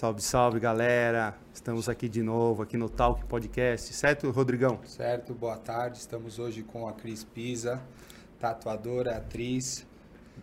Salve, salve, galera. Estamos aqui de novo, aqui no Talk Podcast, certo, Rodrigão? Certo, boa tarde. Estamos hoje com a Cris Pisa, tatuadora, atriz.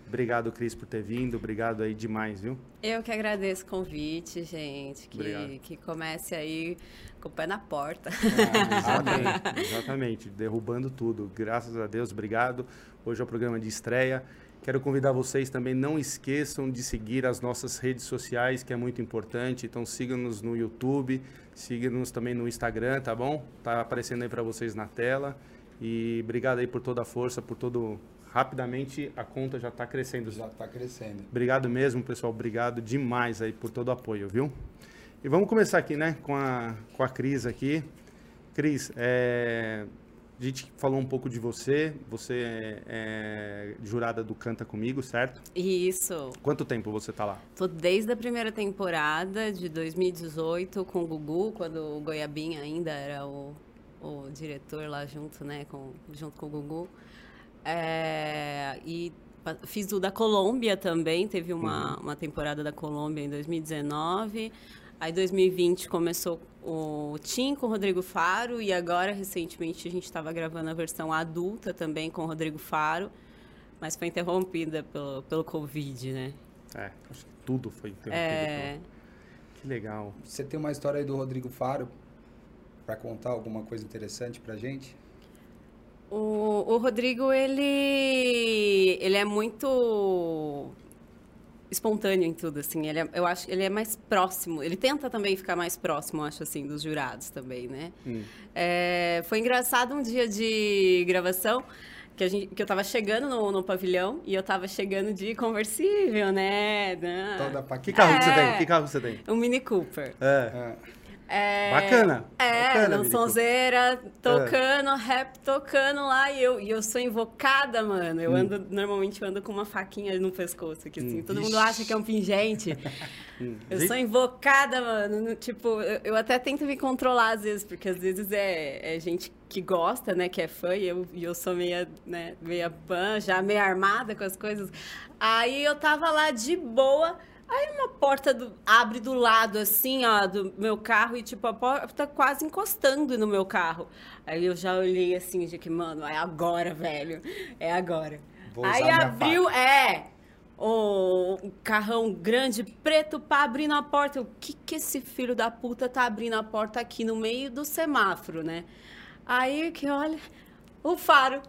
Obrigado, Cris, por ter vindo. Obrigado aí demais, viu? Eu que agradeço o convite, gente. Que, que comece aí com o pé na porta. Ah, exatamente, exatamente. Derrubando tudo. Graças a Deus, obrigado. Hoje é o programa de estreia. Quero convidar vocês também, não esqueçam de seguir as nossas redes sociais, que é muito importante. Então siga-nos no YouTube, siga-nos também no Instagram, tá bom? Tá aparecendo aí para vocês na tela. E obrigado aí por toda a força, por todo rapidamente a conta já está crescendo. Já está crescendo. Obrigado mesmo, pessoal. Obrigado demais aí por todo o apoio, viu? E vamos começar aqui, né, com a, com a Cris aqui. Cris, é, a gente falou um pouco de você. Você é, é jurada do Canta Comigo, certo? Isso. Quanto tempo você tá lá? Tô desde a primeira temporada de 2018 com o Gugu, quando o Goiabinha ainda era o, o diretor lá junto, né, com, junto com o Gugu. É, e fiz o da Colômbia também, teve uma, uhum. uma temporada da Colômbia em 2019. Aí 2020 começou o Tim com o Rodrigo Faro e agora recentemente a gente estava gravando a versão adulta também com o Rodrigo Faro, mas foi interrompida pelo, pelo Covid, né? É, acho que tudo foi interrompido. É... Que legal. Você tem uma história aí do Rodrigo Faro para contar alguma coisa interessante pra gente? O, o Rodrigo, ele, ele é muito espontâneo em tudo, assim. Ele é, eu acho que ele é mais próximo. Ele tenta também ficar mais próximo, acho assim, dos jurados também, né? Hum. É, foi engraçado um dia de gravação que, a gente, que eu tava chegando no, no pavilhão e eu tava chegando de conversível, né? Toda Que carro é, que você tem? Que carro você tem? Um Mini Cooper. É. é. É, bacana. É, bacana, sonzeira, tocando, é. rap tocando lá. E eu, e eu sou invocada, mano. Eu hum. ando, normalmente eu ando com uma faquinha no pescoço aqui, assim. Hum. Todo mundo acha que é um pingente. hum. Eu sou invocada, mano. Tipo, eu, eu, até tento me controlar às vezes, porque às vezes é, é gente que gosta, né, que é fã, e eu, e eu sou meia, né, meia pan, já meia armada com as coisas. Aí eu tava lá de boa Aí uma porta do, abre do lado, assim, ó, do meu carro, e tipo, a porta tá quase encostando no meu carro. Aí eu já olhei assim, de que, mano, é agora, velho. É agora. Vou Aí abriu, é, o carrão grande, preto, pra abrir na porta. O que que esse filho da puta tá abrindo a porta aqui no meio do semáforo, né? Aí que olha, o faro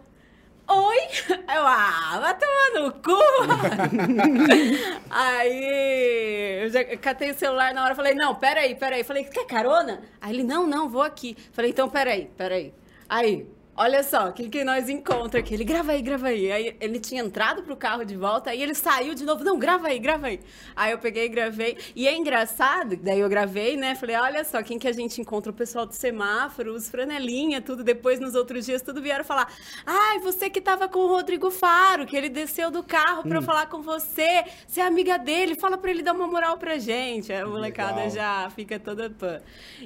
Oi? Eu, ah, vai tomar no cu. aí, eu já catei o celular na hora, falei, não, peraí, peraí. Falei, quer carona? Aí ele, não, não, vou aqui. Falei, então, peraí, peraí. Aí, Olha só, o que, nós encontramos aqui? Ele, grava aí, grava aí. Aí ele tinha entrado pro carro de volta, aí ele saiu de novo. Não, grava aí, grava aí. Aí eu peguei e gravei. E é engraçado, daí eu gravei, né? Falei, olha só, quem que a gente encontra? O pessoal do semáforo, os franelinha, tudo. Depois, nos outros dias, tudo vieram falar. Ai, você que tava com o Rodrigo Faro, que ele desceu do carro pra hum. falar com você. Você é amiga dele, fala pra ele dar uma moral pra gente. A molecada Legal. já fica toda pã.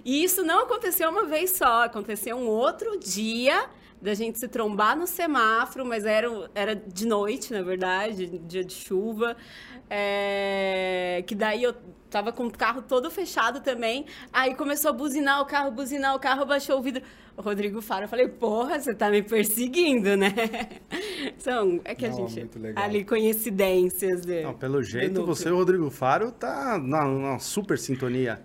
E isso não aconteceu uma vez só, aconteceu um outro dia da gente se trombar no semáforo, mas era, era de noite, na verdade, dia de chuva. É, que daí eu tava com o carro todo fechado também. Aí começou a buzinar o carro, buzinar o carro, baixou o vidro. O Rodrigo Faro, eu falei, porra, você tá me perseguindo, né? São, é que Não, a gente. Ali, coincidências. De, Não, pelo jeito, você e o Rodrigo Faro tá na, na super sintonia.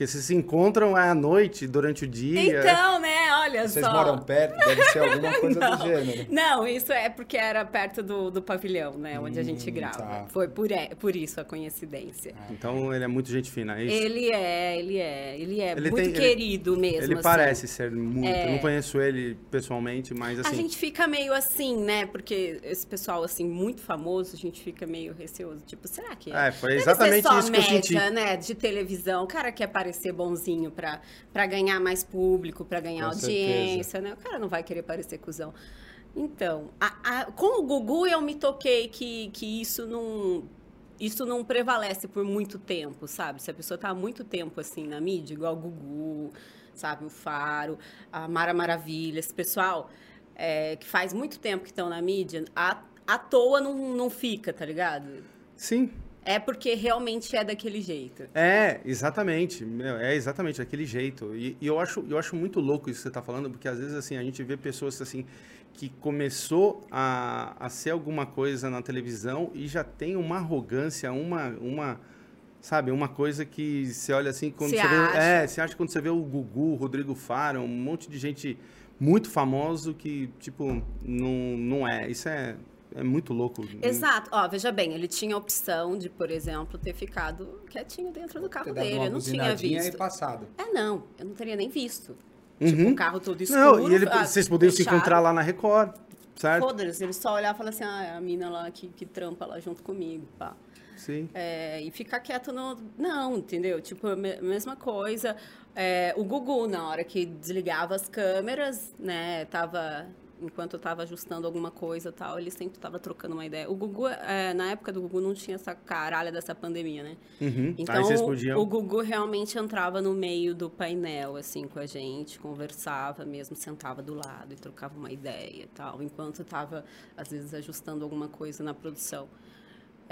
Porque vocês se encontram à noite, durante o dia. Então, né? Olha vocês só. Vocês moram perto, deve ser alguma coisa não, do gênero. Não, isso é porque era perto do, do pavilhão, né? Onde hum, a gente hum, grava. Tá. Foi por, é, por isso a coincidência. Ah. Então ele é muito gente fina, é isso? Ele é, ele é. Ele é ele muito tem, querido ele, mesmo. Ele assim. parece ser muito. É... Eu não conheço ele pessoalmente, mas assim. A gente fica meio assim, né? Porque esse pessoal, assim, muito famoso, a gente fica meio receoso. Tipo, será que. É, foi exatamente isso média, que eu senti. né? De televisão. O cara quer parecer bonzinho para ganhar mais público, para ganhar com audiência, certeza. né? O cara não vai querer parecer cuzão. Então, a, a, com o Gugu eu me toquei que, que isso não isso não prevalece por muito tempo, sabe? Se a pessoa está há muito tempo assim na mídia, igual o Gugu, sabe, o Faro, a Mara Maravilha, esse pessoal é, que faz muito tempo que estão na mídia, à, à toa não, não fica, tá ligado? Sim, É porque realmente é daquele jeito. É, exatamente. É exatamente daquele jeito. E, e, eu, acho, eu acho muito louco isso que você está falando, porque às vezes assim, a gente vê pessoas assim que começou a, a ser alguma coisa na televisão e já tem uma arrogância, uma, uma sabe, uma coisa que você olha assim quando Você você vê, acha. é, você acha quando você vê o Gugu, o Rodrigo Faro, um monte de gente muito famoso que tipo não, não é. Isso é, é muito louco. Exato. Ó, veja bem, ele tinha a opção de, por exemplo, ter ficado quietinho dentro do carro dele. Eu não tinha visto. e passado. É, não. Eu não teria nem visto. Uhum. Tipo, um carro todo escuro. Não, e ele- ah, vocês poderiam se encontrar lá na Record, certo? Foda-se, ele só olhar e falar assim, ah, é a mina lá que, que trampa lá junto comigo, pá. Sim. É, e ficar quieto no... Não, entendeu? Tipo, a me- mesma coisa. É, o Gugu, na hora que desligava as câmeras, né, tava... Enquanto eu tava ajustando alguma coisa tal, ele sempre tava trocando uma ideia. O Gugu, é, na época do Gugu, não tinha essa caralha dessa pandemia, né? Uhum. Então, podiam. o Gugu realmente entrava no meio do painel, assim, com a gente, conversava mesmo, sentava do lado e trocava uma ideia e tal, enquanto estava, às vezes, ajustando alguma coisa na produção.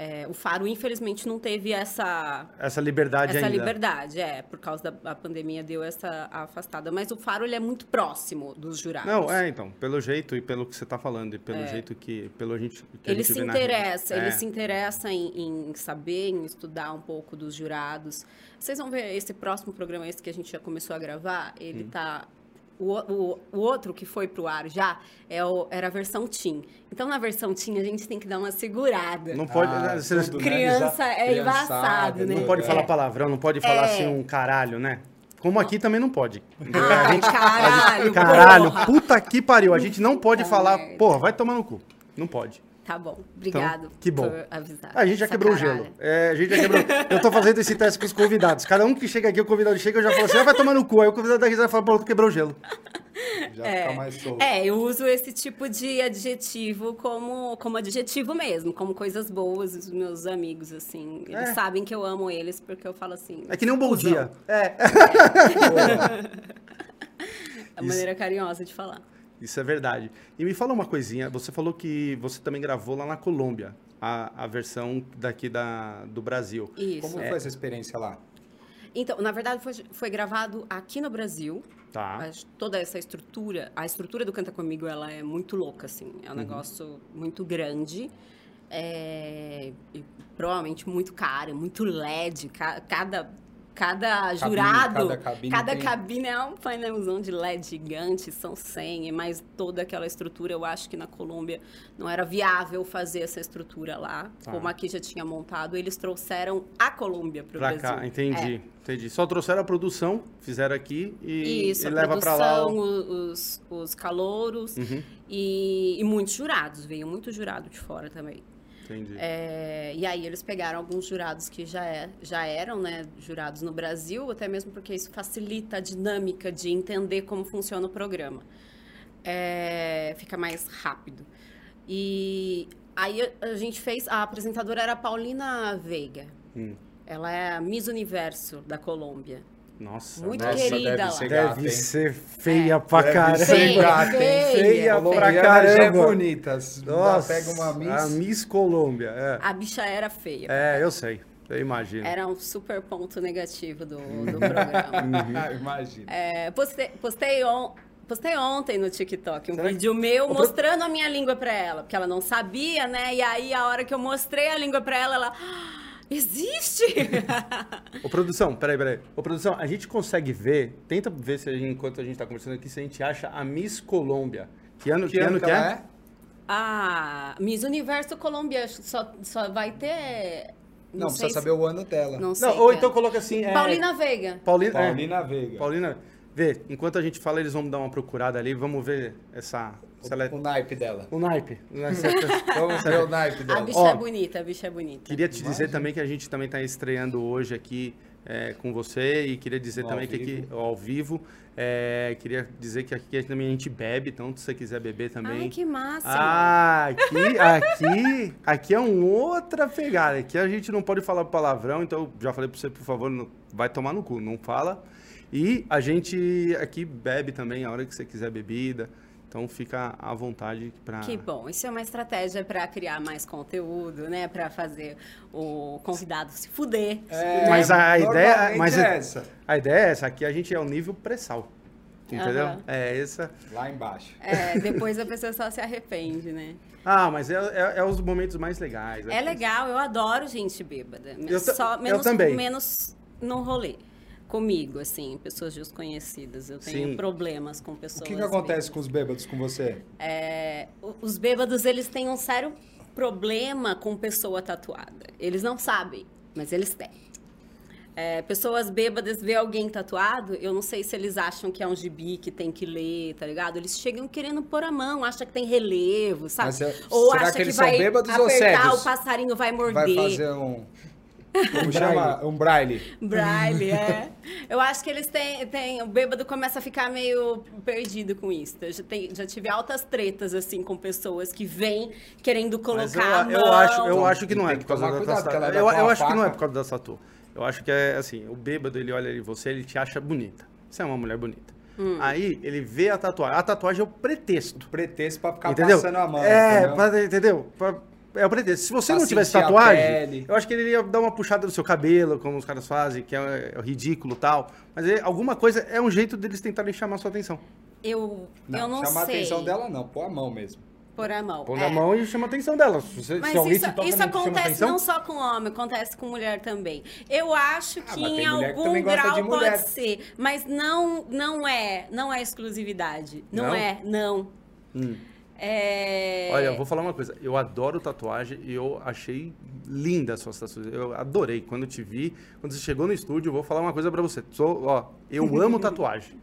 É, o Faro, infelizmente, não teve essa, Essa liberdade essa ainda. liberdade, é, por causa da pandemia deu essa afastada. Mas o Faro, ele é muito próximo dos jurados. Não, é, então, pelo jeito e pelo que você está falando, e pelo jeito que, pelo gente, que ele gente se na- interessa, ele É. se interessa em, em saber, em estudar um pouco dos jurados. Vocês vão ver esse próximo programa, esse que a gente já começou a gravar, ele Hum. O, o, o outro que foi pro ar já é o- era a versão Team. Então, na versão Team, a gente tem que dar uma segurada. Não pode, Ah, você tudo, né? Criança Já- é embaçado, né? não pode É. falar palavrão, não pode falar É. assim um caralho, né? Como aqui também não pode. Ah, A gente- caralho, Caralho, porra. puta que pariu. A gente não pode Puta falar, merda. porra, vai tomar no cu. Não pode. Tá bom, obrigado Então, que bom. por avisar. A gente já Essa quebrou o gelo. É, a gente já quebrou. Eu tô fazendo esse teste com os convidados. Cada um que chega aqui, o convidado chega, eu já falo assim, ah, vai tomar no cu. Aí o convidado da risada fala, tu quebrou o gelo. Já fica mais solto. É, eu uso esse tipo de adjetivo como, como adjetivo mesmo, como coisas boas. Os meus amigos, assim, eles É. sabem que eu amo eles porque eu falo assim. É que nem um bom dia. É. É a maneira carinhosa de falar. Isso é verdade. E me fala uma coisinha, você falou que você também gravou lá na Colômbia, a, a versão daqui da, do Brasil. Isso. Como É. foi essa experiência lá? Então, na verdade, foi, foi gravado aqui no Brasil. Tá. Mas Toda essa estrutura, a estrutura do Canta Comigo, ela é muito louca, assim. É um negócio muito grande. é, e provavelmente muito caro, muito LED. ca- Cada, cada jurado, cada cabine cada cabine é um painelzão de LED gigante, são 100, mas toda aquela estrutura, eu acho que na Colômbia não era viável fazer essa estrutura lá. Tá. Como aqui já tinha montado, eles trouxeram a Colômbia para o Brasil. cá, entendi, É. entendi. Só trouxeram a produção, fizeram aqui e, Isso, e leva pra lá. o- os, os calouros Uhum, e, e muitos jurados. Veio muito jurado de fora também. Entendi. É, e aí eles pegaram alguns jurados que já, é, já eram né, jurados no Brasil, até mesmo porque isso facilita a dinâmica de entender como funciona o programa. É, fica mais rápido. E aí a, gente fez. A apresentadora era Paulina Veiga. Hum. Ela é a Miss Universo da Colômbia. Nossa, Muito nossa, querida deve lá. ser Deve gata, hein? ser feia pra Deve caramba. ser Feia, gata, hein? feia, Feia pra caramba. é bonita. Nossa, pega uma miss. a Miss Colômbia, é. A bicha era feia. É, eu sei, eu imagino. Era um super ponto negativo do, do programa. Imagina. É, postei, postei, on- postei ontem no TikTok um Será que- vídeo meu Ô, pro- mostrando a minha língua pra ela, porque ela não sabia, né? E aí, a hora que eu mostrei a língua pra ela, ela. "Ah, Existe! Ô, produção, peraí, peraí. Ô, produção, a gente consegue ver, tenta ver se a gente, enquanto a gente tá conversando aqui, se a gente acha a Miss Colômbia. Que ano que, ano que ela é? ah, Miss Universo Colômbia que só, só vai ter. Não, sei precisa se- saber o ano dela. Não sei. Não, ou que então é. coloca assim. é, Paulina Veiga. Paulina. é, Paulina Veiga. Paulina, vê, enquanto a gente fala, eles vão dar uma procurada ali, vamos ver essa. Se ela é- O naipe dela. O naipe. Vamos ver o naipe A dela. bicha Ó, é bonita, a bicha é bonita. Queria te dizer também que a gente também está estreando hoje aqui é, com você e queria dizer No também ao que aqui, ao vivo, é, queria dizer que aqui também a gente bebe, então se você quiser beber também. Ai, que massa! Ah, aqui, aqui, aqui é uma outra pegada. Aqui a gente não pode falar palavrão, então eu já falei para você, por favor, não- vai tomar no cu, não fala. E a gente aqui bebe também a hora que você quiser bebida. Então fica à vontade para. Que bom. Isso é uma estratégia para criar mais conteúdo, né? Para fazer o convidado se fuder. É, Mas a ideia- normalmente mas é é- essa. A ideia é essa, aqui a gente é o nível pré-sal. Entendeu? Aham. É essa. Lá embaixo. É, depois a pessoa só se arrepende, né? Ah, mas é, é, é os momentos mais legais. É legal, eu adoro gente bêbada. Eu Só eu menos, também. menos no rolê. Comigo, assim, pessoas desconhecidas. Eu tenho Sim. problemas com O pessoas. que, que acontece bêbadas. com os bêbados com você? É, o- os bêbados, eles têm um sério problema com pessoa tatuada. Eles não sabem, mas eles têm. É, pessoas bêbadas vê alguém tatuado, eu não sei se eles acham que é um gibi que tem que ler, tá ligado? Eles chegam querendo pôr a mão, acham que tem relevo, sabe? Mas é- ou será acha que eles são vai bêbados ou apertar, cegos? o passarinho vai morder. Vai fazer um. Como chama? Um braille. Braille, é. Eu acho que eles têm, têm. O bêbado começa a ficar meio perdido com isso. Eu já, tem- já tive altas tretas, assim, com pessoas que vêm querendo Mas eu, colocar a eu mão. acho, eu acho que não é por causa da tatu. Eu, eu acho que não é por causa da tatu. Eu acho que é assim, o bêbado, ele olha em você, ele te acha bonita. Você é uma mulher bonita. Hum. Aí, ele vê a tatuagem. A tatuagem é o pretexto. Pretexto pra ficar entendeu? passando a mão. É, entendeu? pra- entendeu? Pra- é o pretexto. Se você Pra não tivesse a tatuagem, eu acho que ele ia dar uma puxada no seu cabelo, como os caras fazem, que é, é ridículo e tal. Mas é- alguma coisa é um jeito deles tentarem chamar a sua atenção. Eu não, eu não chamar sei. a atenção dela não, pôr a mão mesmo. Pôr a mão. Põe é. na mão e chama a atenção dela. Se, Mas se isso, isso acontece não só com homem, acontece com mulher também. Eu acho que Ah, tem em que algum gosta grau pode ser, mas não não é, não é exclusividade. Não, Não? é, não. Hum. É... Olha, eu vou falar uma coisa. Eu adoro tatuagem e eu achei linda as suas tatuagens. Eu adorei. Quando eu te vi, quando você chegou no estúdio, eu vou falar uma coisa pra você. Sou, ó, eu amo tatuagem.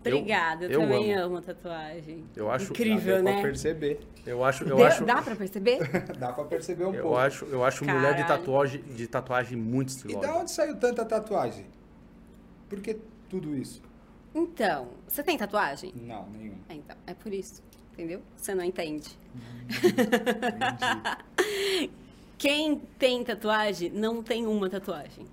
Obrigada, eu, eu também amo. amo tatuagem. Eu acho- incrível, Dá pra né? perceber. Eu acho, eu Deu- acho, Dá pra perceber? Dá pra perceber um eu pouco. acho, eu acho mulher de Caralho. tatuagem, de tatuagem muito E estilosa. da onde saiu tanta tatuagem? Por que tudo isso? Então, você tem tatuagem? Não, nenhum. É, então, é por isso, entendeu? Você não entende. Quem tem tatuagem não tem uma tatuagem.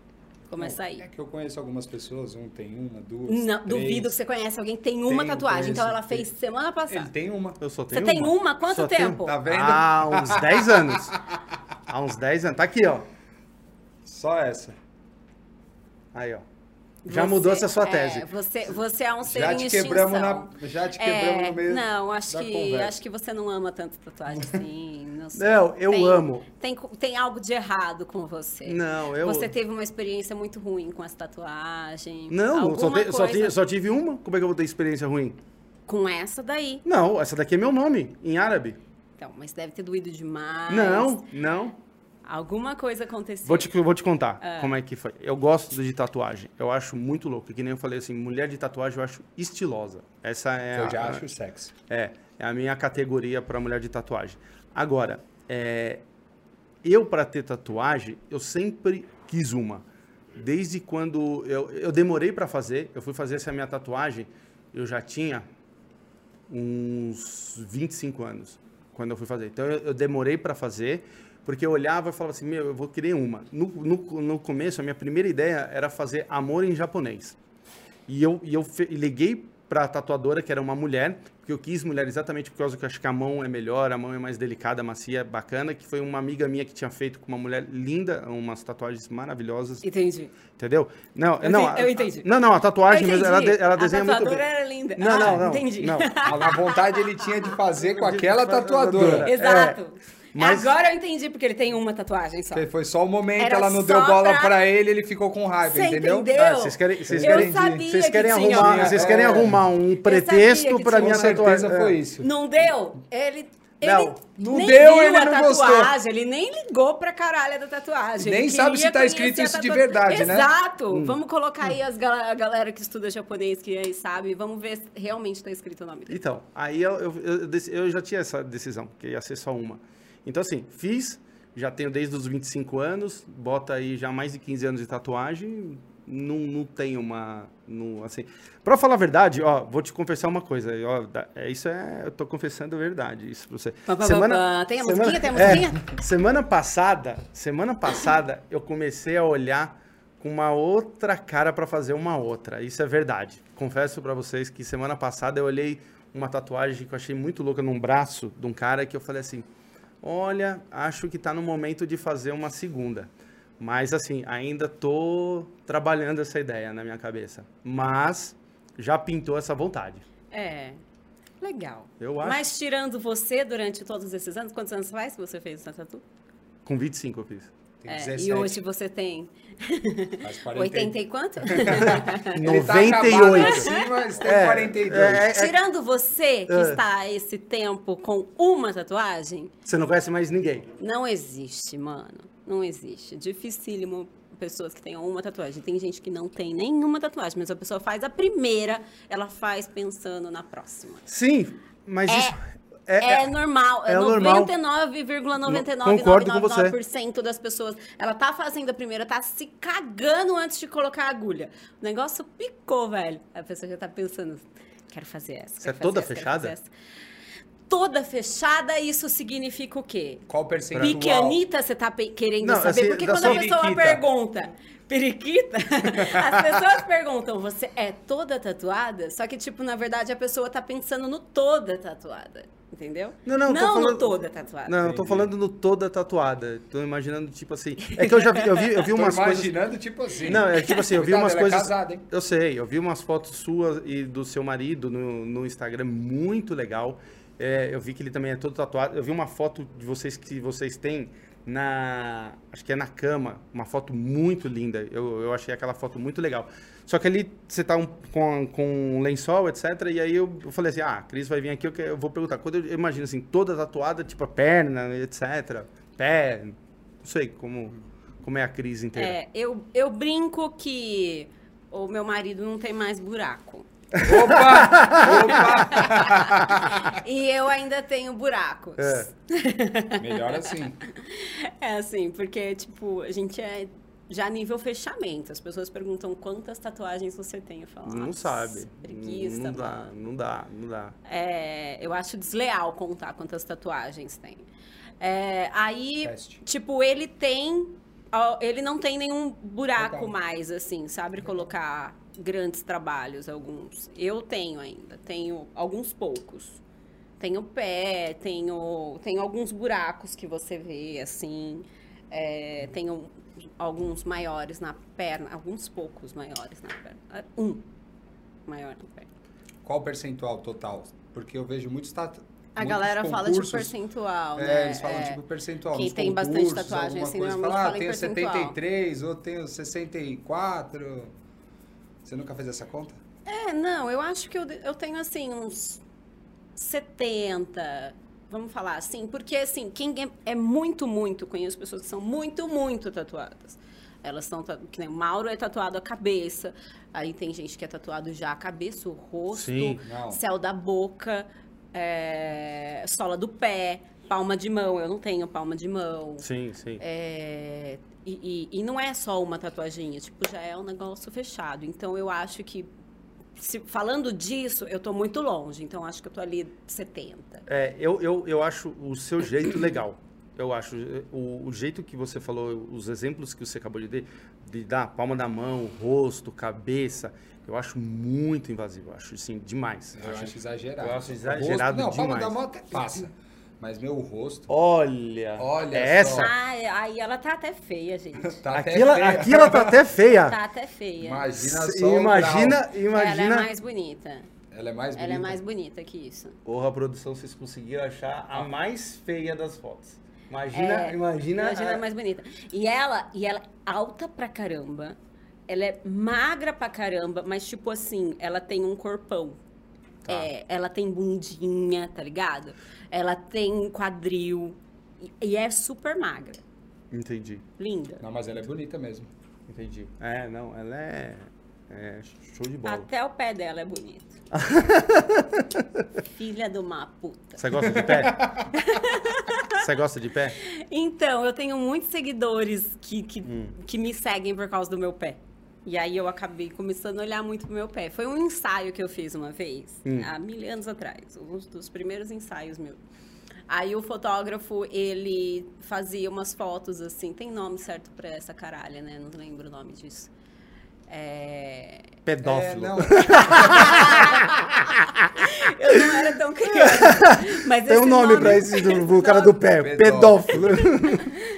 Começa aí. É que eu conheço algumas pessoas, um tem uma, duas. Não, três. duvido que você conhece alguém que tem uma Tenho, tatuagem. Então ela fez tenho. semana Ele passada. tem uma. Eu só Você tenho tem uma? Quanto Só tenho- tempo? Tá vendo? Há uns 10 anos. Há uns 10 anos. Tá aqui, ó. Só essa. Aí, ó. Já Você- mudou essa sua é, tese. você, você é um ser Já em te extinção. quebramos na, já te quebramos É, no meio Não, acho da que, conversa. acho que você não ama tanto tatuagem assim. Não, sei. Não, eu Tem- amo. Tem, tem algo de errado com você. Não, eu- Você teve uma experiência muito ruim com essa tatuagem. Não, só, te- só, coisa tive, só tive uma. Como é que eu vou ter experiência ruim? Com essa daí. Não, essa daqui é meu nome, em árabe. Então, mas deve ter doído demais. Não, não. Alguma coisa aconteceu. Vou te, vou te contar como é que foi. Eu gosto de tatuagem. Eu acho muito louco. Que nem eu falei assim, mulher de tatuagem eu acho estilosa. Essa é Eu a, já a- acho sexy. É, é a minha categoria para mulher de tatuagem. Agora, é, eu para ter tatuagem, eu sempre quis uma. Desde quando eu, eu demorei para fazer, eu fui fazer essa minha tatuagem, eu já tinha uns 25 anos quando eu fui fazer. Então eu, eu demorei para fazer, porque eu olhava e falava assim, meu, eu vou querer uma. No, no, no começo, a minha primeira ideia era fazer amor em japonês. E eu, e eu fe- liguei pra tatuadora, que era uma mulher, porque eu quis mulher exatamente por causa que eu acho que a mão é melhor, a mão é mais delicada, macia, bacana, que foi uma amiga minha que tinha feito com uma mulher linda, umas tatuagens maravilhosas, Entendi. entendeu? Não, Eu não, entendi, a- eu entendi. Não, não, a tatuagem, mesmo, ela, de- ela A desenha muito tatuadora bem. era linda. Não, Ah, não, não. entendi. Não. A vontade ele tinha de fazer com aquela tatuadora. Exato. É, mas- Agora eu entendi porque ele tem uma tatuagem só. Foi só o momento, Era ela não deu bola pra- pra... ele, ele ficou com raiva, Você entendeu? entendeu? Ah, vocês querem, vocês Eu querem, vocês que querem arrumar, uma- vocês querem arrumar um pretexto para minha tatuagem. certeza É. foi isso. Não deu? Ele. ele Não, não nem deu, viu ele a não gostou. tatuagem, ele nem ligou pra caralho da tatuagem. Nem sabe se tá escrito isso de verdade, né? Exato. Hum. Vamos colocar aí as gal- a galera que estuda japonês, que aí sabe, vamos ver se realmente tá escrito o nome dele. Então, aí eu, eu, eu eu já tinha essa decisão, que ia ser só uma. Então, assim, fiz, já tenho desde os 25 anos, bota aí já mais de 15 anos de tatuagem, não, não tenho uma. Não, assim, pra falar a verdade, ó, vou te confessar uma coisa, ó, é, isso é. Eu tô confessando a verdade, isso pra você. Pá, pá, pá, pá. Tem a musiquinha? Tem a é, musiquinha? semana passada, semana passada, eu comecei a olhar com uma outra cara pra fazer uma outra. Isso é verdade. Confesso pra vocês que semana passada eu olhei uma tatuagem que eu achei muito louca num braço de um cara que eu falei assim: olha, acho que tá no momento de fazer uma segunda. Mas assim, ainda tô trabalhando essa ideia na minha cabeça. Mas já pintou essa vontade. É. Legal. Eu acho. Mas tirando você durante todos esses anos, quantos anos faz que você fez essa tatu? Com 25 eu fiz. Tem É, 17. e hoje você tem Faz 40. 80 e quanto? Ele tá acabado 98. assim, mas tem É, 42. é, é, Tirando você, que É. está há esse tempo com uma tatuagem, Você não conhece mais ninguém. não existe, mano. Não existe. Dificílimo pessoas que tenham uma tatuagem. Tem gente que não tem nenhuma tatuagem, mas a pessoa faz a primeira, ela faz pensando na próxima. Sim, mas É- isso. É, normal, é, é normal. 99,9999% Concordo com você. das pessoas. Ela tá fazendo a primeira, tá se cagando antes de colocar a agulha. O negócio picou, velho. A pessoa já tá pensando, quero fazer essa. Você é toda essa, fechada? Toda fechada, isso significa o quê? Qual percentual? Pique Anitta, você tá querendo Não, saber? assim, Porque quando a pessoa periquita. pergunta, periquita, as pessoas perguntam, você é toda tatuada? Só que, tipo, na verdade, a pessoa tá pensando no toda tatuada. Entendeu? Não, não, tô no falando- toda tatuada. Não, eu tô falando no toda tatuada. Tô imaginando, tipo assim. É que eu já vi, eu vi, eu vi Tô umas coisas. imaginando, tipo assim. Não, é tipo assim, eu vi Cuidado, umas ela coisas. É casada, hein? Eu sei, eu vi umas fotos suas e do seu marido no, no Instagram, muito legal. É, eu vi que ele também é todo tatuado. Eu vi uma foto de vocês que vocês têm na. Acho que é na cama. Uma foto muito linda. Eu, eu achei aquela foto muito legal. Só que ali você tá um- com, com um lençol, etc. E aí eu, eu falei assim: ah, a Cris vai vir aqui, eu, eu vou perguntar. Quando eu, imagino assim, toda tatuada, tipo a perna, etc. Pé. Não sei como, como é a Cris inteira. É, eu, eu brinco que o meu marido não tem mais buraco. Opa! Opa! e eu ainda tenho buracos. É. Melhor assim. É assim, porque, tipo, a gente é já nível fechamento. As pessoas perguntam quantas tatuagens você tem. Eu falo, Não "Nossa, sabe. Preguiça, não dá, mano. não dá, não dá. É, eu acho desleal contar quantas tatuagens tem. É, aí, Teste. tipo, ele tem. Ele não tem nenhum buraco Legal. mais, assim, sabe? Colocar grandes trabalhos, alguns. Eu tenho ainda, tenho alguns poucos. Tenho pé, tenho, tenho alguns buracos que você vê, assim. É, tenho alguns maiores na perna, alguns poucos maiores na perna. Ah, Um maior na perna. Qual o percentual total? Porque eu vejo muitos. A muitos galera fala de concursos, percentual, É, né? eles falam É. tipo percentual. Quem tem bastante tatuagem, assim, coisa, normalmente fala, ah, fala tenho percentual. 73 ou tenho 64. Você nunca fez essa conta? É, não, eu acho que eu, eu tenho, assim, uns 70, vamos falar assim, porque, assim, quem é, é muito, muito, conheço pessoas que são muito, muito tatuadas. Elas são, que nem o Mauro é tatuado a cabeça, aí tem gente que é tatuado já a cabeça, o rosto, Sim. Céu da boca, é, sola do pé, palma de mão, eu não tenho palma de mão. Sim, sim. É, e, e- e não é só uma tatuaginha, tipo, já é um negócio fechado. Então eu acho que, se- falando disso, eu tô muito longe. Então acho que eu tô ali 70. É, eu, eu, eu acho o seu jeito legal. Eu acho o, o jeito que você falou, os exemplos que você acabou de dar, de dar palma da mão, rosto, cabeça, eu acho muito invasivo. Eu acho, assim, demais. Eu acho exagerado. eu acho exagerado rosto, não, palma demais. da mão até passa. Mas meu rosto... Olha, Olha é só. essa. Ai, aí ela tá até feia, gente. Tá até aqui, ela, feia. aqui ela tá até feia. Tá até feia. Imagina só imagina, imagina. Ela é mais bonita. Ela é mais bonita. Ela é mais bonita que isso. Porra, produção, vocês conseguiram achar a mais feia das fotos. Imagina, É, imagina. Imagina a- a mais bonita. E ela, e ela é alta pra caramba. Ela é magra pra caramba, mas tipo assim, ela tem um corpão. Tá. É, ela tem bundinha, tá ligado? Ela tem quadril. E, e é super magra. Entendi, Linda. Não, mas ela é bonita mesmo. entendi. É, não, ela é, é show de bola. Até o pé dela é bonito. Filha de uma puta. Você gosta de pé? Você gosta de pé? Então, eu tenho muitos seguidores que, que, Hum. que me seguem por causa do meu pé. E aí eu acabei começando a olhar muito pro meu pé. Foi um ensaio que eu fiz uma vez, Hum. há mil anos atrás. Um dos primeiros ensaios meus. Aí o fotógrafo, ele fazia umas fotos assim. Tem nome certo pra essa caralha, né? Não lembro o nome disso. É, Pedófilo. É, não, Eu não era tão criança. Mas Tem um esse nome pra esse do, do cara do pé. Pedófilo. Pedófilo.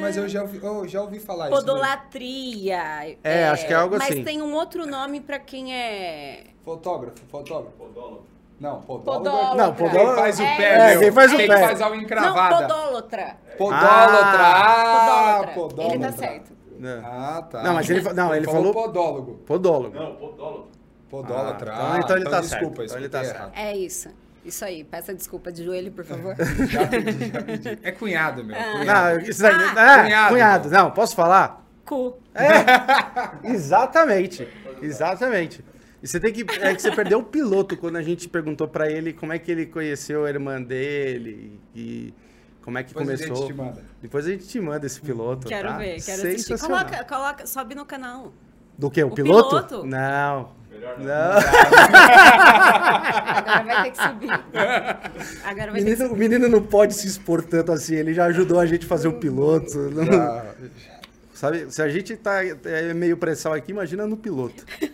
é, mas eu já ouvi, eu já ouvi falar isso. né? Podolatria. É, acho que é algo mas assim. tem um outro nome pra quem é. Fotógrafo, fotógrafo. Podólogo. Não, podólogo. Não, podólogo- Quem faz o É, pé, é, meu. quem faz o Quem pé. faz a unha Não, encravada. podólatra. Podólatra. Ah, Podólatra. podólatra. Ele tá certo. É. Ah, tá. Não, mas ele não, ele falou- podólogo. Podólogo. Não, podólogo. Podólatra. Ah, então- Ah, então ele tá desculpa, certo, então ele tá escutei certo. É isso. Isso aí. Peça desculpa de joelho, por favor. Já pedi, já pedi. É cunhado, meu. cunhado. Não, isso daí, Ah, é, cunhado. cunhado. Não, posso falar? Cu. Exatamente. Exatamente. E você tem que. É que você perdeu o piloto quando a gente perguntou pra ele como é que ele conheceu a irmã dele e como é que Depois a gente começou. te manda. Depois a gente te manda esse piloto. Quero tá? ver, quero assistir. Coloca, coloca, sobe no canal. Do que? O, O piloto? piloto? Não. Melhor não. Não. Agora vai ter que subir. Agora O vai ter que menino, o menino não pode se expor tanto assim. Ele já ajudou a gente a fazer o piloto. Já- Sabe, se a gente tá é, meio pressão aqui, imagina no piloto.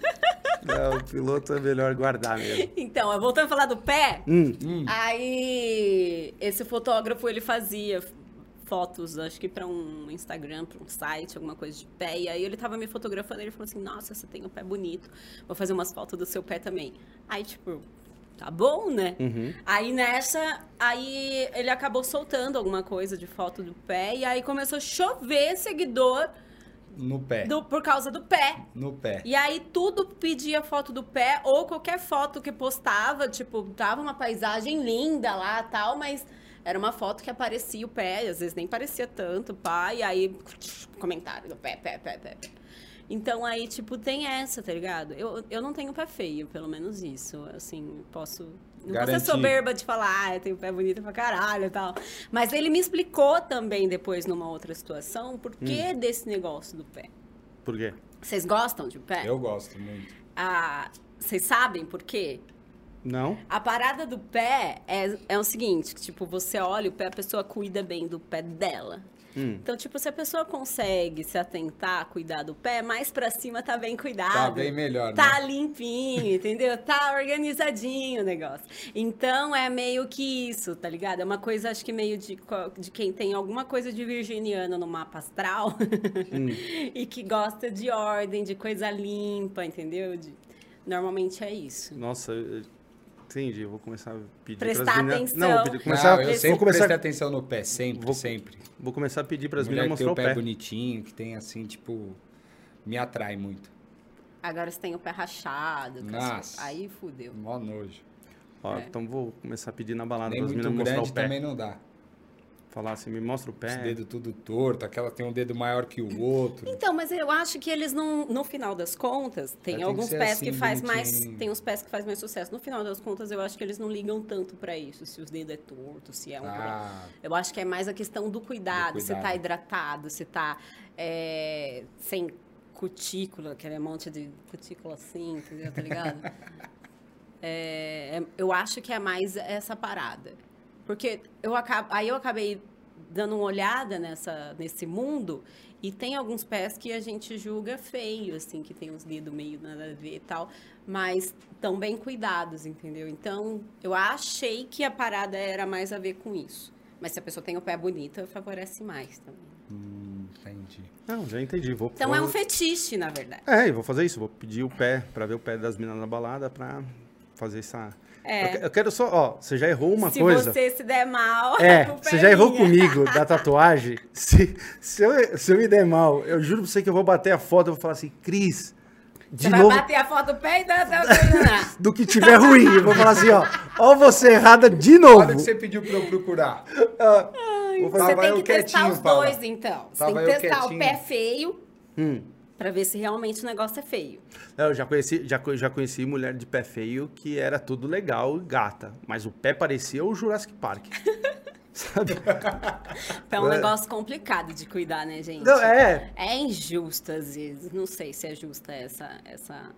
Não, o piloto é melhor guardar mesmo. Então, voltando a falar do pé, Hum. aí esse fotógrafo ele fazia fotos, acho que pra um Instagram, pra um site, alguma coisa de pé. E aí ele tava me fotografando e ele falou assim: Nossa, você tem um pé bonito, vou fazer umas fotos do seu pé também. Aí, tipo, tá bom, né? Uhum. Aí nessa, aí ele acabou soltando alguma coisa de foto do pé e aí começou a chover seguidor No pé. do, por causa do pé. No pé. E aí tudo pedia foto do pé ou qualquer foto que postava, tipo, tava uma paisagem linda lá, tal, mas era uma foto que aparecia o pé, às vezes nem parecia tanto, pá, e aí comentário do pé, pé, pé, pé. Então aí, tipo, tem essa, tá ligado? Eu, eu não tenho pé feio, pelo menos isso. Assim, posso. Não Garantir. ser soberba de falar, ah, eu tenho pé bonito pra caralho e tal. Mas ele me explicou também depois, numa outra situação, por que desse negócio do pé. Por quê? Vocês gostam de pé? Eu gosto muito. Ah, vocês sabem por quê? Não? A parada do pé é, é o seguinte, que, tipo, você olha o pé, a pessoa cuida bem do pé dela. Hum. Então, tipo, se a pessoa consegue se atentar, cuidar do pé, mais pra cima tá bem cuidado. Tá bem melhor, Tá né? limpinho, entendeu? Tá organizadinho o negócio. Então, é meio que isso, tá ligado? É uma coisa, acho que meio de, de quem tem alguma coisa de virginiano no mapa astral Hum. e que gosta de ordem, de coisa limpa, entendeu? De- Normalmente é isso. Nossa, eu- entendi. Eu vou começar a pedir Prestar meninas... atenção. Não, vou pedir, começar, Não, eu sempre vou começar, prestei atenção no pé, sempre, Vou- sempre. vou começar a pedir para as meninas que tem mostrar o o pé pé. bonitinho, que tem assim, tipo, me atrai muito. Agora você tem o pé rachado. Nossa. Aí fudeu. Mó nojo. Ó, É. Então vou começar a pedir na balada para as meninas mostrar grande o pé. também não dá. Falar assim, me mostra o Os pé. dedos tudo torto, aquela tem um dedo maior que o outro. Então, mas eu acho que eles não, no final das contas, tem, tem que alguns ser pés assim, que faz mais, tem uns pés que faz mais sucesso. No final das contas, eu acho que eles não ligam tanto pra isso, se os dedos é torto, se é um Ah, Eu acho que é mais a questão do cuidado, Do se tá cuidado. hidratado, se tá é, sem cutícula, aquele monte de cutícula assim, entendeu? Tá ligado? É, é- eu acho que é mais essa parada. Porque eu acabo, aí eu acabei dando uma olhada nessa, nesse mundo e tem alguns pés que a gente julga feio, assim, que tem os dedos meio nada a ver e tal, mas tão bem cuidados, entendeu? Então, eu achei que a parada era mais a ver com isso. Mas se a pessoa tem o pé bonito, favorece mais também. hum, entendi. Não, já entendi. Vou, Então vou... é um fetiche, na verdade. É, eu vou fazer isso. Vou pedir o pé para ver o pé das meninas na balada para fazer essa. É. Eu, que- eu quero só, ó, você já errou uma se coisa. você se der mal, É, culpa você já errou comigo da tatuagem. Se, se, eu, se eu me der mal, eu juro pra você que eu vou bater a foto e vou falar assim, Cris, de Você novo, vai bater a foto do pé e dar até o terminar. do que tiver ruim. Eu vou falar assim, ó, ó você errada de novo. Olha o que você pediu pra eu procurar. Vou fazer- Você tem que testar os dois, então. Você Tava tem que testar o pé feio Hum. Pra ver se realmente o negócio é feio. Eu já conheci, já, já conheci mulher de pé feio que era tudo legal e gata, mas o pé parecia o Jurassic Park. Sabe? É um É. negócio complicado de cuidar, né, gente? Não, é, É injusto às vezes. Não sei se é justa essa. essa...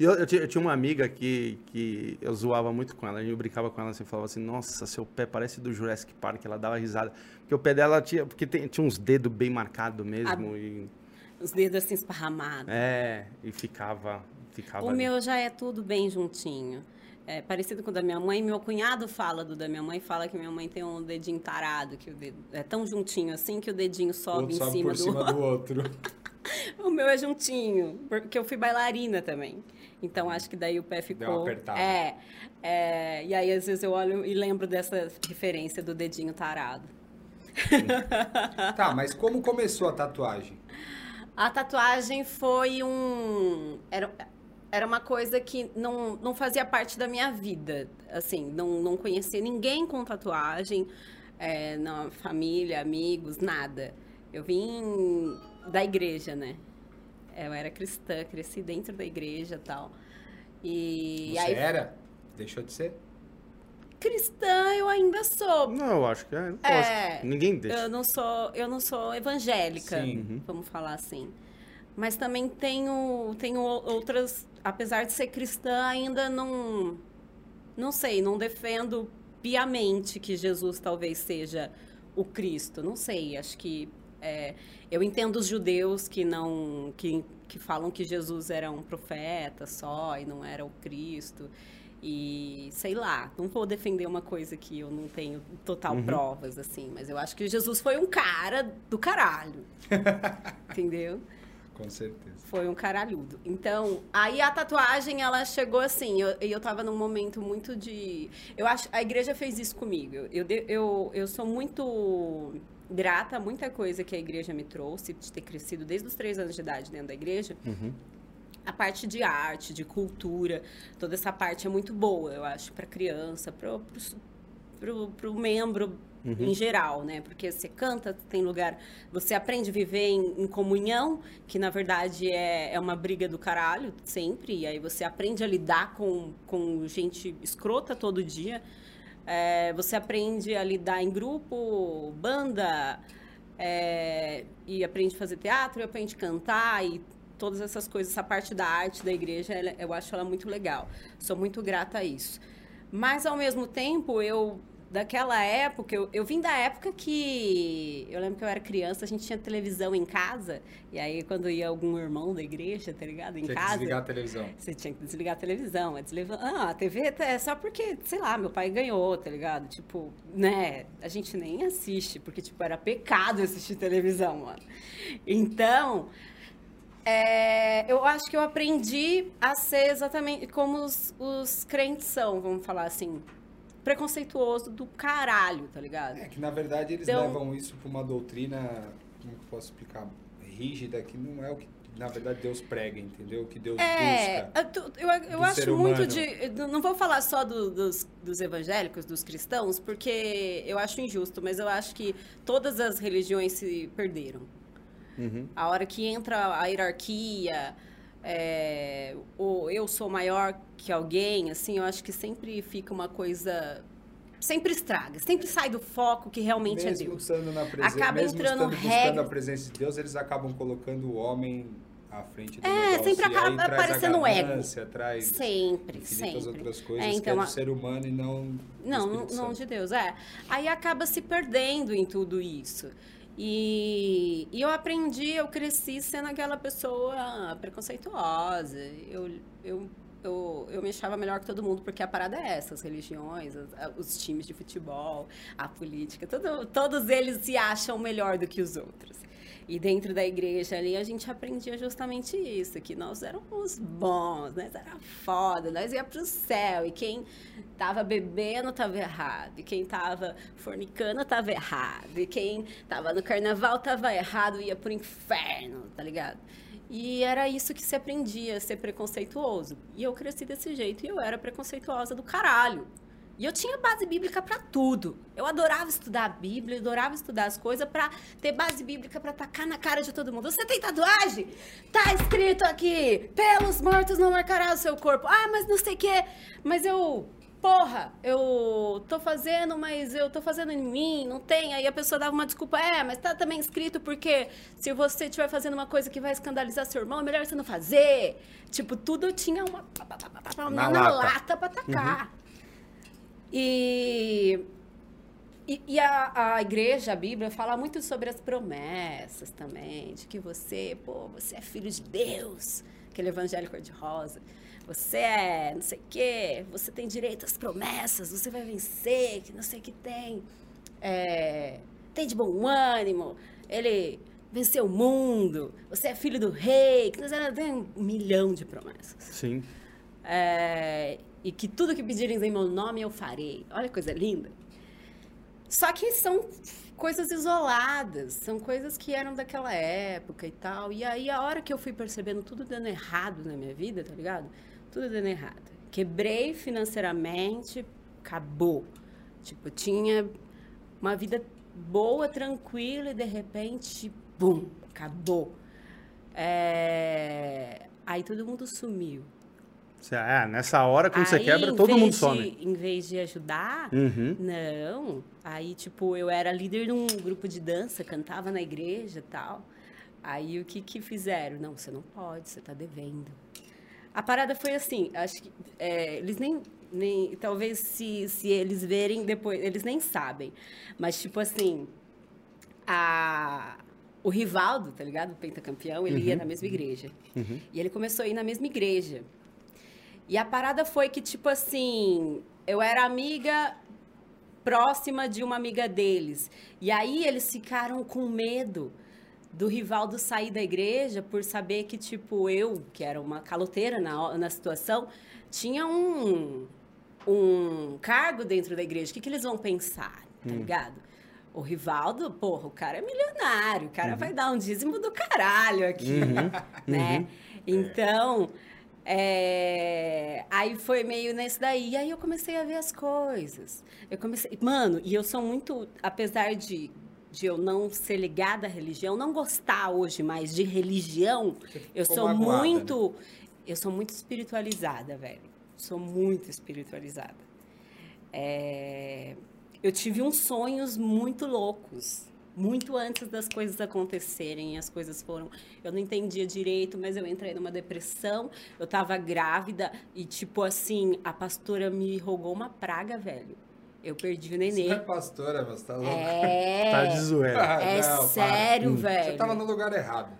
Eu, eu, tinha, eu tinha uma amiga que, que eu zoava muito com ela, eu brincava com ela assim, falava assim, nossa, seu pé parece do Jurassic Park, ela dava risada. Porque o pé dela tinha, porque tem- tinha uns dedos bem marcados mesmo, e, Os dedos assim esparramados. é, e ficava, ficava. O ali. meu já é tudo bem juntinho. É parecido com o da minha mãe. Meu cunhado fala do da minha mãe, fala que minha mãe tem um dedinho tarado, que o dedo é tão juntinho assim que o dedinho O sobe outro em sobe cima por do cima do outro. O meu é juntinho, porque eu fui bailarina também. Então acho que daí o pé ficou. uma apertada. É, é. E aí às vezes eu olho e lembro dessa referência do dedinho tarado. tá, mas como começou a tatuagem? A tatuagem foi um. Era, era uma coisa que não, não fazia parte da minha vida. Assim, não, não conhecia ninguém com tatuagem, é, na família, amigos, nada. Eu vim da igreja, né? Eu era cristã, cresci dentro da igreja e tal. E Você aí, era? Deixou de ser? Cristã eu ainda sou. Não, eu acho que é. lógico, É, Ninguém deixa. Eu não sou, eu não sou evangélica, Sim. Uhum. vamos falar assim. Mas também tenho, tenho outras, apesar de ser cristã, ainda não, não sei, não defendo piamente que Jesus talvez seja o Cristo. Não sei, acho que é, eu entendo os judeus que não, que, que falam que Jesus era um profeta só e não era o Cristo. E sei lá, não vou defender uma coisa que eu não tenho total provas, assim, mas eu acho que Jesus foi um cara do caralho. entendeu? Com certeza. Foi um caralhudo. Então, aí a tatuagem, ela chegou assim, eu, eu tava num momento muito de... Eu acho, a igreja fez isso comigo. Eu, eu, eu, eu sou muito grata a muita coisa que a igreja me trouxe, de ter crescido desde os três anos de idade dentro da igreja. Uhum. A parte de arte, de cultura, toda essa parte é muito boa, eu acho, para criança, pro, pro membro em geral, né? Porque você canta, tem lugar, você aprende a viver em, em comunhão, que na verdade é, é uma briga do caralho, sempre, e aí você aprende a lidar com, com gente escrota todo dia. É, você aprende a lidar em grupo, banda, é, e aprende a fazer teatro, e aprende a cantar, e todas essas coisas, essa parte da arte da igreja, ela- eu acho ela muito legal. Sou muito grata a isso. Mas, ao mesmo tempo, eu, daquela época, eu, eu vim da época que. Eu lembro que eu era criança, a gente tinha televisão em casa, e aí quando ia algum irmão da igreja, tá ligado? Em Tinha que casa. desligar a televisão. Você tinha que desligar a televisão. É desligar... Ah, a TV é só porque, sei lá, meu pai ganhou, tá ligado? Tipo, né? A gente nem assiste, porque, tipo, era pecado assistir televisão, mano. Então, é, eu acho que eu aprendi a ser exatamente como os, os crentes são, vamos falar assim. Preconceituoso do caralho, tá ligado? É que na verdade eles Então- levam isso para uma doutrina, como que eu posso explicar, rígida, que não é o que na verdade Deus prega, entendeu? O que Deus É, busca. eu, eu, eu acho muito de. Não vou falar só do- dos, dos evangélicos, dos cristãos, porque eu acho injusto, mas eu acho que todas as religiões se perderam. Uhum. A hora que entra a hierarquia, é, o eu sou maior que alguém, assim, eu acho que sempre fica uma coisa. Sempre estraga, sempre sai do foco que realmente mesmo é Deus. Estando na presença, Acaba mesmo entrando estando regra- a presença de Deus, eles acabam colocando o homem à frente do É, negócio. sempre e aí acaba aparecendo o ego. Traz Sempre, sempre. outras coisas É, que então, é do a- ser humano e não do Não, não, não de Deus, é. Aí acaba se perdendo em tudo isso. E, e eu aprendi, eu cresci sendo aquela pessoa preconceituosa. Eu, eu, eu, eu me achava melhor que todo mundo, porque a parada é essa, as religiões, a- os times de futebol, a política, tudo, todos eles se acham melhor do que os outros. E dentro da igreja ali a gente aprendia justamente isso, que nós éramos bons, nós era foda, nós ia pro céu. E quem tava bebendo tava errado, e quem tava fornicando tava errado, e quem tava no carnaval tava errado, ia pro inferno, tá ligado? E era isso que se aprendia, ser preconceituoso. E eu cresci desse jeito, e eu era preconceituosa do caralho. E eu tinha base bíblica pra tudo. Eu adorava estudar a Bíblia, adorava estudar as coisas pra ter base bíblica pra tacar na cara de todo mundo. Você tem tatuagem? Tá escrito aqui: pelos mortos não marcará o seu corpo. Ah, mas não sei o quê. Mas eu. Porra, eu tô fazendo, mas eu tô fazendo em mim, não tem. Aí a pessoa dava uma desculpa, é, mas tá também escrito porque se você estiver fazendo uma coisa que vai escandalizar seu irmão, é melhor você não fazer. Tipo, tudo tinha uma. Na na lata. lata pra tacar. E, e, e a, a igreja, a Bíblia, fala muito sobre as promessas também, de que você, pô, você é filho de Deus, aquele evangelho cor-de-rosa. Você é não sei o quê, você tem direito às promessas, você vai vencer, que não sei o que tem. É, tem de bom ânimo, ele venceu o mundo, você é filho do rei, que tem um milhão de promessas. Sim. É, e que tudo que pedirem em meu nome eu farei. Olha que coisa linda. Só que são coisas isoladas, são coisas que eram daquela época e tal. E aí, a hora que eu fui percebendo tudo dando errado na minha vida, tá ligado? Tudo dando errado. Quebrei financeiramente, acabou. Tipo, tinha uma vida boa, tranquila e de repente, bum, acabou. É... Aí todo mundo sumiu. É, nessa hora, quando aí, você quebra, todo mundo de, some. Em vez de ajudar, uhum. não. Aí, tipo, eu era líder de um grupo de dança, cantava na igreja e tal. Aí, o que que fizeram? Não, você não pode, você tá devendo. A parada foi assim, acho que é, eles nem, nem... Talvez se, se eles verem depois, eles nem sabem. Mas, tipo assim, a, o Rivaldo, tá ligado? O pentacampeão, ele uhum. ia na mesma igreja. Uhum. E ele começou a ir na mesma igreja. E a parada foi que, tipo assim, eu era amiga próxima de uma amiga deles. E aí eles ficaram com medo do Rivaldo sair da igreja por saber que, tipo, eu, que era uma caloteira na, na situação, tinha um, um cargo dentro da igreja. O que, que eles vão pensar, tá hum. ligado? O Rivaldo, porra, o cara é milionário, o cara uhum. vai dar um dízimo do caralho aqui, uhum. né? Uhum. Então, é... Aí foi meio nesse daí. E aí eu comecei a ver as coisas. Eu comecei. Mano, e eu sou muito. Apesar de, de eu não ser ligada à religião, não gostar hoje mais de religião, eu sou magoada, muito. Né? Eu sou muito espiritualizada, velho. Sou muito espiritualizada. É... Eu tive uns sonhos muito loucos muito antes das coisas acontecerem. As coisas foram. Eu não entendia direito, mas eu entrei numa depressão. Eu tava grávida e, tipo assim, a pastora me rogou uma praga, velho. Eu perdi o nenê. Você é pastora, mas tá louco. É. tá de zoeira. É não, sério, velho. Você tava no lugar errado.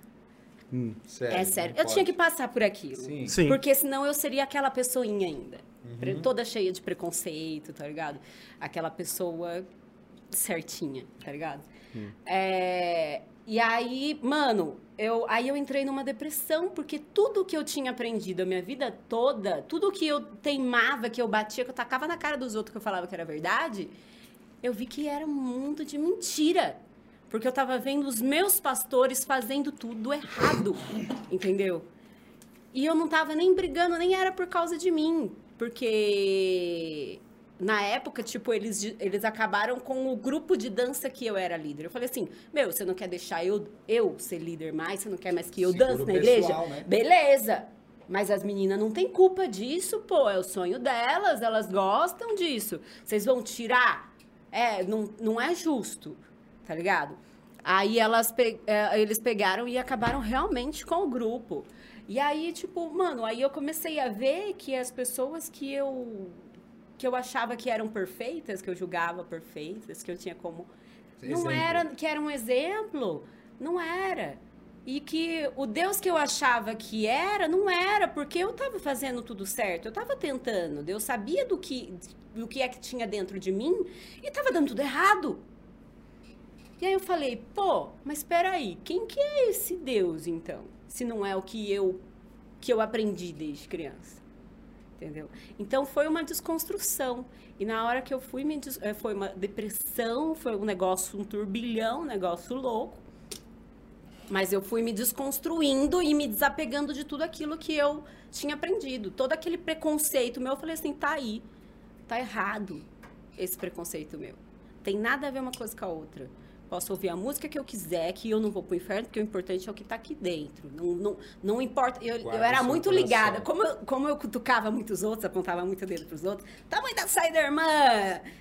Hum. Sério, é sério. Eu tinha que passar por aquilo. Sim. Sim. Porque senão eu seria aquela pessoinha ainda. Uhum. Toda cheia de preconceito, tá ligado? Aquela pessoa certinha, tá ligado? Hum. É, e aí, mano, eu, aí eu entrei numa depressão, porque tudo que eu tinha aprendido a minha vida toda, tudo que eu teimava, que eu batia, que eu tacava na cara dos outros, que eu falava que era verdade, eu vi que era um mundo de mentira. Porque eu tava vendo os meus pastores fazendo tudo errado, entendeu? E eu não tava nem brigando, nem era por causa de mim. Porque na época, tipo, eles, eles acabaram com o grupo de dança que eu era líder. Eu falei assim, meu, você não quer deixar eu, eu ser líder mais? Você não quer mais que eu dance na igreja? né? Beleza! Mas as meninas não têm culpa disso, pô. É o sonho delas, elas gostam disso. Vocês vão tirar? É, não, não é justo, tá ligado? Aí elas pe é, eles pegaram e acabaram realmente com o grupo. E aí, tipo, mano, aí eu comecei a ver que as pessoas que eu que eu achava que eram perfeitas, que eu julgava perfeitas, que eu tinha como. Exemplo. Não era, que era um exemplo. Não era. E que o Deus que eu achava que era, não era, porque eu estava fazendo tudo certo, eu estava tentando, Deus sabia do que, do que é que tinha dentro de mim e estava dando tudo errado. E aí eu falei, pô, mas espera aí, quem que é esse Deus então? Se não é o que eu que eu aprendi desde criança entendeu? Então foi uma desconstrução. E na hora que eu fui, me des... Eh, foi uma depressão, foi um negócio, um turbilhão, um negócio louco. Mas eu fui me desconstruindo e me desapegando de tudo aquilo que eu tinha aprendido. Todo aquele preconceito meu, eu falei assim, tá aí. Tá errado esse preconceito meu. Tem nada a ver uma coisa com a outra. Posso ouvir a música que eu quiser, que eu não vou pro inferno, porque o importante é o que está aqui dentro. Não, não, não importa. Eu, eu era muito coração. ligada. Como eu, como eu cutucava muitos outros, apontava muito o dedo pros outros, tamanho da saída, irmã!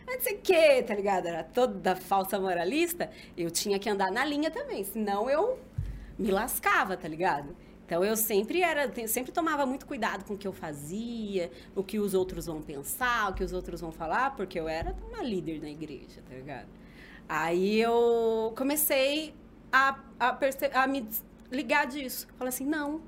Não sei o quê, tá ligado? Era toda falsa moralista. Eu tinha que andar na linha também, senão eu me lascava, tá ligado? Então eu sempre era, sempre tomava muito cuidado com o que eu fazia, o que os outros vão pensar, o que os outros vão falar, porque eu era uma líder na igreja, tá ligado? Aí eu comecei a, a, a me ligar disso. Falei assim, não,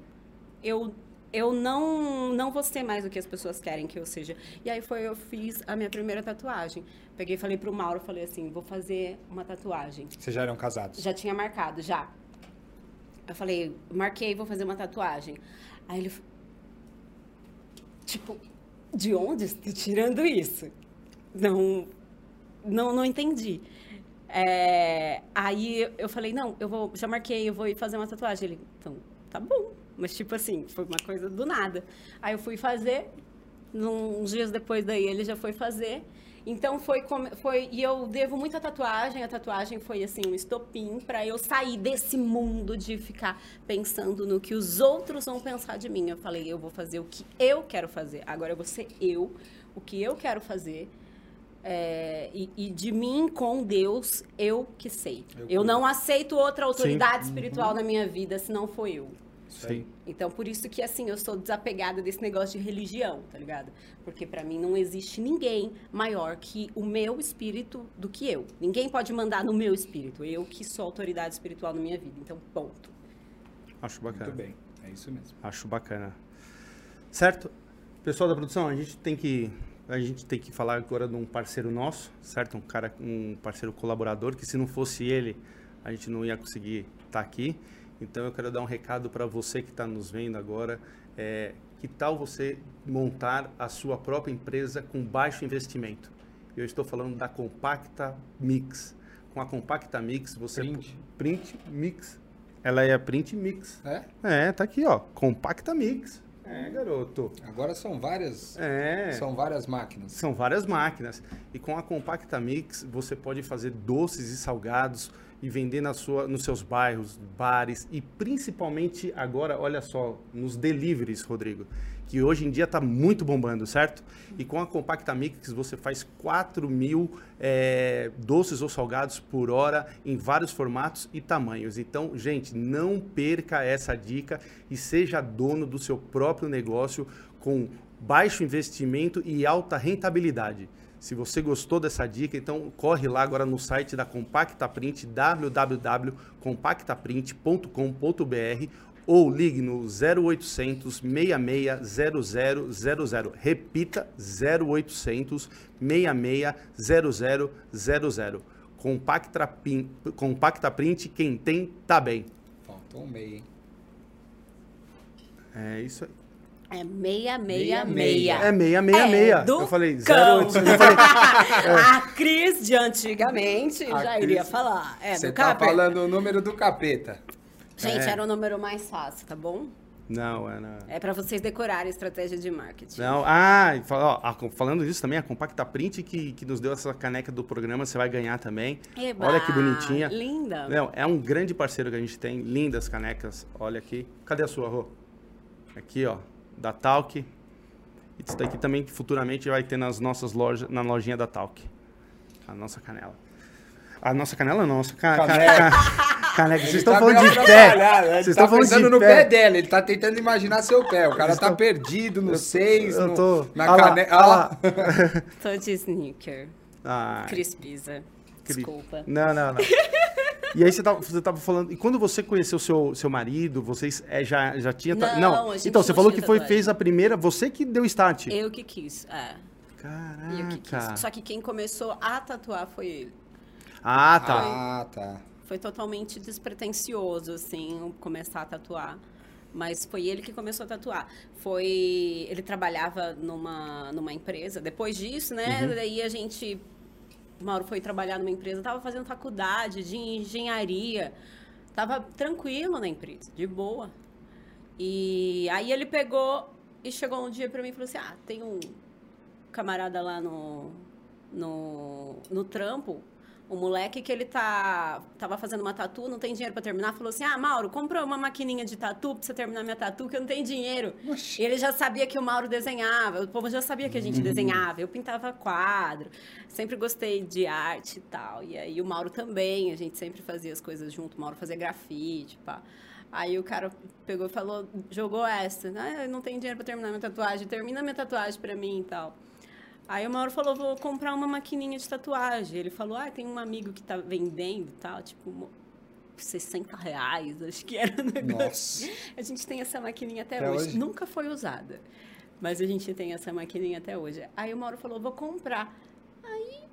eu eu não não vou ser mais o que as pessoas querem que eu seja. E aí foi eu fiz a minha primeira tatuagem. Peguei e falei pro Mauro, falei assim, vou fazer uma tatuagem. Vocês já eram casados? Já tinha marcado, já. Eu falei, marquei, vou fazer uma tatuagem. Aí ele tipo, de onde você está tirando isso? Não, não, não entendi. É, aí eu falei, não, eu vou, já marquei, eu vou ir fazer uma tatuagem. Ele, então, tá bom. Mas, tipo assim, foi uma coisa do nada. Aí eu fui fazer, uns dias depois daí ele já foi fazer. Então foi, foi e eu devo muita tatuagem. A tatuagem foi assim um estopim para eu sair desse mundo de ficar pensando no que os outros vão pensar de mim. Eu falei, eu vou fazer o que eu quero fazer. Agora eu vou ser eu, o que eu quero fazer. É, e, e, de mim com Deus, eu que sei. Eu, eu não aceito outra autoridade Sim. espiritual uhum. na minha vida se não for eu. Sim. Então, por isso que, assim, eu sou desapegada desse negócio de religião, tá ligado? Porque para mim não existe ninguém maior que o meu espírito do que eu. Ninguém pode mandar no meu espírito. Eu que sou autoridade espiritual na minha vida. Então, ponto. Acho bacana. Muito bem. É isso mesmo. Acho bacana. Certo? Pessoal da produção, a gente tem que a gente tem que falar agora de um parceiro nosso, certo? Um cara, um parceiro colaborador que se não fosse ele, a gente não ia conseguir estar tá aqui. Então eu quero dar um recado para você que está nos vendo agora. É, que tal você montar a sua própria empresa com baixo investimento? Eu estou falando da Compacta Mix. Com a Compacta Mix você print, print mix. Ela é print mix. É? É, tá aqui, ó. Compacta Mix. É, garoto. Agora são várias. É. São várias máquinas. São várias máquinas. E com a Compacta Mix você pode fazer doces e salgados e vender na sua, nos seus bairros, bares e principalmente agora, olha só, nos deliveries, Rodrigo, que hoje em dia está muito bombando, certo? E com a Compacta Mix você faz 4 mil é, doces ou salgados por hora em vários formatos e tamanhos. Então, gente, não perca essa dica e seja dono do seu próprio negócio com baixo investimento e alta rentabilidade. Se você gostou dessa dica, então corre lá agora no site da Compacta Print, www.compactaprint.com.br ou ligue no 0800 660000. Repita 0800 660000. Compacta, Compacta Print, quem tem, tá bem. Faltou um meio, hein? É isso aí. É 666. É 666. É eu falei 08. Eu falei, é. A Cris de antigamente a já Cris, iria falar. É, você tá capeta. falando o número do capeta. Gente, é. era o número mais fácil, tá bom? Não, é. Não. É para vocês decorarem a estratégia de marketing. Não, ah, ó, falando isso também, a Compacta Print que, que nos deu essa caneca do programa, você vai ganhar também. Eba, olha que bonitinha. Linda. Não, é um grande parceiro que a gente tem. Lindas canecas. Olha aqui. Cadê a sua, Rô? Aqui, ó da Talk. Isso daqui também futuramente vai ter nas nossas lojas, na lojinha da Talk. A nossa canela. A nossa canela não, nossa ca caneca. caneca. Vocês estão tá falando de pé. Né? Vocês estão tá falando no pé. pé dela, ele tá tentando imaginar seu pé. O cara tá perdido no 6, eu tô... na caneca. Olha lá. tô de sneaker. Ah. Cris Pisa. Desculpa. Não, não, não. E aí você tava, você tava falando. E quando você conheceu seu, seu marido, vocês é, já, já tinha. Não, não. então, você falou que foi, fez a primeira, você que deu start. Eu que quis, é. Caraca. Eu que quis. Só que quem começou a tatuar foi ele. Ah, tá. Foi, ah, tá. Foi totalmente despretensioso, assim, começar a tatuar. Mas foi ele que começou a tatuar. Foi. Ele trabalhava numa, numa empresa. Depois disso, né? Uhum. Daí a gente o Mauro foi trabalhar numa empresa, estava fazendo faculdade de engenharia, estava tranquilo na empresa, de boa. E aí ele pegou e chegou um dia para mim e falou assim: Ah, tem um camarada lá no, no, no trampo o moleque que ele tá tava fazendo uma tatu, não tem dinheiro para terminar, falou assim: "Ah, Mauro, compra uma maquininha de tatu para você terminar minha tatu, que eu não tenho dinheiro". Oxi. E ele já sabia que o Mauro desenhava, o povo já sabia que a gente uhum. desenhava, eu pintava quadro. Sempre gostei de arte e tal. E aí o Mauro também, a gente sempre fazia as coisas junto, o Mauro fazia grafite, pá. Aí o cara pegou e falou, jogou essa, ah, eu não tenho dinheiro para terminar minha tatuagem, termina minha tatuagem para mim e tal. Aí o Mauro falou, vou comprar uma maquininha de tatuagem. Ele falou, ah, tem um amigo que tá vendendo tal, tipo, 60 reais, acho que era o negócio. Nossa. A gente tem essa maquininha até, Até hoje. hoje? Nunca foi usada. Mas a gente tem essa maquininha até hoje. Aí o Mauro falou, vou comprar. Aí,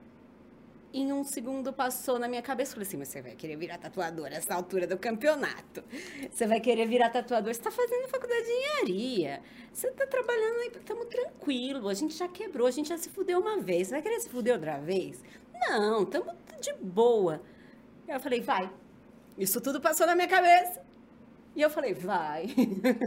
em um segundo, passou na minha cabeça. Falei assim, mas você vai querer virar tatuador nessa altura do campeonato. Você vai querer virar tatuador. Você está fazendo faculdade de engenharia. Você está trabalhando aí, estamos tranquilo. A gente já quebrou, a gente já se fudeu uma vez. Você vai querer se fuder outra vez? Não, estamos de boa. Aí eu falei, vai. Isso tudo passou na minha cabeça. E eu falei, vai.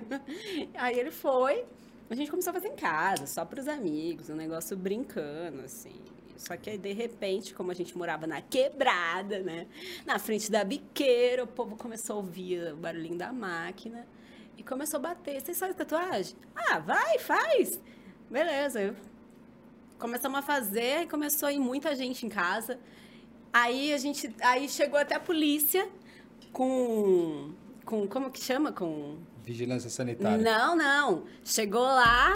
Aí ele foi. A gente começou a fazer em casa, só para os amigos, um negócio brincando, assim. Só que aí, de repente, como a gente morava na quebrada, né? Na frente da biqueira, o povo começou a ouvir o barulhinho da máquina e começou a bater. Vocês fazem tatuagem? Ah, vai, faz! Beleza. Começamos a fazer e começou a ir muita gente em casa. Aí a gente. Aí chegou até a polícia com. com como que chama? Com. Vigilância sanitária. Não, não. Chegou lá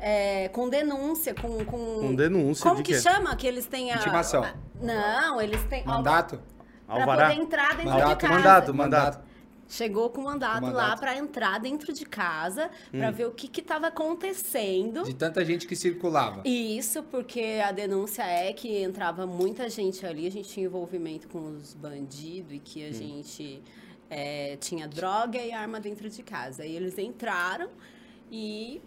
é, com denúncia, com. Com, Com denúncia Como de que quê? chama? Que eles têm a. Intimação. não, eles têm. Mandato? Para Alvará? poder entrar dentro Mandato, de casa. Mandato, mandato. Chegou com mandato, Com lá mandato. para entrar dentro de casa, Hum. para ver o que estava acontecendo. De tanta gente que circulava. Isso, porque a denúncia é que entrava muita gente ali, a gente tinha envolvimento com os bandidos e que a gente é, tinha droga e arma dentro de casa. Aí eles entraram e.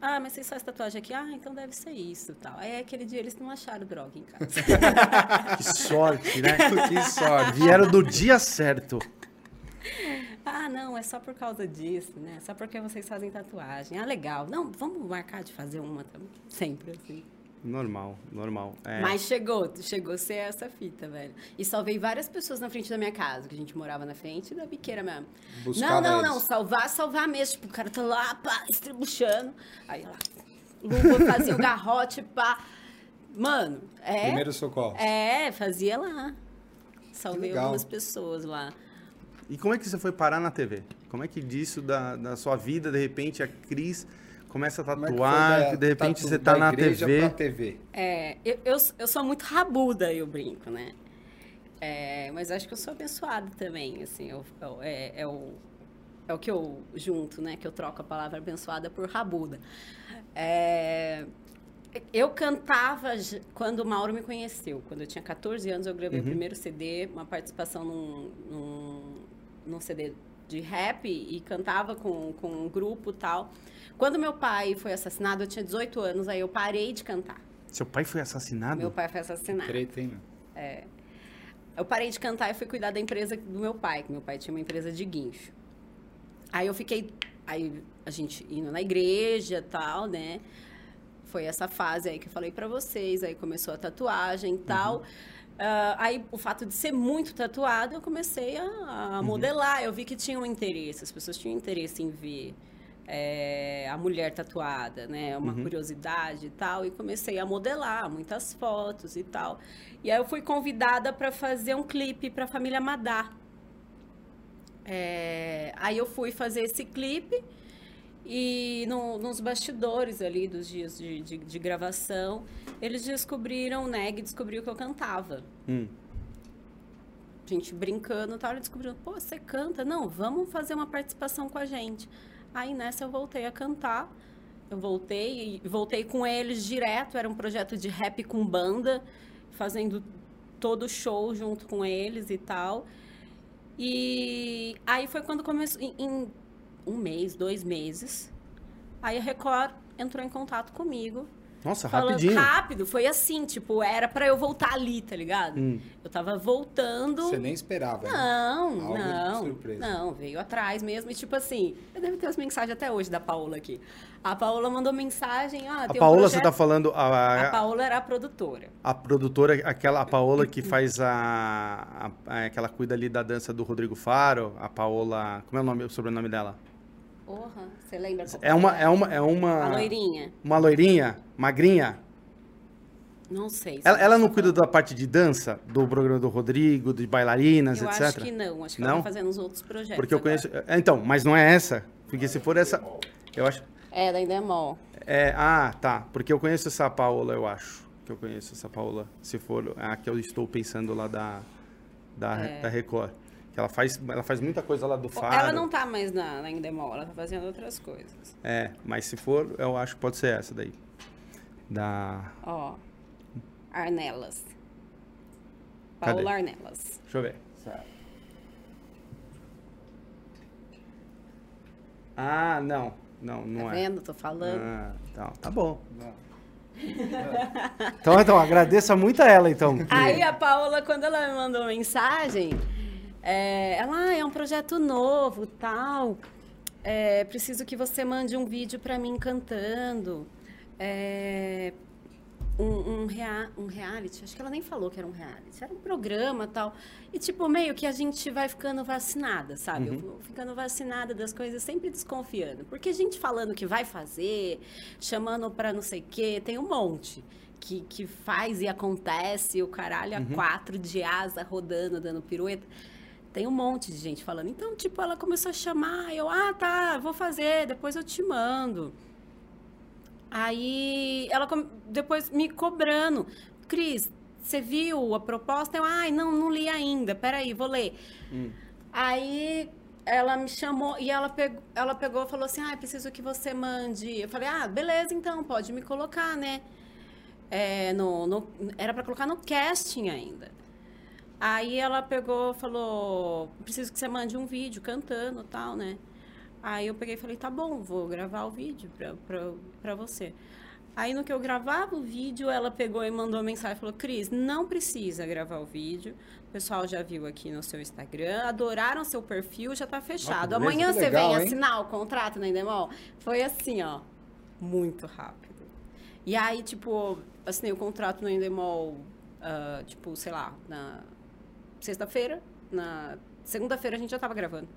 Ah, mas vocês fazem tatuagem aqui? Ah, então deve ser isso tal. Aí aquele dia eles não acharam droga em casa. Que sorte, né? que sorte. Vieram do dia certo. ah, não, é só por causa disso, né? Só porque vocês fazem tatuagem. Ah, legal. Não, vamos marcar de fazer uma também. Sempre assim. Normal, normal. É. Mas chegou, chegou a ser essa fita, velho. E salvei várias pessoas na frente da minha casa, que a gente morava na frente da biqueira mesmo. Buscava não, não, não, eles. salvar, salvar mesmo. Tipo, o cara tá lá, pá, estribuchando. Aí lá, luva, fazia o garrote, pá. Mano, é. Primeiro socorro. É, fazia lá. Salvei algumas pessoas lá. E como é que você foi parar na TV? Como é que disso da, da sua vida, de repente, a Cris começa a é tatuar, da- que de repente tatu- você tá da na igreja TV. Pra TV. É, eu, eu, eu sou muito rabuda, eu brinco, né? É, mas acho que eu sou abençoada também, assim, eu, eu- é, é o, é o que eu junto, né? Que eu troco a palavra abençoada por rabuda. É, eu cantava quando o Mauro me conheceu. Quando eu tinha 14 anos, eu gravei o primeiro CD, uma participação num, num, num CD de rap e cantava com, com um grupo e tal. Quando meu pai foi assassinado, eu tinha 18 anos, aí eu parei de cantar. Seu pai foi assassinado? Meu pai foi assassinado. Treta, hein, meu? Eu parei de cantar e fui cuidar da empresa do meu pai, que meu pai tinha uma empresa de guincho. Aí eu fiquei, aí a gente indo na igreja e tal, né? Foi essa fase aí que eu falei pra vocês, aí começou a tatuagem e tal. Ah, aí o fato de ser muito tatuado, eu comecei a, a modelar. Eu vi que tinha um interesse, as pessoas tinham interesse em ver é, a mulher tatuada, né? Uma curiosidade e tal. E comecei a modelar muitas fotos e tal. E aí eu fui convidada para fazer um clipe para a família Madá. É, aí eu fui fazer esse clipe e no- nos bastidores ali dos dias de, de- de gravação, eles descobriram, o Neg descobriu que eu cantava. Hum. Gente brincando e tal, ele descobriu, pô, você canta? Não, vamos fazer uma participação com a gente. Aí nessa eu voltei a cantar. Eu voltei e voltei com eles direto, era um projeto de rap com banda, fazendo todo o show junto com eles e tal. E aí foi quando começou, em, em um mês, dois meses, aí a Record entrou em contato comigo. Nossa, falando rapidinho. rápido, foi assim, tipo, era pra eu voltar ali, tá ligado? Hum. Eu tava voltando. Você nem esperava. né? Não, de não. surpresa. Não, veio atrás mesmo. E tipo assim, eu devo ter as mensagens até hoje da Paola aqui. A Paola mandou mensagem. Ah, A tem um Paola, você tá falando. A, A a, Paola era a produtora. a produtora, aquela a Paola que faz a, a- Aquela cuida ali da dança do Rodrigo Faro. A Paola. Como é o, nome, o sobrenome dela? Você lembra? É uma. É uma, é uma, A loirinha. uma loirinha, magrinha. Não sei. se Ela, ela não cuida da parte de dança, do programa do Rodrigo, de bailarinas, Eu etc? acho que não. Acho que Não? ela tá fazendo uns outros projetos. Porque eu agora. conheço. é, Então, mas não é essa. Porque se for essa. Eu acho. É, da Indemol. É, ah, tá. Porque eu conheço essa Paola, eu acho. Que eu conheço essa Paola. Se for a que eu estou pensando lá da, da, É. da Record. Que ela faz, ela faz muita coisa lá do Faro. Ela não tá mais na, na Endemol, ela tá fazendo outras coisas. É, mas se for, eu acho que pode ser essa daí. Da. Ó. Arnelas. Cadê? Paula Arnelas. Deixa eu ver. Ah, não. Não, não Tá é. vendo? Tô falando. Ah, então, tá bom. Não. Então, então, agradeça muito a ela, então. que- Aí a Paula, quando ela me mandou mensagem, é, ela, ah, é um projeto novo, tal. É, preciso que você mande um vídeo pra mim cantando. É, um, um, rea- um reality, acho que ela nem falou que era um reality, era um programa tal. E tipo, meio que a gente vai ficando vacinada, sabe? Vou ficando vacinada das coisas, sempre desconfiando. Porque gente falando que vai fazer, chamando pra não sei o quê, tem um monte. Que, que faz e acontece, o caralho a quatro de asa rodando, dando pirueta. Tem um monte de gente falando. Então, tipo, ela começou a chamar, eu, ah, tá, vou fazer, depois eu te mando. Aí ela depois me cobrando. Cris, você viu a proposta? Eu, ai, não, não li ainda. Peraí, vou ler. Aí ela me chamou e ela pegou, ela pegou e falou assim: ah, preciso que você mande. Eu falei, ah, beleza, então, pode me colocar, né? É, no, no- era para colocar no casting ainda. Aí ela pegou falou: preciso que você mande um vídeo cantando e tal, né? Aí eu peguei e falei: tá bom, vou gravar o vídeo pra, pra, pra você. Aí no que eu gravava o vídeo, ela pegou e mandou mensagem e falou: Cris, não precisa gravar o vídeo. O pessoal já viu aqui no seu Instagram, adoraram seu perfil, já tá fechado. beleza, Amanhã você legal, vem hein? assinar o contrato na Endemol. Foi assim, ó, muito rápido. E aí, tipo, assinei o contrato no Endemol, ah, tipo, sei lá, na sexta-feira, na segunda-feira a gente já tava gravando.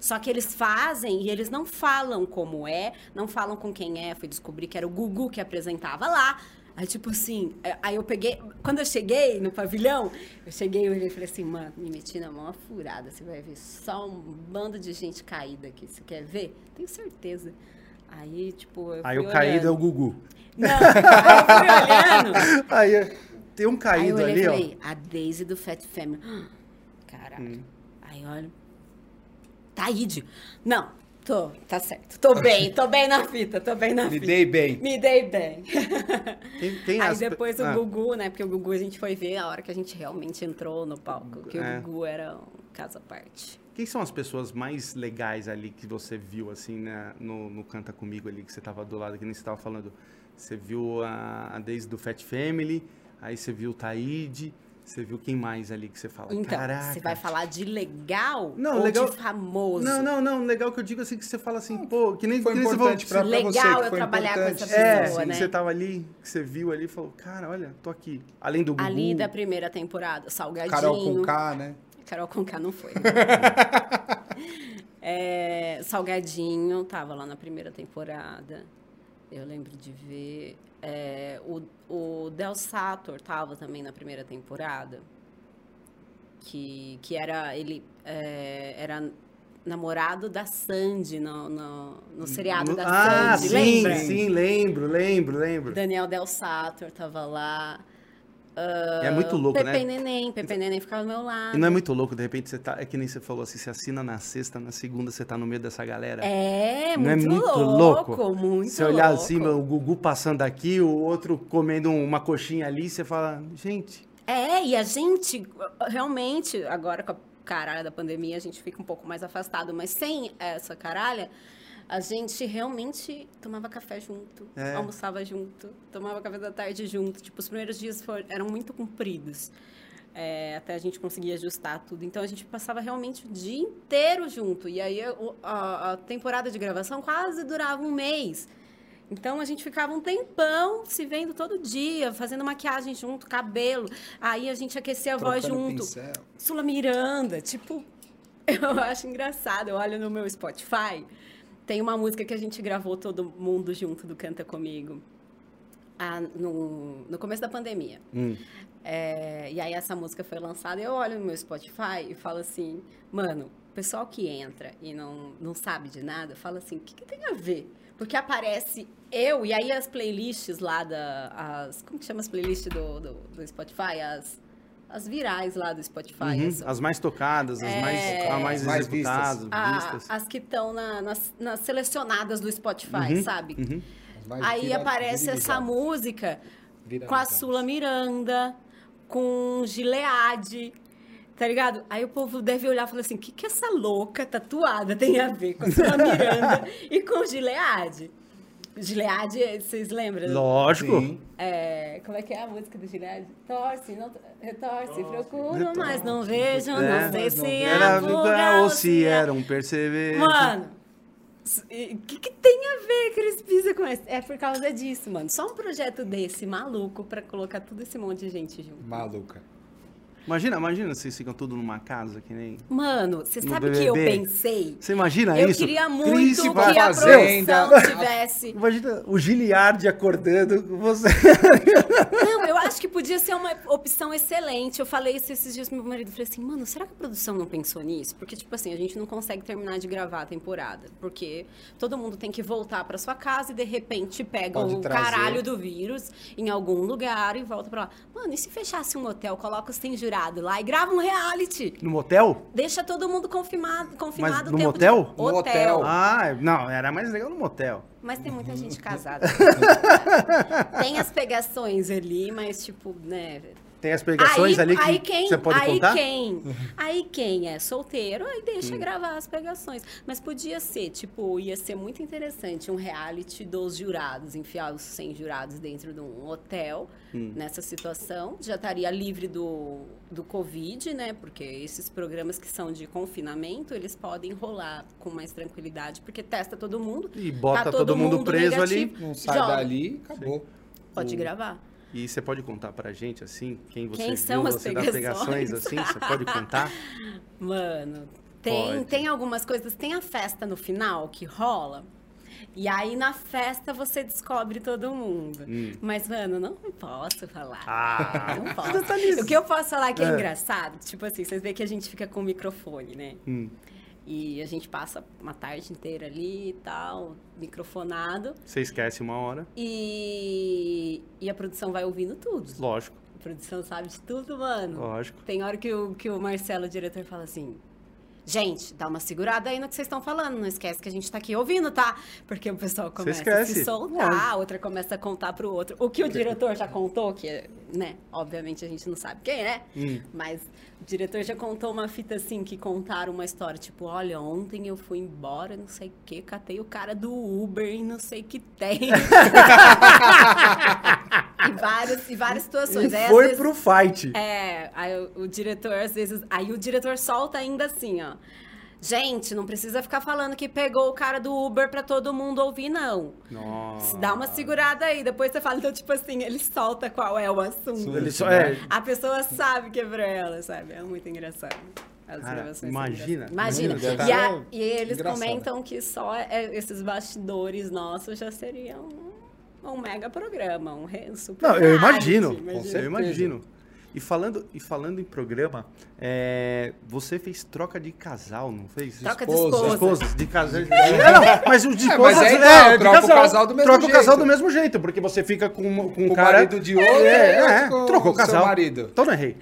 Só que eles fazem e eles não falam como é, não falam com quem é. Fui descobrir que era o Gugu que apresentava lá. Aí, tipo assim, é, aí eu peguei. Quando eu cheguei no pavilhão, eu cheguei e falei assim, mano, me meti na mão furada. Você vai ver só um bando de gente caída aqui. Você quer ver? Tenho certeza. Aí, tipo, eu Aí o caído é o olhando. Gugu. Não, aí eu fui olhando. Aí tem um Aí eu caído ali, e ó. falei, a Daisy do Fat Family. Caraca. Hum. Aí olha. Taíde. Não, tô, tá certo. Tô bem, tô bem na fita, tô bem na Me fita. dei bem. Me dei bem. Tem, tem Aí as depois o Ah, Gugu, né? Porque o Gugu a gente foi ver a hora que a gente realmente entrou no palco. Que É. o Gugu era um caso à parte. Quem são as pessoas mais legais ali que você viu, assim, né, no, no Canta Comigo ali, que você tava do lado, que nem você tava falando? Você viu a, a Daisy do Fat Family, aí você viu o Taíde, você viu quem mais ali que você fala? Então, Caraca. você vai falar de legal Não, ou legal- de famoso? Não, não, não, legal que eu digo assim, que você fala assim, pô, que nem, Foi que nem importante você falou, pra, pra você. Legal que eu foi trabalhar com importante. essa É, pessoa, sim, né? você tava ali, que você viu ali e falou, cara, olha, tô aqui. Além do Gugu. Ali da primeira temporada, Salgadinho. Carol com K, né? Carol Conká não foi. É, Salgadinho tava lá na primeira temporada. Eu lembro de ver. É, o, o Del Sator tava também na primeira temporada. Que, que era. Ele é, era namorado da Sandy no, no, no seriado No- da ah, Sandy, sim, lembra? sim, lembro, lembro, lembro. Daniel Del Sator tava lá. É muito louco, Pepe né? Neném, Pepe Neném ficava do meu lado. E não é muito louco, de repente você tá. É que nem você falou assim, você assina na sexta, na segunda você tá no meio dessa galera. É, Não é muito, muito louco, louco? muito Você olhar louco. assim, o Gugu passando aqui, o outro comendo uma coxinha ali, você fala, gente, É, e a gente, realmente, agora com a caralha da pandemia, a gente fica um pouco mais afastado, mas sem essa caralha, a gente realmente tomava café junto, É. almoçava junto, tomava café da tarde junto. Tipo, os primeiros dias for- eram muito compridos. é, até a gente conseguir ajustar tudo. Então a gente passava realmente o dia inteiro junto. E aí a, a temporada de gravação quase durava um mês. Então a gente ficava um tempão se vendo todo dia, fazendo maquiagem junto, cabelo. Aí a gente aquecia a voz junto. pincel. Sula Miranda, tipo, eu acho engraçado. Eu olho no meu Spotify, tem uma música que a gente gravou todo mundo junto do Canta Comigo. ah, no, no começo da pandemia. hum, É, e aí essa música foi lançada eu olho no meu Spotify e falo assim, mano, o pessoal que entra e não, não sabe de nada, fala assim, o que, que tem a ver? Porque aparece eu, e aí as playlists lá da. As, como que chama as playlists do, do, do Spotify? As, as virais lá do Spotify. Uhum, as, As mais tocadas, as É. mais, a mais, Mais executadas, a- vistas. as que estão na- nas, nas selecionadas do Spotify, Uhum, sabe? uhum. Aí vira- aparece essa música com a. Sula Miranda, com Gileade, tá ligado? Aí o povo deve olhar e falar assim: o que, que essa louca tatuada tem a ver com a Sula Miranda e com Gileade? Gileade, vocês lembram? Lógico. É, como é que é a música do Gileade? Torce, não, retorce, procuro, Retorce. mas não vejo, É, não sei se é Era vulgar ou se era um perceber. Mano, o que, que tem a ver Cris Pisa com isso? É por causa disso, mano. Só um projeto desse, maluco, pra colocar todo esse monte de gente junto. Maluca. Imagina, imagina vocês ficam tudo numa casa que nem. Mano, você sabe que eu pensei? Você imagina eu isso? queria Cris muito que a Fazenda. produção tivesse. Imagina o Giliardi acordando com você. Não, eu acho que podia ser uma opção excelente. Eu falei isso esses dias pro meu marido. Eu falei assim, mano, será que a produção não pensou nisso? Porque, tipo assim, a gente não consegue terminar de gravar a temporada. Porque todo mundo tem que voltar pra sua casa e, de repente, pega Pode o trazer. caralho do vírus em algum lugar e volta pra lá. Mano, e se fechasse um hotel, coloca os tem jurado lá e grava um reality? No motel? Deixa todo mundo confirmado, confirmado no o tempo motel? De... No hotel. Ah, não, era mais legal no motel. Mas tem muita gente casada. tem as pegações ali, mas, tipo, né... Tem as pegações ali que aí quem, você pode aí contar? Quem, aí quem é solteiro, aí Hum. deixa gravar as pegações. Mas podia ser, tipo, ia ser muito interessante um reality dos jurados, enfiar os 100 jurados dentro de um hotel Hum. nessa situação. Já estaria livre do, do Covid, né? Porque esses programas que são de confinamento, eles podem rolar com mais tranquilidade, porque testa todo mundo. E bota tá todo mundo preso ali. Não sai Joga. dali, acabou. Pode gravar. E você pode contar pra gente, assim, quem você Quem viu, são as você pegações? pegações, assim? Você pode contar? Mano, tem, Pode. tem algumas coisas. Tem a festa no final que rola. E aí na festa você descobre todo mundo. Mas, mano, não posso falar. Hum. Ah, não posso. O que eu posso falar que é, É. engraçado, tipo assim, vocês veem que a gente fica com o microfone, né? Hum. E a gente passa uma tarde inteira ali e tal, microfonado. Você esquece uma hora, E, e a produção vai ouvindo tudo. lógico, A produção sabe de tudo, mano. lógico. Tem hora que o, que o Marcelo, o diretor, fala assim: Gente, dá uma segurada aí no que vocês estão falando. Não esquece que a gente tá aqui ouvindo, tá? Porque o pessoal começa a se soltar, a outra começa a contar pro outro. O que o diretor já contou, que, né, obviamente a gente não sabe quem é, Hum. mas o diretor já contou uma fita assim, que contaram uma história, tipo, olha, ontem eu fui embora, não sei o que, catei o cara do Uber e não sei o que tem. e, várias, e várias situações. E Aí, foi vezes- pro fight. é, aí o, o diretor, às vezes. Aí o diretor solta ainda assim, ó. Gente, não precisa ficar falando que pegou o cara do Uber pra todo mundo ouvir, não. Nossa. Dá uma segurada aí, depois você fala, então, tipo assim, ele solta qual é o assunto. Ele só, é, A pessoa sabe que é pra ela, sabe? É muito engraçado. As Cara, imagina. Imagina. imagina, E, a- e eles Engraçado. comentam que só é- esses bastidores nossos já seriam um, mega programa, um super Não, eu imagino. imagina. Eu imagino. E falando, e falando em programa, é, você fez troca de casal, não fez? Troca de Esposa. de casal. É, não, mas os de É, é é, troca o casal do mesmo troca o casal jeito. do mesmo jeito, porque você fica com, com um Com o cara... marido de outro, é, e é, trocou o casal. marido. Então não errei.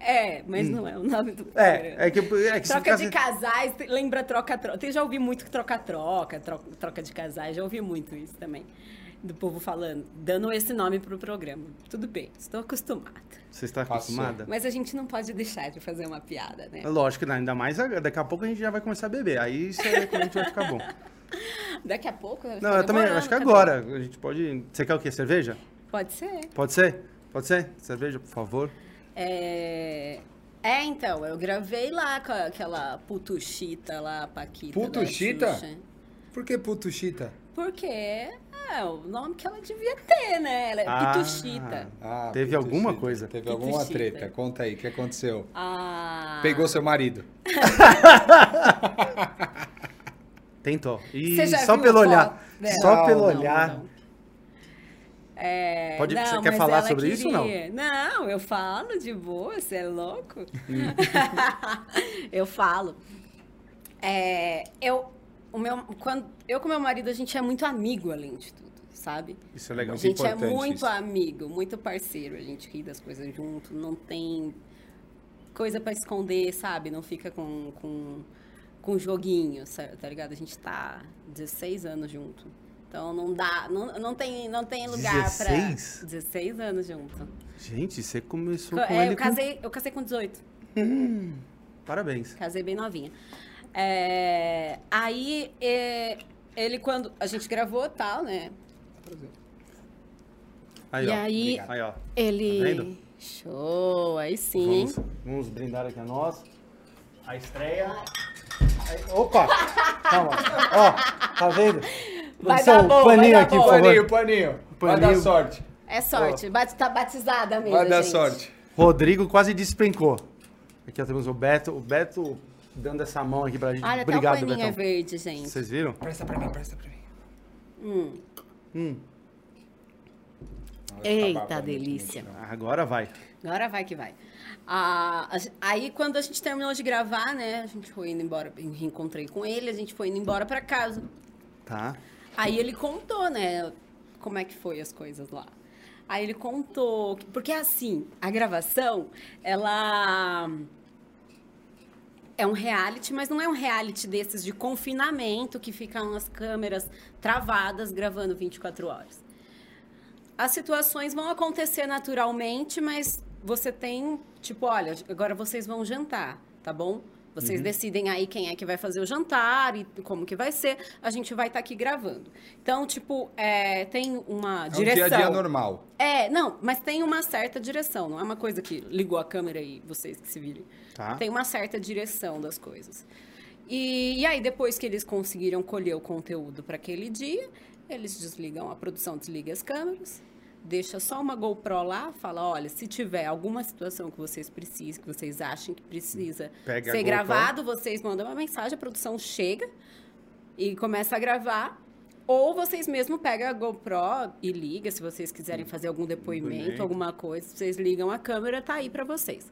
É, mas não é o nome do. É, é que, é que Troca de casais, lembra troca-troca. Eu já ouvi muito troca-troca, troca, troca de casais, já ouvi muito isso também. Do povo falando, dando esse nome pro programa. Tudo bem, estou acostumada. Você está Passou. acostumada? Mas a gente não pode deixar de fazer uma piada, né? É Lógico, né? ainda mais daqui a pouco a gente já vai começar a beber. Aí isso aí a gente vai ficar bom. Daqui a pouco. Não, tá eu também acho que também. agora. A gente pode. Você quer o quê? Cerveja? Pode ser. Pode ser? Pode ser? Cerveja, por favor. É... é, então, eu gravei lá com aquela putuchita lá, a Paquita. Putuchita? Xuxa. Por que puto chita? Porque é o nome que ela devia ter, né? Ela é Ah. pituchita. Ah, Teve puto alguma coisa? Teve Puto alguma treta. Conta aí, o que aconteceu? Ah. Pegou seu marido. Tentou. E só pelo foto olhar. dela? Só Não, pelo não, olhar. não. É, Pode- não, você quer falar sobre isso ou não? queria- Não, eu falo de boa, você é louco? Hum. eu falo. É, eu, o meu, quando, eu com meu marido, a gente é muito amigo, além de tudo, sabe? Isso é legal. A gente é muito isso. amigo, muito parceiro. A gente ri das coisas junto, não tem coisa pra esconder, sabe? Não fica com, com, com joguinho, tá ligado? A gente tá 16 anos junto. Então não dá, não, não, tem, não tem lugar 16? pra. 16 anos junto. Gente, você começou Co- com é, ele eu, casei, eu casei com 18. com... Parabéns. Casei bem novinha. É, aí, é, ele quando... A gente gravou tal, né? Aí, e ó. aí, Aí, ó. ele... Tá? Show, aí sim. Vamos, vamos brindar aqui a nós. A estreia. Aí- opa! Calma. Ó, tá vendo? Vai Produção, dar bom, paninho vai dar aqui, bom. por favor. Paninho, paninho. Vai Paninho. dar sorte. É sorte, bate, tá batizada mesmo, Vai dar gente. sorte. Rodrigo quase despencou. Aqui ó, temos o Beto. O Beto dando essa mão aqui pra gente. Olha, Obrigado, até o paninho é verde, gente. Vocês viram? Presta pra mim, presta pra mim. Hum. Hum, Eita, delícia. agora vai. Agora vai que vai. Ah, aí, quando a gente terminou de gravar, né? A gente foi indo embora, eu reencontrei com ele, a gente foi indo embora pra casa. Tá. Aí ele contou, né? Como é que foi as coisas lá. Aí ele contou. que- Porque assim, a gravação, ela. É um reality, mas não é um reality desses de confinamento que ficam as câmeras travadas gravando 24 horas. As situações vão acontecer naturalmente, mas você tem, tipo, olha, agora vocês vão jantar, tá bom? Vocês decidem aí quem é que vai fazer o jantar e como que vai ser. A gente vai estar aqui gravando. Então, tipo, é, tem uma É um direção. dia a dia normal. É, não, mas tem uma certa direção. Não é uma coisa que ligou a câmera e vocês que se virem. Tá. Tem uma certa direção das coisas. E, e aí, depois que eles conseguiram colher o conteúdo para aquele dia, eles desligam, a produção desliga as câmeras, deixa só uma GoPro lá, fala, olha, se tiver alguma situação que vocês precisem, que vocês achem que precisa Pega ser gravado, vocês mandam uma mensagem, a produção chega e começa a gravar. Ou vocês mesmo pegam a GoPro e liga, se vocês quiserem fazer algum depoimento, Depoimento. alguma coisa, vocês ligam a câmera, tá aí para vocês.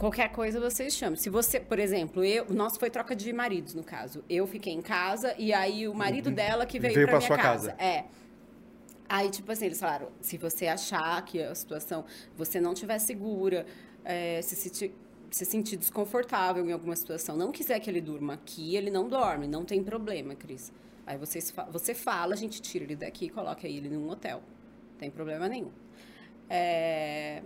Qualquer coisa vocês chamam. Se você, por exemplo, eu, o nosso foi troca de maridos, no caso. Eu fiquei em casa e aí o marido dela que veio, Veio pra pra minha sua casa. casa. É. Aí, tipo assim, eles falaram, se você achar que a situação, você não estiver segura, é, se, se, se sentir desconfortável em alguma situação, não quiser que ele durma aqui, ele não dorme, não tem problema, Cris. Aí vocês, fa- você fala, a gente tira ele daqui e coloca ele num hotel. Não tem problema nenhum. É,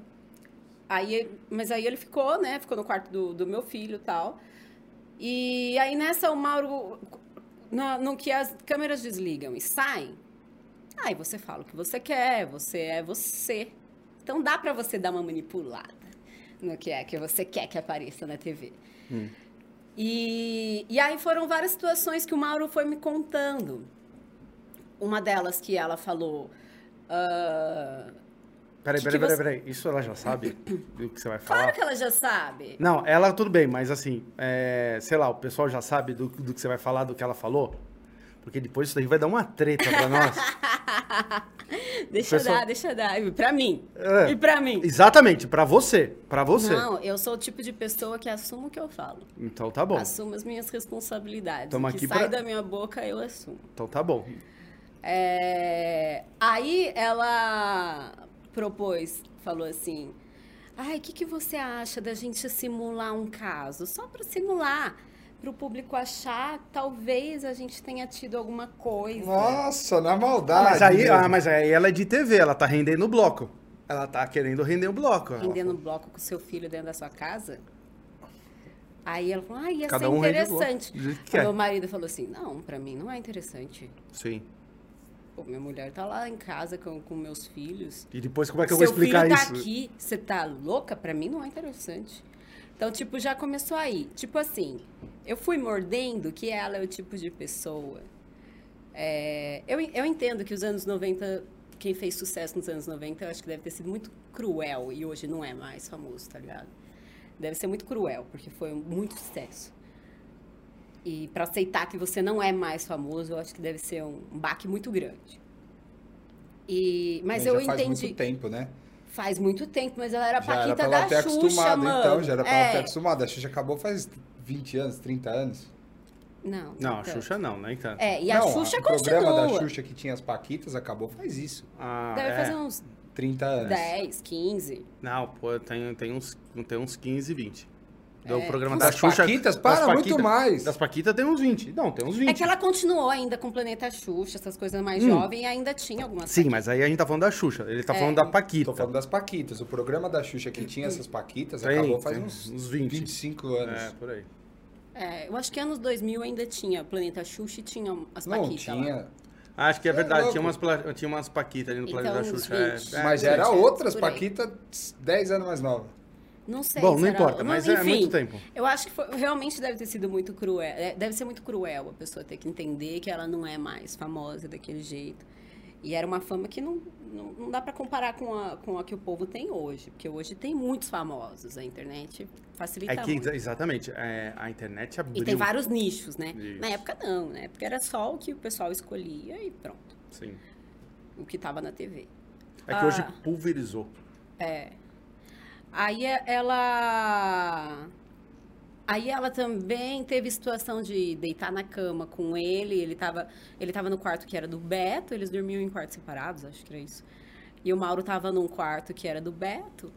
Aí, mas aí ele ficou, né? Ficou no quarto do, do meu filho e tal. E aí nessa o Mauro, no, no que as câmeras desligam e saem, aí você fala o que você quer, você é você. Então dá pra você dar uma manipulada no que é que você quer que apareça na TV. E, e aí foram várias situações que o Mauro foi me contando. Uma delas que ela falou. ah, Peraí, peraí, peraí, peraí. Isso ela já sabe do que você vai claro falar? que ela já sabe. Não, ela tudo bem, mas assim, é, sei lá, o pessoal já sabe do, do que você vai falar, do que ela falou? Porque depois isso daí vai dar uma treta pra nós. Deixa Pessoal- dar, deixa dar. Pra mim. É. E pra mim. Exatamente, pra você. Pra você. Não, eu sou o tipo de pessoa que assumo o que eu falo. Então tá bom. Assumo as minhas responsabilidades. Tamo o que aqui sai pra- da minha boca, eu assumo. Então tá bom. É, Aí ela propôs, falou assim: Ai, o que, que você acha da gente simular um caso? Só para simular. Para o público achar, talvez a gente tenha tido alguma coisa. Nossa, na maldade. mas, aí, ah, mas aí ela é de TV, ela tá rendendo o bloco. Ela tá querendo render o bloco. Rendendo falou. bloco com seu filho dentro da sua casa? Aí ela falou, ah, ia Cada ser um o interessante. O meu marido falou assim, não, pra mim não é interessante. Sim. Pô, minha mulher tá lá em casa com, com meus filhos. E depois como é que eu Seu vou explicar filho isso? tá aqui, você tá louca? Pra mim não é interessante. Então, tipo, já começou aí. Tipo assim, eu fui mordendo que ela é o tipo de pessoa. É, eu, eu entendo que os anos 90, quem fez sucesso nos anos 90, eu acho que deve ter sido muito cruel e hoje não é mais famoso, tá ligado? Deve ser muito cruel, porque foi muito sucesso. E para aceitar que você não é mais famoso, eu acho que deve ser um, um baque muito grande. E, mas já eu faz entendi. muito tempo, né? Faz muito tempo, mas ela era a Já era Paquita pra ela da ter Xuxa, acostumado, mano. então. Já era pra ela ter É. acostumado. A Xuxa acabou faz 20 anos, 30 anos. Não, Não, a tanto. Xuxa não, nem tanto. É, e a Não, Xuxa o programa da continua. Xuxa que tinha as Paquitas acabou faz isso. Ah, Deve é. fazer uns 30 anos. 10, 15. Não, pô, tem, tem, uns, tem uns 15, 20. Do É. programa Das da Xuxa. Paquitas? das Para, muito Paquitas- mais. Das Paquitas tem uns 20. Não, tem uns 20. É que ela continuou ainda com o Planeta Xuxa, essas coisas mais Hum. jovens, e ainda tinha algumas Sim, mas aí a gente tá falando da Xuxa. Ele tá É. falando da Paquita. Tô falando das Paquitas. O programa da Xuxa que tinha essas Paquitas Tem, acabou faz uns, uns 20. 25 anos. É, por aí. É, eu acho que anos 2000 ainda tinha Planeta Xuxa e tinha as Não, Paquitas lá. tinha. Acho que é É verdade. tinha, umas, tinha umas Paquitas ali no Então, planeta Xuxa. é, 20. é, Mas era outras. Paquitas 10 anos mais nova. Não sei Bom, não importa, mas é enfim, muito tempo. Eu acho que foi- realmente deve ter sido muito cruel. é, Deve ser muito cruel a pessoa ter que entender que ela não é mais famosa daquele jeito. E era uma fama que não, não, não dá pra comparar com a, com a que o povo tem hoje. Porque hoje tem muitos famosos. A internet facilita É que, muito. exatamente, é, a internet abriu. E tem vários nichos, né? Isso. Na época não, na época era só o que o pessoal escolhia e pronto. Sim. O que tava na TV. É que Ah. hoje pulverizou. Aí é- ela. Aí ela também teve situação de deitar na cama com ele. Ele tava, ele tava no quarto que era do Beto, eles dormiam em quartos separados, acho que era isso. E o Mauro tava num quarto que era do Beto.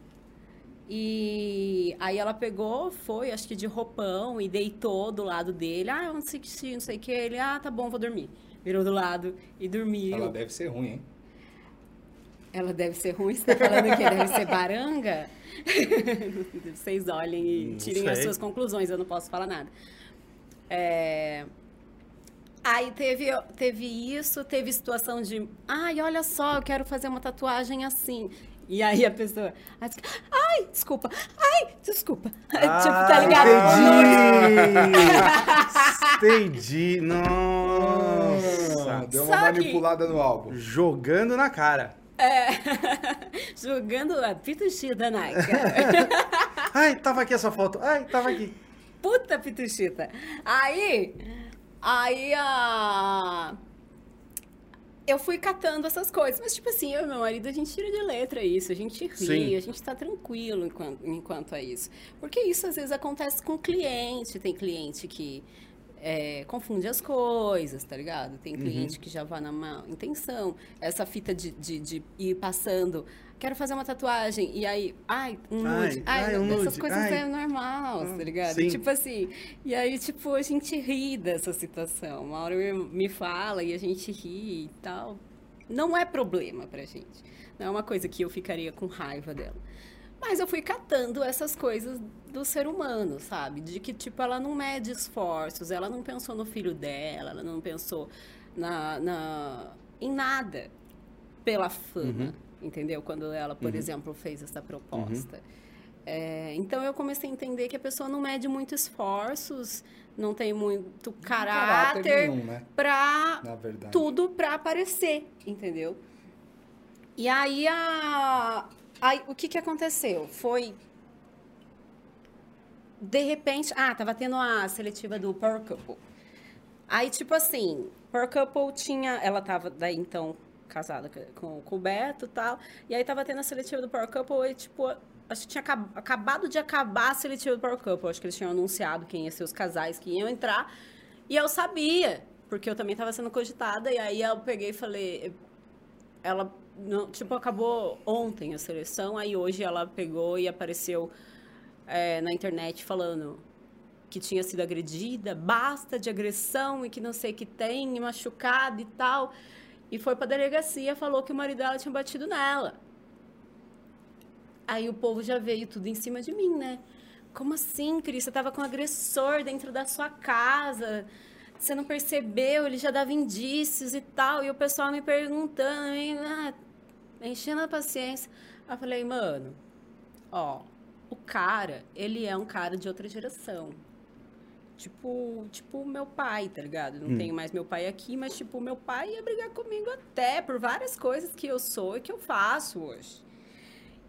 E aí ela pegou, foi, acho que de roupão, e deitou do lado dele. Ah, eu não sei que, não sei o que. Ele, ah, tá bom, vou dormir. Virou do lado e dormiu. Ela deve ser ruim, hein? Ela deve ser ruim, você tá falando que deve ser baranga? Vocês olhem e Não tirem as suas conclusões, eu não posso falar nada. É, Aí teve, teve isso, teve situação de, ai, olha só, eu quero fazer uma tatuagem assim. E aí a pessoa, ai, des- ai, desculpa, ai, desculpa. tipo, tá ligado? Entendi! Entendi! Nossa! Deu Só uma que- manipulada no álbum. Jogando na cara. Jogando a pituxi da Nike. Ai, tava aqui essa foto. Ai, tava aqui. Puta pituchita. Aí, aí a... Eu fui catando essas coisas. Mas, tipo assim, eu e meu marido, a gente tira de letra isso. A gente ri, Sim. a gente tá tranquilo enquanto, enquanto a isso. Porque isso, às vezes, acontece com cliente. Tem cliente que é, confunde as coisas, tá ligado? Tem Uhum. cliente que já vai na má intenção. Essa fita de, de, de ir passando... Quero fazer uma tatuagem. E aí, ai, um Ai, nude. Ai, ai, um essas nude, coisas ai. é normal, tá ligado? Sim. Tipo assim, e aí, tipo, a gente ri dessa situação. Uma hora me fala e a gente ri e tal. Não é problema pra gente. Não é uma coisa que eu ficaria com raiva dela. Mas eu fui catando essas coisas do ser humano, sabe? De que, tipo, ela não mede esforços, ela não pensou no filho dela, ela não pensou na, na, em nada pela fama, entendeu? Quando ela, por exemplo, fez essa proposta. É, então eu comecei a entender que a pessoa não mede muito esforços, não tem muito caráter caráter nenhum, né? pra tudo pra aparecer, entendeu? E aí, a, aí o que que aconteceu? Foi de repente, ah, tava tendo a seletiva do Power Couple. Aí, tipo assim, Power Couple tinha, ela tava daí então casada com, o Beto e tal, e aí tava tendo a seletiva do Power Couple e tipo, acho que tinha acab- acabado de acabar a seletiva do Power Couple, acho que eles tinham anunciado quem ia ser os casais que iam entrar, e eu sabia, porque eu também tava sendo cogitada, e aí eu peguei e falei, ela, não- tipo, acabou ontem a seleção, aí hoje ela pegou e apareceu é, na internet falando que tinha sido agredida, basta de agressão e que não sei o que tem, e machucada e tal. E foi pra delegacia, falou que o marido dela tinha batido nela. Aí o povo já veio tudo em cima de mim, né? Como assim, Cris? Você tava com um agressor dentro da sua casa. Você não percebeu, ele já dava indícios e tal. E o pessoal me perguntando, ah, enchendo a paciência. Aí eu falei, mano, ó, o cara, ele é um cara de outra geração. Tipo, tipo meu pai, tá ligado? Não tenho mais meu pai aqui, mas tipo, meu pai ia brigar comigo até por várias coisas que eu sou e que eu faço hoje.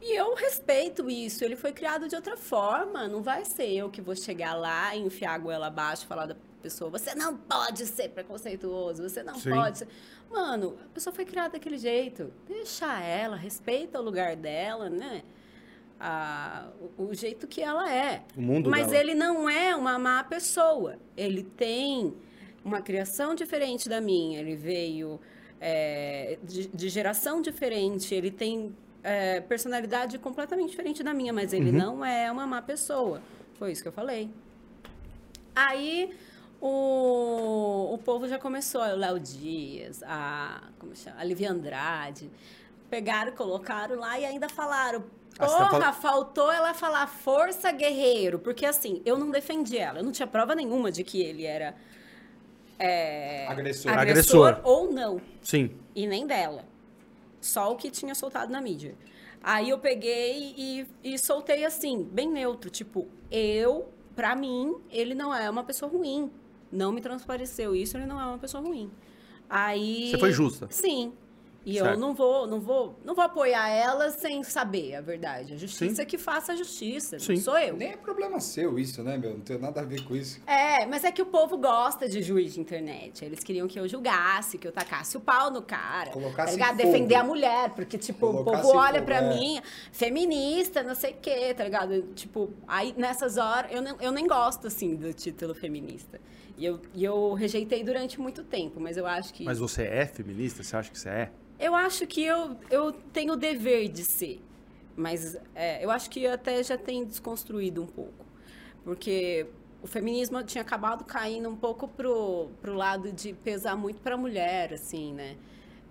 E eu respeito isso. Ele foi criado de outra forma. Não vai ser eu que vou chegar lá e enfiar a goela abaixo e falar da pessoa: você não pode ser preconceituoso, você não Sim. pode ser. Mano, a pessoa foi criada daquele jeito. Deixa ela, respeita o lugar dela, né? Ah, o, o jeito que ela é. O mundo Mas dela. ele não é uma má pessoa. Ele tem uma criação diferente da minha, ele veio é, de, de geração diferente, ele tem é, personalidade completamente diferente da minha, mas ele Uhum. não é uma má pessoa. Foi isso que eu falei. Aí o, o povo já começou, o Léo Dias, a, como chama? a Livia Andrade, pegaram, colocaram lá e ainda falaram. Ah, tá Porra, falando- faltou ela falar força guerreiro, porque assim, eu não defendi ela, eu não tinha prova nenhuma de que ele era é, Agressor. agressor Agressor. ou não. Sim. E nem dela. Só o que tinha soltado na mídia. Aí eu peguei e, e soltei assim, bem neutro. Tipo, eu, pra mim, ele não é uma pessoa ruim. Não me transpareceu isso, ele não é uma pessoa ruim. Aí. Você foi justa. Sim. E Certo. eu não vou, não vou, não vou apoiar ela sem saber a verdade. A justiça que faça a justiça, Sim. não sou eu. Nem é problema seu isso, né, meu? Não tem nada a ver com isso. É, mas é que o povo gosta de juiz de internet. Eles queriam que eu julgasse, que eu tacasse o pau no cara. Colocasse tá ligado? fogo. Defender a mulher, porque, tipo, o Colocasse povo olha pra é. mim, feminista, não sei o quê, tá ligado? Tipo, aí nessas horas, eu, nem- eu nem gosto, assim, do título feminista. E eu, e eu rejeitei durante muito tempo, mas eu acho que. Mas você é feminista? Você acha que você é? Eu acho que eu, eu tenho o dever de ser. Mas é, eu acho que até já tem desconstruído um pouco. Porque o feminismo tinha acabado caindo um pouco pro, pro lado de pesar muito para a mulher, assim, né?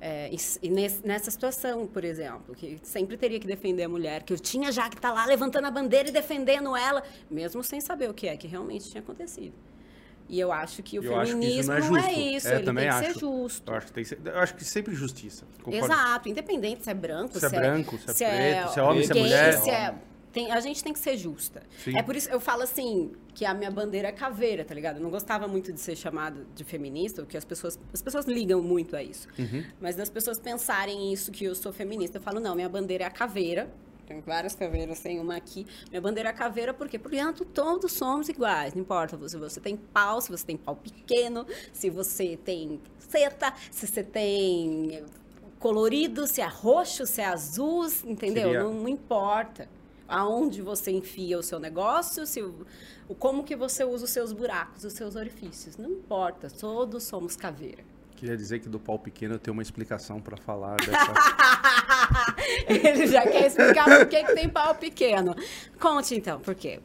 É, e, e nesse- nessa situação, por exemplo, que sempre teria que defender a mulher, que eu tinha já que estar lá levantando a bandeira e defendendo ela, mesmo sem saber o que é que realmente tinha acontecido. E eu acho que o Eu acho que isso feminismo não é não é justo. isso, É, ele também tem que acho. ser justo. Eu acho que, tem que ser, eu acho que sempre justiça. Concordo. Exato, independente se é branco, Se é branco, se é preto, se é homem, se é mulher. se é- tem- a gente tem que ser justa. Sim. É por isso que eu falo assim, que a minha bandeira é caveira, tá ligado? Eu não gostava muito de ser chamado de feminista, porque as pessoas, as pessoas ligam muito a isso. Uhum. Mas das pessoas pensarem isso, que eu sou feminista, eu falo, não, minha bandeira é a caveira. Tem várias caveiras, tem uma aqui. Minha bandeira é caveira, por quê? Porque todos somos iguais. Não importa se você tem pau, se você tem pau pequeno, se você tem seta, se você tem colorido, se é roxo, se é azul, entendeu? Seria- Não, não importa. Aonde você enfia o seu negócio, se como que você usa os seus buracos, os seus orifícios. Não importa, todos somos caveira. Queria dizer que do pau pequeno eu tenho uma explicação pra falar dessa. Ele já quer explicar por que, que tem pau pequeno. Conte então, por quê?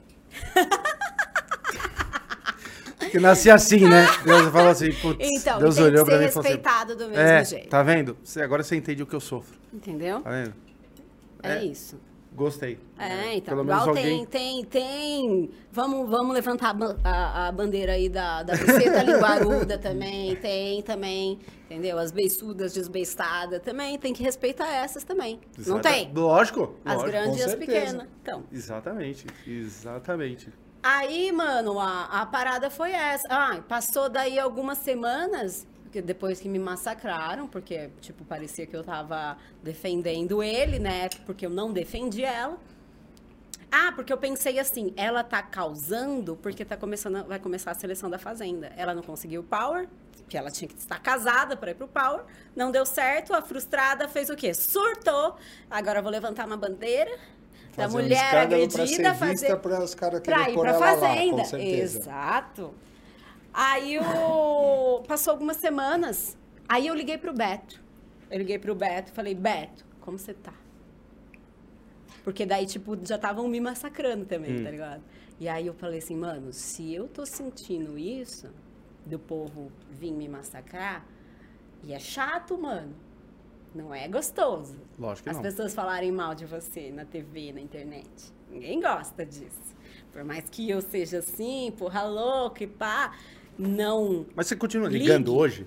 Porque nasci assim, né? Deus falou assim, putz, Então, Deus tem olhou que pra mim e falou assim, respeitado do mesmo é, jeito. tá vendo? Você, agora você entende o que eu sofro, Entendeu? tá vendo? É, É. isso. Gostei. É, então, Pelo menos igual alguém... tem, tem, tem. Vamos, vamos levantar a, a- a bandeira aí da, da buceta linguaruda também. Tem também, entendeu? As beiçudas desbeiçadas também. Tem que respeitar essas também. Não Exata- tem? Lógico. As lógico. grandes e as pequenas. Então. Exatamente, exatamente. Aí, mano, a, a parada foi essa. Ah, passou daí algumas semanas, que depois que me massacraram, porque, tipo, parecia que eu tava defendendo ele, né? Porque eu não defendi ela. Ah, porque eu pensei assim, ela tá causando porque tá começando, vai começar a seleção da Fazenda. Ela não conseguiu o Power, porque ela tinha que estar casada para ir pro Power. Não deu certo, a frustrada fez o quê? Surtou. Agora eu vou levantar uma bandeira da um mulher pra agredida, fazer para os caras pra ir pôr pra ela lá, fazenda. certeza. Exato. Aí o... passou algumas semanas. Aí eu liguei pro Beto. Eu liguei pro Beto e falei, Beto, como você tá? Porque daí, tipo, já estavam me massacrando também, Hum. tá ligado? E aí eu falei assim, mano, se eu tô sentindo isso, do povo vir me massacrar, e é chato, mano. Não é gostoso. Lógico que As não. pessoas falarem mal de você na TV, na internet. Ninguém gosta disso. Por mais que eu seja assim, porra louca e pá, não Mas você continua Ligue. ligando hoje?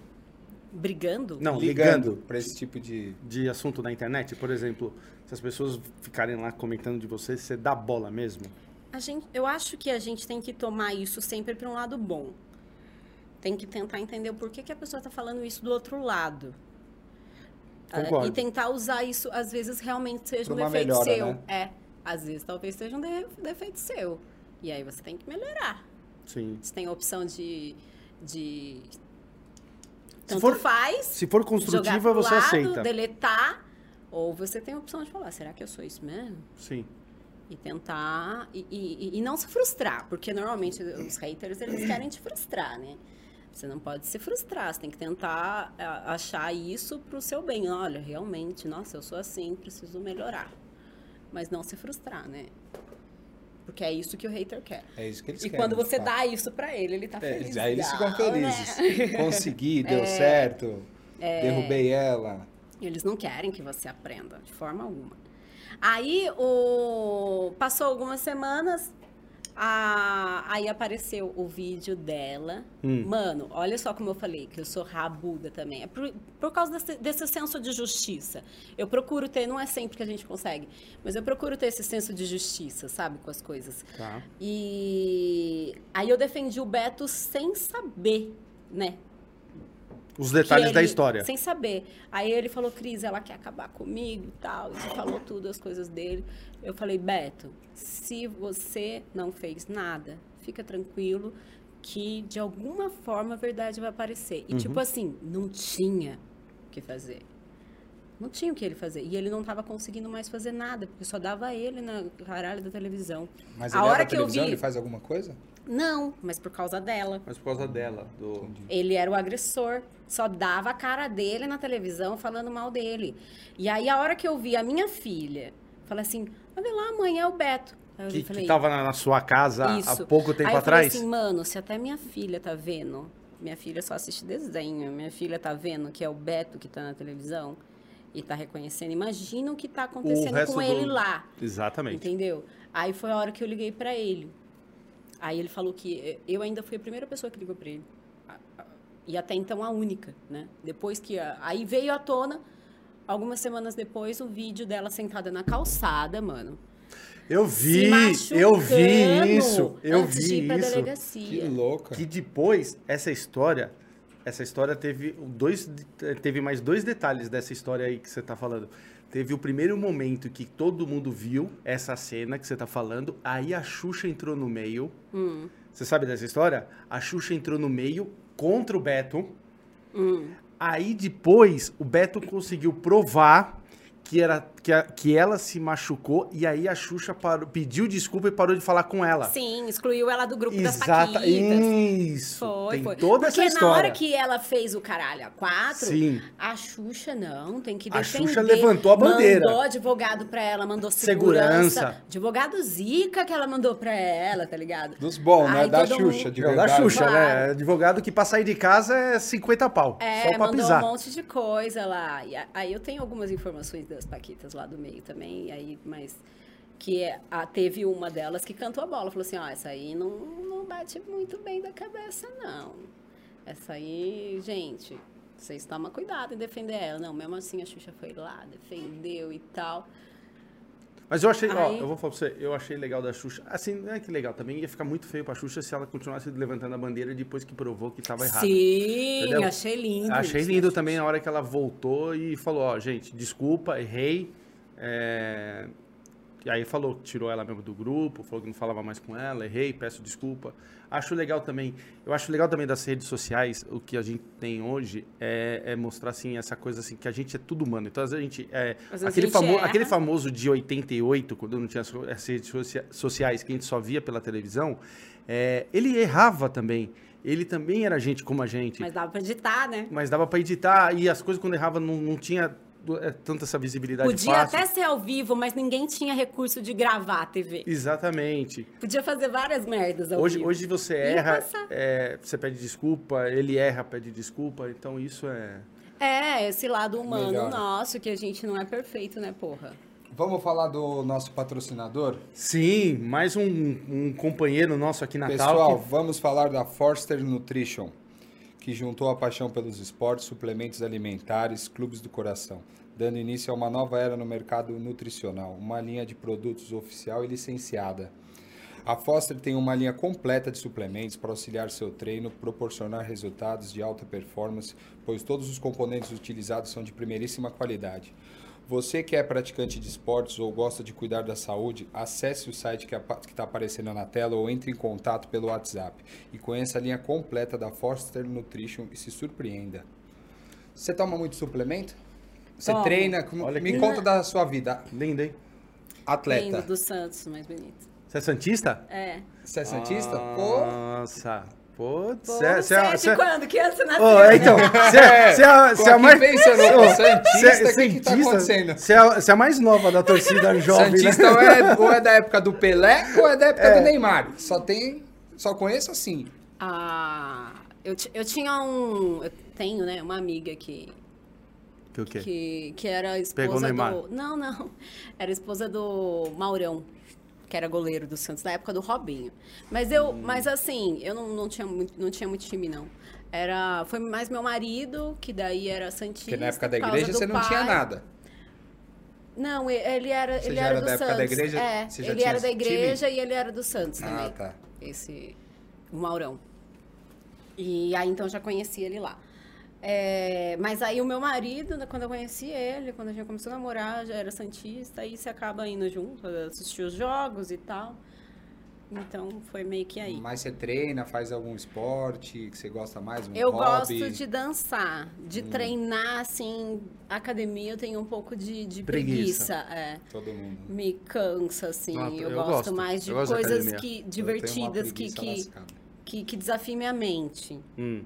brigando. Não, Ligando ligando para esse tipo de. de assunto na internet? Por exemplo, se as pessoas ficarem lá comentando de você, você dá bola mesmo? A gente, eu acho que a gente tem que tomar isso sempre para um lado bom. Tem que tentar entender o porquê que a pessoa está falando isso do outro lado. Ah, Concordo. e tentar usar isso, às vezes, realmente seja um defeito melhora, seu. né? É. Às vezes, talvez seja um de- defeito seu. E aí você tem que melhorar. Sim. Você tem a opção de. de Se tanto for, faz. se for construtiva, você lado, aceita. deletar. Ou você tem a opção de falar, será que eu sou isso mesmo? Sim. E tentar. E, e- e não se frustrar, porque normalmente os haters eles querem te frustrar, né? Você não pode se frustrar, você tem que tentar achar isso pro seu bem. Olha, realmente, nossa, eu sou assim, preciso melhorar. Mas não se frustrar, né? Porque é isso que o hater quer. É isso que eles E querem. quando você dá isso pra ele, ele tá É, feliz. aí eles ficam né? felizes. Consegui, deu É. certo. Derrubei ela. Eles não querem que você aprenda, de forma alguma. Aí, o... passou algumas semanas, a- aí apareceu o vídeo dela. Hum. Mano, olha só como eu falei, que eu sou rabuda também. É por, por causa desse, desse senso de justiça. Eu procuro ter, não é sempre que a gente consegue, mas eu procuro ter esse senso de justiça, sabe, com as coisas. Tá. E aí eu defendi o Beto sem saber, né? Os detalhes da ele- história. Sem saber. Aí ele falou, Cris, ela quer acabar comigo e tal. E falou tudo, as coisas dele. Eu falei, Beto, se você não fez nada, fica tranquilo que de alguma forma a verdade vai aparecer. E Uhum. tipo assim, não tinha o que fazer. Não tinha o que ele fazer. E ele não estava conseguindo mais fazer nada, porque só dava ele na caralho da televisão. Mas a ele é hora da que eu televisão, vi. ele faz alguma coisa? Não, mas por causa dela. Mas por causa dela, do... Ele era o agressor. Só dava a cara dele na televisão falando mal dele. E aí, a hora que eu vi a minha filha, falei assim: olha lá, mãe, é o Beto. Aí eu Que, falei, que tava na, sua casa Isso. há pouco tempo aí eu atrás? Falei assim, mano, se até minha filha tá vendo, minha filha só assiste desenho, minha filha tá vendo que é o Beto que tá na televisão e tá reconhecendo, imagina o que tá acontecendo com do- ele lá. Exatamente. Entendeu? Aí foi a hora que eu liguei pra ele. Aí ele falou que eh, eu ainda fui a primeira pessoa que ligou pra ele. E até então a única, né? Depois que. a- Aí veio à tona, algumas semanas depois, o vídeo dela sentada na calçada, mano. Eu vi, eu vi isso, eu antes de vi ir pra isso. Que delegacia. louca. Que depois, essa história, essa história teve dois, teve mais dois detalhes dessa história aí que você tá falando. Teve o primeiro momento que todo mundo viu essa cena que você tá falando, aí a Xuxa entrou no meio. Hum, Você sabe dessa história? A Xuxa entrou no meio contra o Beto. hum. Aí depois o Beto conseguiu provar que, era, que, a- que ela se machucou e aí a Xuxa parou- pediu desculpa e parou de falar com ela. Sim, excluiu ela do grupo das Exata, Paquitas. isso. Foi, Tem foi. toda Porque essa história. na hora que ela fez o caralho a quatro, Sim. a Xuxa não, tem que A defender. Xuxa levantou a bandeira. Mandou advogado pra ela, mandou segurança. Segurança. Advogado Zica que ela mandou pra ela, tá ligado? Dos bons, né? Aí Da Xuxa, mundo- de Não, da. Xuxa, Claro. né? Advogado que pra sair de casa é 50 pau. É, só pra mandou pisar. um monte de coisa lá. E a- aí eu tenho algumas informações das Paquitas lá do meio também, aí, mas que é, a- teve uma delas que cantou a bola, falou assim, ó, essa aí não, não bate muito bem da cabeça, não. Essa aí, gente, vocês tomam cuidado em defender ela. Não, mesmo assim a Xuxa foi lá, defendeu e tal. Mas eu achei, ó, Aí- eu vou falar pra você, eu achei legal da Xuxa. Assim, não é que legal, também ia ficar muito feio pra Xuxa se ela continuasse levantando a bandeira depois que provou que tava errado. Sim, Entendeu? achei lindo. Achei lindo também a hora que ela voltou e falou, ó, gente, desculpa, errei. É... E aí falou que tirou ela mesmo do grupo, falou que não falava mais com ela, errei, peço desculpa. Acho legal também, eu acho legal também das redes sociais, o que a gente tem hoje é, é mostrar assim essa coisa assim que a gente é tudo humano. Então às vezes a gente é aquele, famo- aquele famoso de 88, quando não tinha as redes socia- sociais que a gente só via pela televisão, é, ele errava também. Ele também era gente como a gente. Mas dava pra editar, né? Mas dava pra editar e as coisas quando errava não, não tinha é, tanta essa visibilidade Podia fácil. até ser ao vivo, mas ninguém tinha recurso de gravar a TV. Exatamente. Podia fazer várias merdas ao Hoje, vivo. hoje você erra, é, você pede desculpa, ele erra, pede desculpa, então isso é... É, esse lado humano Melhor. nosso, que a gente não é perfeito, né, porra? Vamos falar do nosso patrocinador? Sim, mais um, um companheiro nosso aqui na Pessoal, Talk. vamos falar da Forster Nutrition, que juntou a paixão pelos esportes, suplementos alimentares, clubes do coração, dando início a uma nova era no mercado nutricional, uma linha de produtos oficial e licenciada. A Foster tem uma linha completa de suplementos para auxiliar seu treino, proporcionar resultados de alta performance, pois todos os componentes utilizados são de primeiríssima qualidade. Você que é praticante de esportes ou gosta de cuidar da saúde, acesse o site que está aparecendo na tela ou entre em contato pelo WhatsApp e conheça a linha completa da Forster Nutrition e se surpreenda. Você toma muito suplemento? Você treina? Como- Olha Me que- conta da sua vida. Lindo, hein? Atleta. Lindo do Santos, mais bonito. Você é Santista? É. Você é Santista? Pô, Nossa. Putz, Pô, cê- não cê- de cê- quando que ano você nasceu. Ô, é, então, você é, é, é a mais... ô, Santista, o que que tá acontecendo? Você é, a- é mais nova da torcida jovem, Santista né? é, ou é da época do Pelé ou é da época do Neymar. Só tem. Só conheço assim. Ah, eu, eu tinha um. Eu tenho, né, uma amiga que, Que o quê? que, que era a Pegou o esposa Neymar. do. Não, não. Era a esposa do Maurão, que era goleiro do Santos, na época do Robinho. Mas eu. Hum. Mas assim, eu não, não, tinha muito, não tinha muito time, não. Era, foi mais meu marido, que daí era Santista. Porque na época da igreja você não pai. tinha nada. Não, ele era, Você ele era era do da época Santos. da igreja? É, Você já ele era da time? igreja e ele era do Santos Ah, também. tá. Esse, o Maurão. E aí, então, já conheci ele lá. É, mas aí, o meu marido, quando eu conheci ele, quando a gente começou a namorar, já era Santista, aí você acaba indo junto, assistir os jogos e tal. Então, foi meio que aí. Mas você treina, faz algum esporte que você gosta mais? Um Eu hobby? gosto de dançar, de treinar, assim, academia eu tenho um pouco de, de Preguiça. preguiça. é. Todo mundo. me cansa, assim. Ah, eu, eu gosto, gosto. mais de gosto coisas que, divertidas que, que, que, que desafiem minha mente. Hum.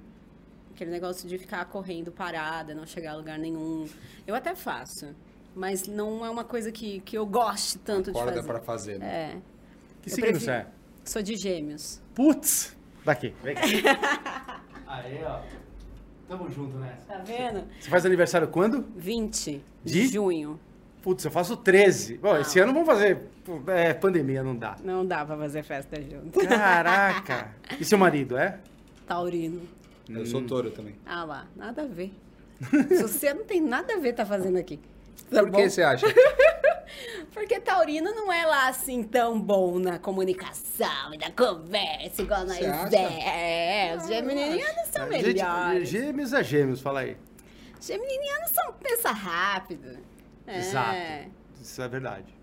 Aquele negócio de ficar correndo parada, não chegar a lugar nenhum. Eu até faço, mas não é uma coisa que, que eu goste tanto Acorda de fazer. pra fazer, né? É. Que Eu signo prefiro- você é? Sou de gêmeos. Putz! Daqui, vem aqui. Aí, ó. Tamo junto nessa. Tá vendo? Você faz aniversário quando? 20 de, De? junho. Putz, eu faço 13. Bom, esse ano vamos fazer. É, pandemia, não dá. Não dá pra fazer festa junto. Caraca! E seu marido, é? Taurino. Eu Hum. sou touro também. Ah lá, nada a ver. Você não tem nada a ver tá fazendo aqui. Tá Por bom? que você acha? Porque taurino não é lá assim tão bom na comunicação e na conversa, igual nós acha? é. Os geminianos são Gente, melhores. Gêmeos é gêmeos, fala aí. Geminianos são pensa rápido. É. Exato. Isso é verdade.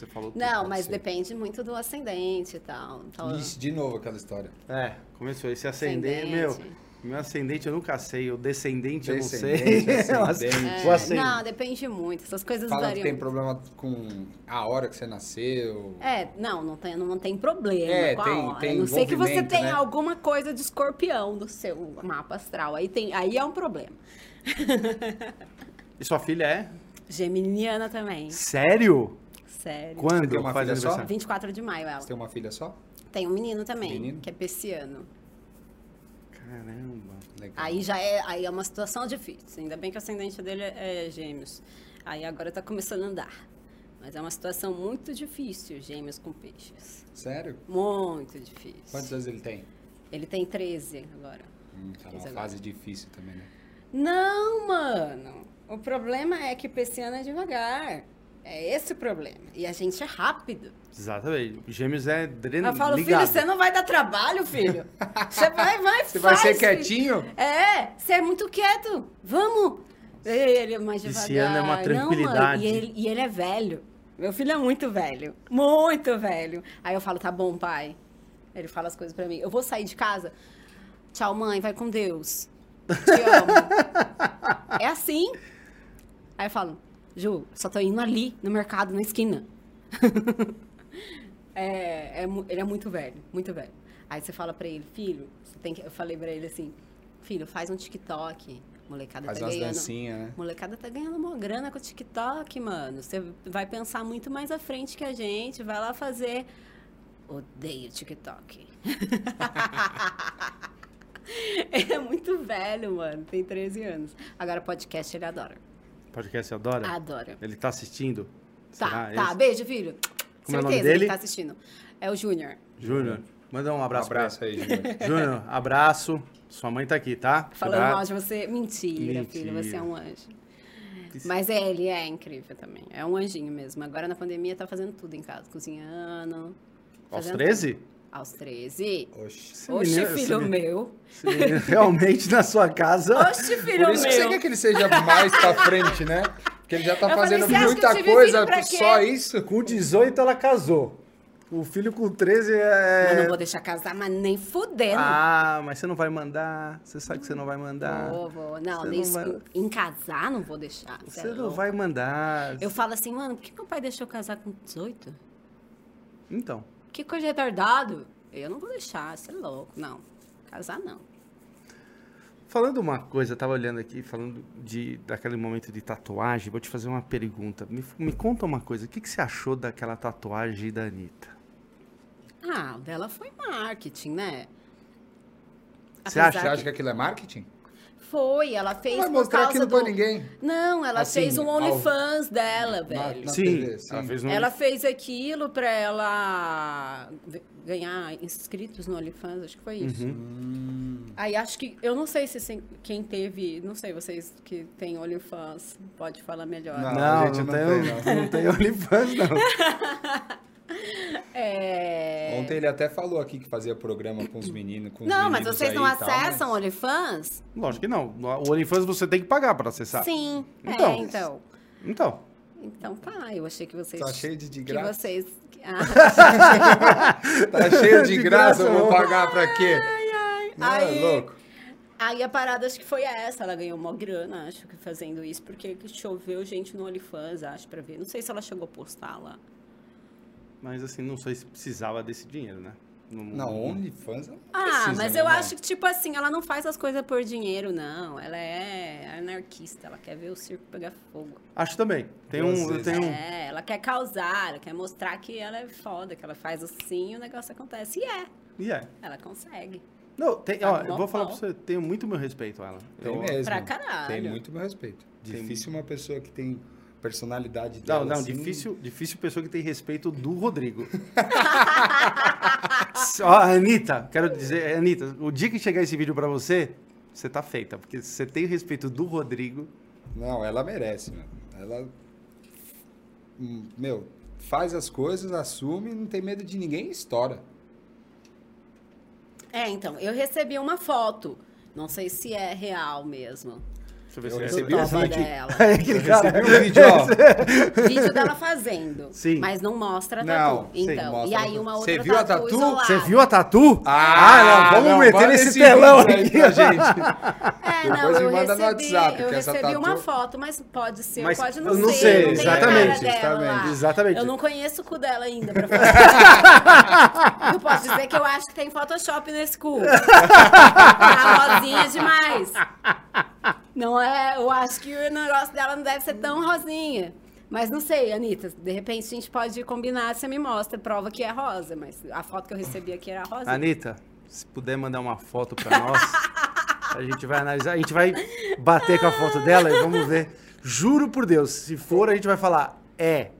Você falou tudo. Não, mas ser. depende muito do ascendente e tal. Então, Ixi, de novo aquela história. É, começou esse ascendente. Meu, Ascendente. meu ascendente eu nunca sei. O descendente, eu não sei. Descendente, ascendente. Ascendente. Não, depende muito. Essas coisas Fala que variam. tem problema com a hora que você nasceu. É, não, não tem, não tem problema É, com a tem- hora. tem A não sei que você tenha né? alguma coisa de escorpião no seu mapa astral. Aí, tem, aí é um problema. E sua filha é? Geminiana também. Sério? Sério. Quando tem uma faz filha só? aniversário? 24 de maio ela. Você tem uma filha só? Tem um menino também, Menino? que é pisciano. Caramba. Legal. Aí já é, aí é uma situação difícil. Ainda bem que o ascendente dele é, é gêmeos. Aí agora tá começando a andar. Mas é uma situação muito difícil, gêmeos com peixes. Sério? Muito difícil. Quantos anos ele tem? Ele tem 13 agora. Hum, tá Treze fase difícil também, né? Não, mano. O problema é que pisciano é devagar. É esse o problema. E a gente é rápido. Exatamente. Gêmeos é dren... Eu falo, ligado. filho, você não vai dar trabalho, filho. Você vai, vai, Você vai ser filho. quietinho? É, você é muito quieto. Vamos. Ele é mais devagar. Pisciano é uma Não, tranquilidade. mano, e, ele, e ele é velho. Meu filho é muito velho. Muito velho. Aí eu falo, tá bom, pai. Ele fala as coisas pra mim. Eu vou sair de casa. Tchau, mãe. Vai com Deus. Te amo. é assim. Aí eu falo, Ju, só tô indo ali no mercado, na esquina. É, é ele é muito velho, muito velho. Aí você fala pra ele, filho, você tem que, eu falei pra ele assim, filho, faz um TikTok. Molecada Faz tá umas ganhando. dancinhas, né? Molecada tá ganhando uma grana com o TikTok, mano. Você vai pensar muito mais à frente que a gente. Vai lá fazer. Odeio TikTok. ele é muito velho, mano. Tem 13 anos. Agora, podcast ele adora. Podcast adora? Adora. Ele tá assistindo? Tá, Será tá. esse? Beijo, filho. Como é o Certeza nome que dele? ele tá assistindo. É o Júnior. Júnior. Manda um Um abraço, pra abraço aí, Júnior. Júnior, abraço. Sua mãe tá aqui, tá? Falando mal de você. Mentira, filho. Mentira. Você é um anjo. Mas é, ele é incrível também. É um anjinho mesmo. Agora na pandemia tá fazendo tudo em casa. Cozinhando. Aos fazendo 13? tudo. Aos 13. Oxi. Esse Oxe, menino- filho meu. Realmente na sua casa. Oxe, filho Por isso que você meu. quer que ele seja mais pra frente, né? Porque ele já tá Eu falei, fazendo "Você acha que eu muita coisa, filho pra quê?" só isso. Com 18 ela casou. O filho com 13 Eu é. não vou deixar casar, mas nem fudendo. Ah, mas você não vai mandar. Você sabe que você não vai mandar. Vou, vou. Não, Você não vai- em casar não vou deixar. Cê Você é não louco. vai mandar. Eu falo assim, mano, por que meu pai deixou eu casar com 18? Então. Que coisa retardado. Eu não vou deixar, você é louco. Não. Casar, não. Falando uma coisa, eu tava olhando aqui, falando de, daquele momento de tatuagem, vou te fazer uma pergunta. Me, me conta uma coisa, o que, que você achou daquela tatuagem da Anitta? Ah, o dela foi marketing, né? Você acha- Você acha que aquilo é marketing? Foi, ela fez Não vai por mostrar causa aquilo do... pra ninguém. Não, ela Assim, fez um ao- OnlyFans dela, Na- velho. na sim, TV, sim. ela fez um... Ela fez aquilo pra ela ganhar inscritos no OnlyFans, acho que foi isso. Uhum. Aí acho que, eu não sei se quem teve, não sei, vocês que têm OnlyFans, pode falar melhor. Não. Não, a não, gente não tem, tem, não tem OnlyFans, não. É... Ontem ele até falou aqui que fazia programa com os meninos. Com os Não, mas meninos vocês aí não e tal, acessam mas- OnlyFans? Lógico que não. O OnlyFans você tem que pagar para acessar. Sim, Então. é, então. Então, Então tá, eu achei que vocês... Tá cheio de de que graça. vocês... Ah, Tá cheio de, De graça, graça, eu vou não. pagar pra quê? Não, é Aí- louco. Aí a parada acho que foi essa, ela ganhou uma grana, acho que fazendo isso, porque choveu gente no OnlyFans, acho, pra ver. Não sei se ela chegou a postar lá. Mas assim, não sei se precisava desse dinheiro, né? Não, Não, OnlyFans não Ah, precisa, mas né, eu irmão? acho que, tipo assim, ela não faz as coisas por dinheiro, não. Ela é anarquista, ela quer ver o circo pegar fogo. Acho também. Tem um, tenho um, É, ela quer causar, ela quer mostrar que ela é foda, que ela faz assim e o negócio acontece. E é, E é. ela consegue. Não, tem, Tá ó, no eu vou falar pra você, tenho muito meu respeito a ela. Tem Eu- mesmo. Pra caralho. Tem muito meu respeito. Tem- Difícil uma pessoa que tem personalidade Não, dela. não, assim, difícil, difícil pessoa que tem respeito do Rodrigo. Ó, Anitta, quero dizer, Anitta, o dia que chegar esse vídeo pra você, você tá feita, porque você tem o respeito do Rodrigo. Não, ela merece, mano. Ela. hum, Meu, faz as coisas, assume, não tem medo de ninguém e estoura. É, então, eu recebi uma foto. Não sei se é real mesmo. Deixa eu ver Eu se recebi é. o Toba vídeo. dela. É aquele cara. Você viu o vídeo, ó? Vídeo dela fazendo. Sim. Mas não mostra a Não, tatu. sim, então, mostra e aí uma outra Você viu a tatu isolada. Você viu a tatu? Ah, não, vamos meter manda nesse esse telão aqui. pra gente. É, não, Depois me eu manda no recebi, WhatsApp, eu que essa recebi tatu- uma foto, mas pode ser, Mas pode não eu ser. não sei, não tem a cara exatamente, dela exatamente, exatamente. Eu não conheço o cu dela ainda pra falar. eu posso dizer que eu acho que tem Photoshop nesse cu. tá rosinha demais. Não é, eu acho que o negócio dela não deve ser tão rosinha. Mas não sei, Anitta, de repente a gente pode combinar, você me mostra, prova que é rosa, mas a foto que eu recebi aqui era rosa. Anitta, se puder mandar uma foto pra nós, a gente vai analisar, a gente vai bater com a foto dela e vamos ver. Juro por Deus, se for, a gente vai falar, é.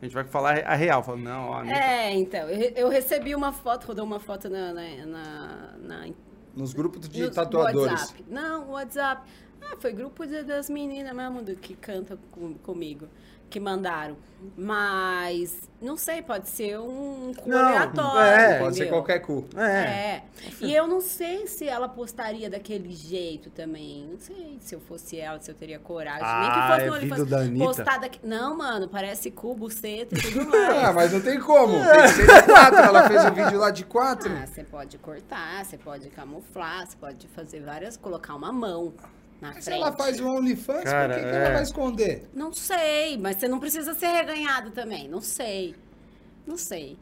A gente vai falar a real. Fala, não, ó, Anitta. É, então, eu recebi uma foto, rodou uma foto na, na, na, na Nos grupos de no tatuadores. WhatsApp. Não, WhatsApp. Ah, foi grupo das meninas mesmo do, que cantam com- comigo, que mandaram. Mas, não sei, pode ser um cu Não, aleatório. é, Pode ser qualquer cu. É. É. E eu não sei se ela postaria daquele jeito também. Não sei se eu fosse ela, se eu teria coragem. Nem que Ah, fosse é da Anitta? Postar daqui... Não, mano, parece cu, buceta e tudo Ah, mais. mas não tem como. Tem que ser de quatro. Ela fez um vídeo lá de quatro. Ah, você pode cortar, você pode camuflar, você pode fazer várias, colocar uma mão na Se frente. ela faz um OnlyFans, Cara, por que, que é. ela vai esconder? Não sei, mas você não precisa ser reganhado também. Não sei. Não sei.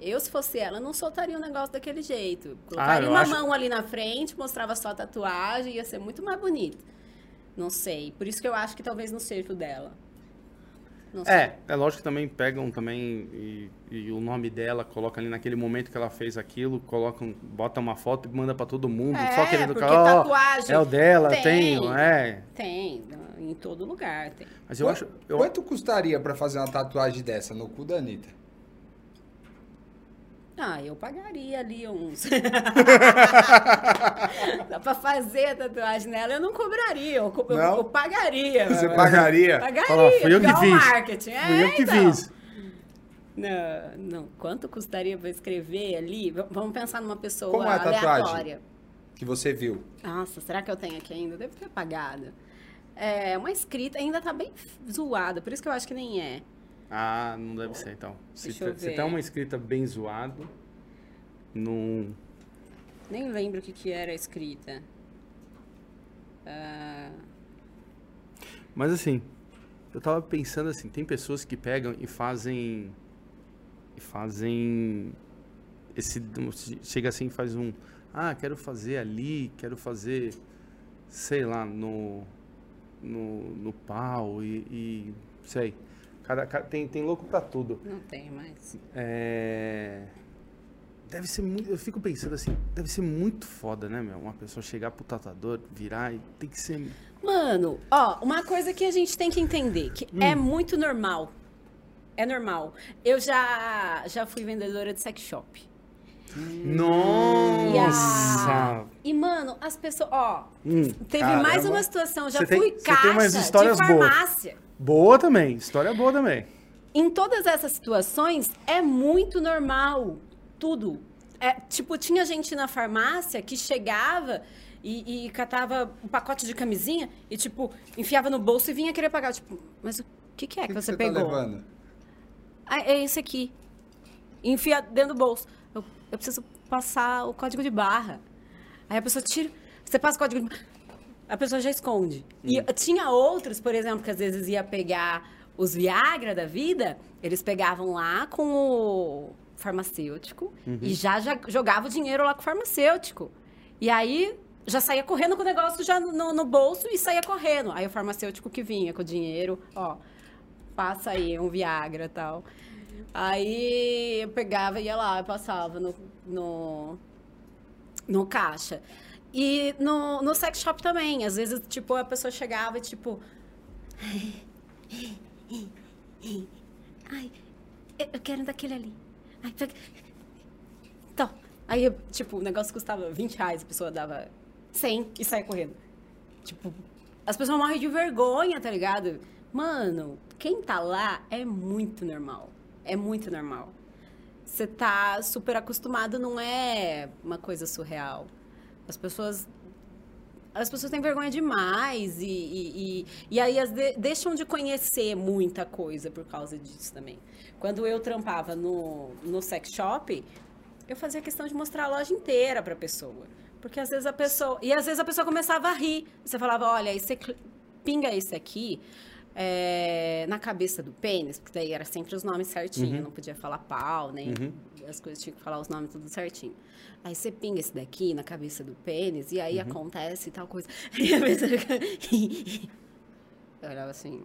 Eu, se fosse ela, não soltaria um negócio daquele jeito. Colocaria eu uma acho- mão ali na frente, mostrava só a tatuagem, ia ser muito mais bonito. Não sei. Por isso que eu acho que talvez não seja o dela. Não sei. É, é lógico que também pegam também e, e o nome dela, coloca ali naquele momento que ela fez aquilo, colocam, bota uma foto e manda pra todo mundo, É, só querendo porque ó, tatuagem é o dela, tem. tem, é. Tem, em todo lugar tem. Mas eu Qu- acho, eu, Quanto custaria pra fazer uma tatuagem dessa no cu da Anitta? Ah, eu pagaria ali uns. Dá pra fazer a tatuagem nela, eu não cobraria, eu, eu- Não? eu pagaria. Você pagaria? Pagaria. Fala, fui eu que fiz. marketing. É, fui eu que então. fiz. Não, não, quanto custaria pra escrever ali? Vamos pensar numa pessoa Como é a tatuagem? aleatória. Que você viu. Nossa, será que eu tenho aqui ainda? Deve ter pagado. É, uma escrita ainda tá bem zoada, por isso que eu acho que nem é. Ah, não deve ser então. Se, Deixa eu te- se ver. tá uma escrita bem zoado, não. Nem lembro o que, que era a escrita. Ah, Mas assim, eu tava pensando assim, tem pessoas que pegam e fazem. E fazem. Esse. Chega assim e faz um. Ah, quero fazer ali, quero fazer, sei lá, no, no, no pau e, e sei. Cada, cada- tem, tem louco pra tudo. Não tem mais. É... Deve ser muito. Eu fico pensando assim, deve ser muito foda, né, meu? Uma pessoa chegar pro tatuador, virar e tem que ser. Mano, ó, uma coisa que a gente tem que entender, que é Hum. muito normal. É normal. Eu já, já fui vendedora de sex shop. Nossa! E, mano, as pessoas, ó, Hum, teve caramba. mais uma situação, já Você fui caixa tem histórias de boas. Boa também, história boa também. Em todas essas situações, é muito normal. Tudo. É, tipo, tinha gente na farmácia que chegava e, e catava um pacote de camisinha e, tipo, enfiava no bolso e vinha querer pagar. Tipo, mas o que, que é que, que, que você você pegou? tá levando? Ah, é esse aqui. Enfia dentro do bolso. Eu, eu preciso passar o código de barra. Aí a pessoa tira. Você passa o código de barra. A pessoa já esconde. E tinha outros, por exemplo, que às vezes ia pegar os Viagra da vida, eles pegavam lá com o farmacêutico e já, já jogava o dinheiro lá com o farmacêutico. E aí já saía correndo com o negócio já no, no bolso e saía correndo. Aí o farmacêutico que vinha com o dinheiro, ó, passa aí um Viagra e tal. Aí eu pegava e ia lá, eu passava no, no, no caixa. E no, no sex shop também. Às vezes, tipo, a pessoa chegava e, tipo... Ai, eu eu quero daquele ali. Ai, pega... Então, aí, tipo, o negócio custava 20 reais, a pessoa dava 100 e saia correndo. Tipo, as pessoas morrem de vergonha, tá ligado? Mano, quem tá lá é muito normal. É muito normal. Você tá super acostumado, não é uma coisa surreal. As pessoas. As pessoas têm vergonha demais e, e, e, e aí de- deixam de conhecer muita coisa por causa disso também. Quando eu trampava no, no sex shop, eu fazia questão de mostrar a loja inteira pra pessoa. Porque às vezes a pessoa. E às vezes a pessoa começava a rir. Você falava, olha, você pinga esse aqui é, na cabeça do pênis, porque daí era sempre os nomes certinho, não podia falar pau, nem as coisas tinham que falar os nomes tudo certinho. Aí você pinga esse daqui na cabeça do pênis, e aí acontece tal coisa. E a pessoa fica- Eu olhava assim.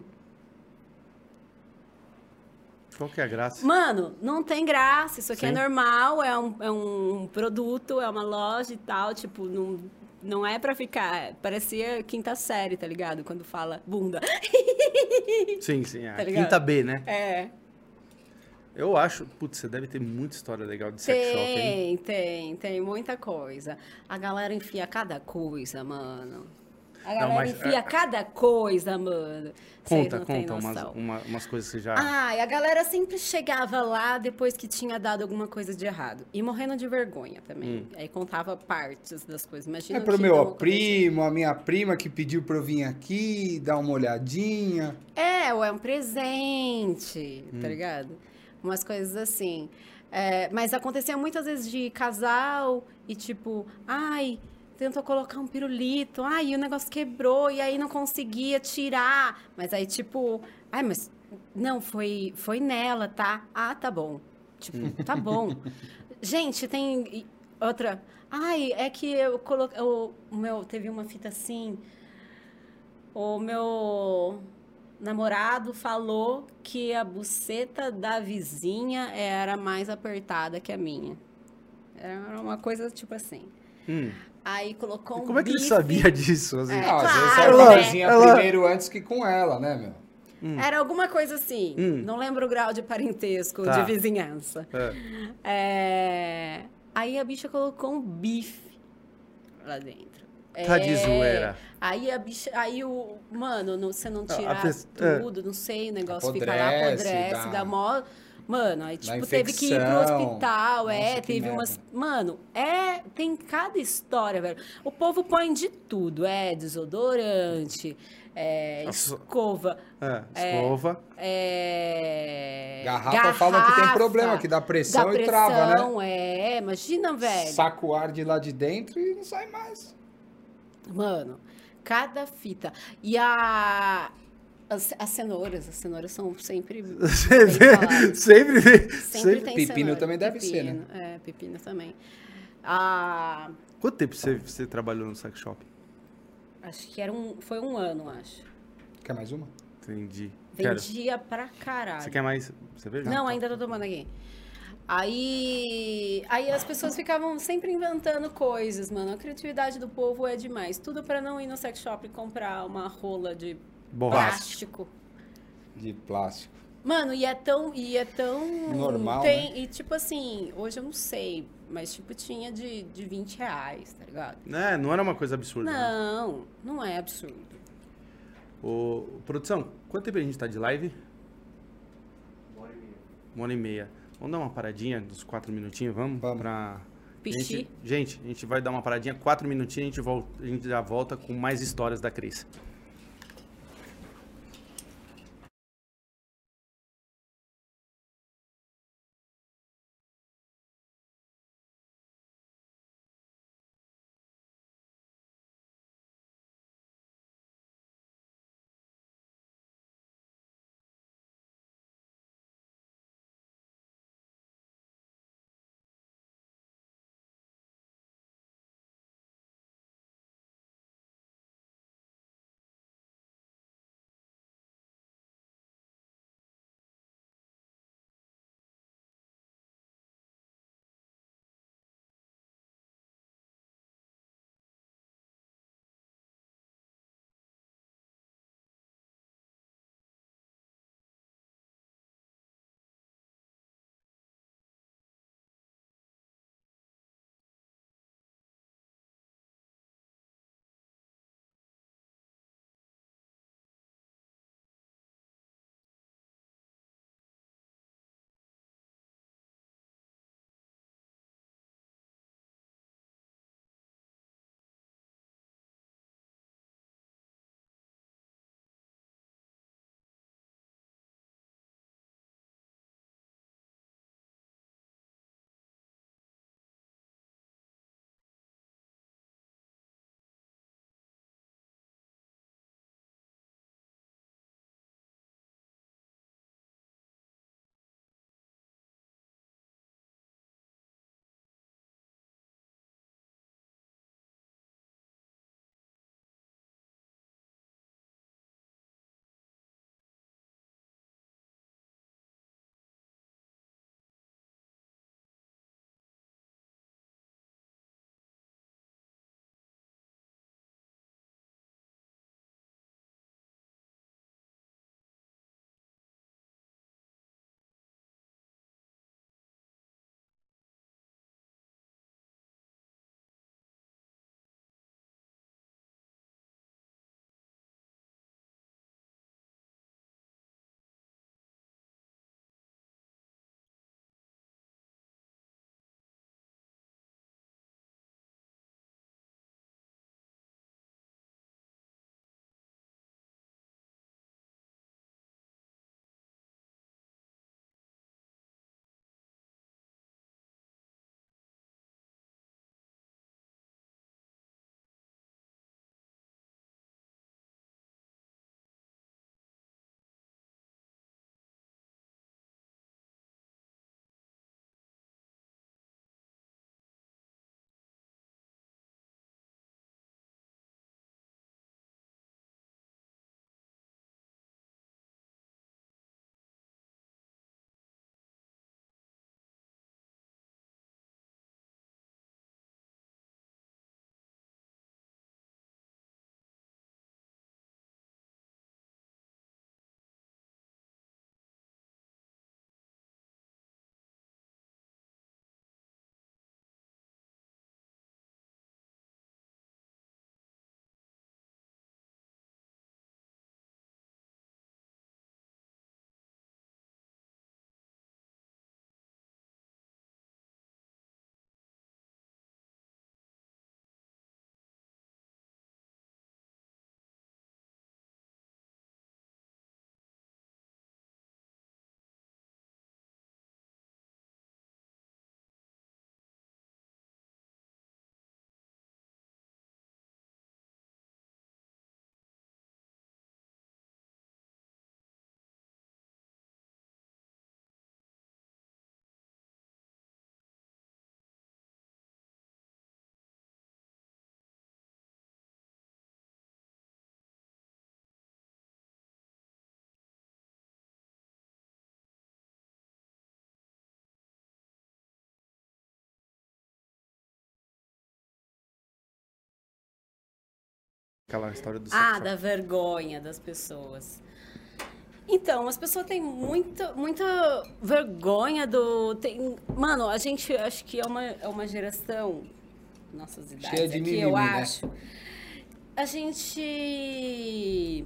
Qual que é a graça? Mano, não tem graça. Isso aqui é Sim. normal, é um, é um produto, é uma loja e tal. Tipo, não, não é pra ficar. Parecia quinta série, tá ligado? Quando fala bunda. Sim, sim. A Tá quinta B, né? É. Eu acho. Putz, você deve ter muita história legal de sex shop, hein? Tem, tem, tem muita coisa. A galera enfia cada coisa, mano. A Não, galera mas, enfia é, cada coisa, mano. Conta, não conta umas, uma- umas coisas que você já. Ah, e a galera sempre chegava lá depois que tinha dado alguma coisa de errado. E morrendo de vergonha também. Hum. Aí contava partes das coisas. Imagina É pro meu primo, a minha prima que pediu pra eu vir aqui, dar uma olhadinha. É, ou é um presente, Hum. tá ligado? Umas coisas assim. É, mas acontecia muitas vezes de casal e tipo, ai, tentou colocar um pirulito, ai, e o negócio quebrou e aí não conseguia tirar. Mas aí, tipo, ai, mas não, foi, foi nela, tá? Ah, tá bom. Tipo, tá bom. Gente, tem outra. Ai, é que eu coloquei. O o meu, teve uma fita assim. O meu namorado falou que a buceta da vizinha era mais apertada que a minha. Era uma coisa tipo assim. Hum. Aí colocou um Como é que ele sabia disso? assim? É, Ah, às vezes claro, a né? Ela- primeiro antes que com ela, né, meu? Era alguma coisa assim. Hum. Não lembro o grau de parentesco, Tá. de vizinhança. É. É, Aí a bicha colocou um bife lá dentro. Tá de É, zoeira. Aí a bicha. Aí o. Mano, não- você não tirar pes- é. tudo, não sei, o negócio fica lá, Apodrece, apodrece, dá- dá mó. Mano, aí, tipo, teve que ir pro hospital, é, Nossa, que teve merda. umas. Mano, é. Tem cada história, velho. O povo põe de tudo, é desodorante, é escova, É, escova. é. Garrafa falam que tem problema, que dá pressão dá e trava, né? pressão, É, imagina, velho. Saca o ar de lá de dentro e não sai mais. Mano, cada fita. E a. As, as cenouras, as cenouras são sempre. Você sempre vê. Sempre Sempre. tem Pepino cenoura, também deve ser, né? pepino, É, pepino também. Ah, Quanto tempo você, você trabalhou no sex shop? acho que era um, foi um ano, acho. Quer mais uma? Entendi. Quero. Vendia pra caralho. Você quer mais cerveja? Não, ainda tô tomando aqui. Aí, aí as pessoas ficavam sempre inventando coisas, mano. A criatividade do povo é demais. Tudo pra não ir no sex shop e comprar uma rola de. Plástico. De plástico. Mano, e é tão. E é tão. Normal, tem, E tipo assim, hoje eu não sei, mas tipo, tinha de, de 20 reais, tá ligado? É, não era uma coisa absurda. né? Não, não é absurdo. Ô, produção, quanto tempo a gente tá de live? Uma hora e meia. Vamos dar uma paradinha dos quatro minutinhos, vamos? Vamos. Pra... Pichi. Gente, gente, a gente vai dar uma paradinha, quatro minutinhos, a gente, volta, a gente já volta com mais histórias da Cris. Aquela história do Ah, sexo. da vergonha das pessoas. Então, as pessoas têm muita, muita vergonha do. Tem, mano, a gente acho que é uma, é uma geração, nossas idades Cheia de aqui, mimimi, eu né? acho. A gente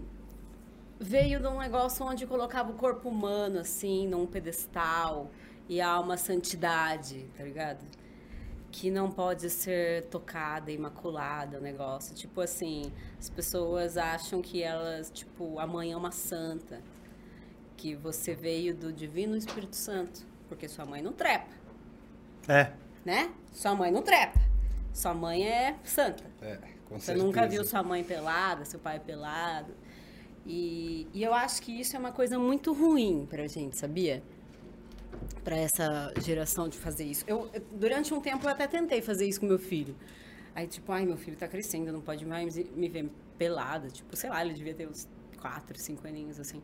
veio de um negócio onde colocava o corpo humano, assim, num pedestal, e há uma santidade, tá ligado? Que não pode ser tocada, imaculada, o negócio. Tipo assim, as pessoas acham que elas, tipo, a mãe é uma santa, que você veio do divino Espírito Santo, porque sua mãe não trepa, É. né? Sua mãe não trepa. Sua mãe é santa. É, com Você certeza. nunca viu sua mãe pelada, seu pai pelado. E, e eu acho que isso é uma coisa muito ruim pra gente, sabia? Pra essa geração de fazer isso. Eu, durante um tempo eu até tentei fazer isso com meu filho. Aí, tipo, ai, meu filho tá crescendo, não pode mais me ver pelada. Tipo, sei lá, ele devia ter uns quatro, cinco aninhos, assim.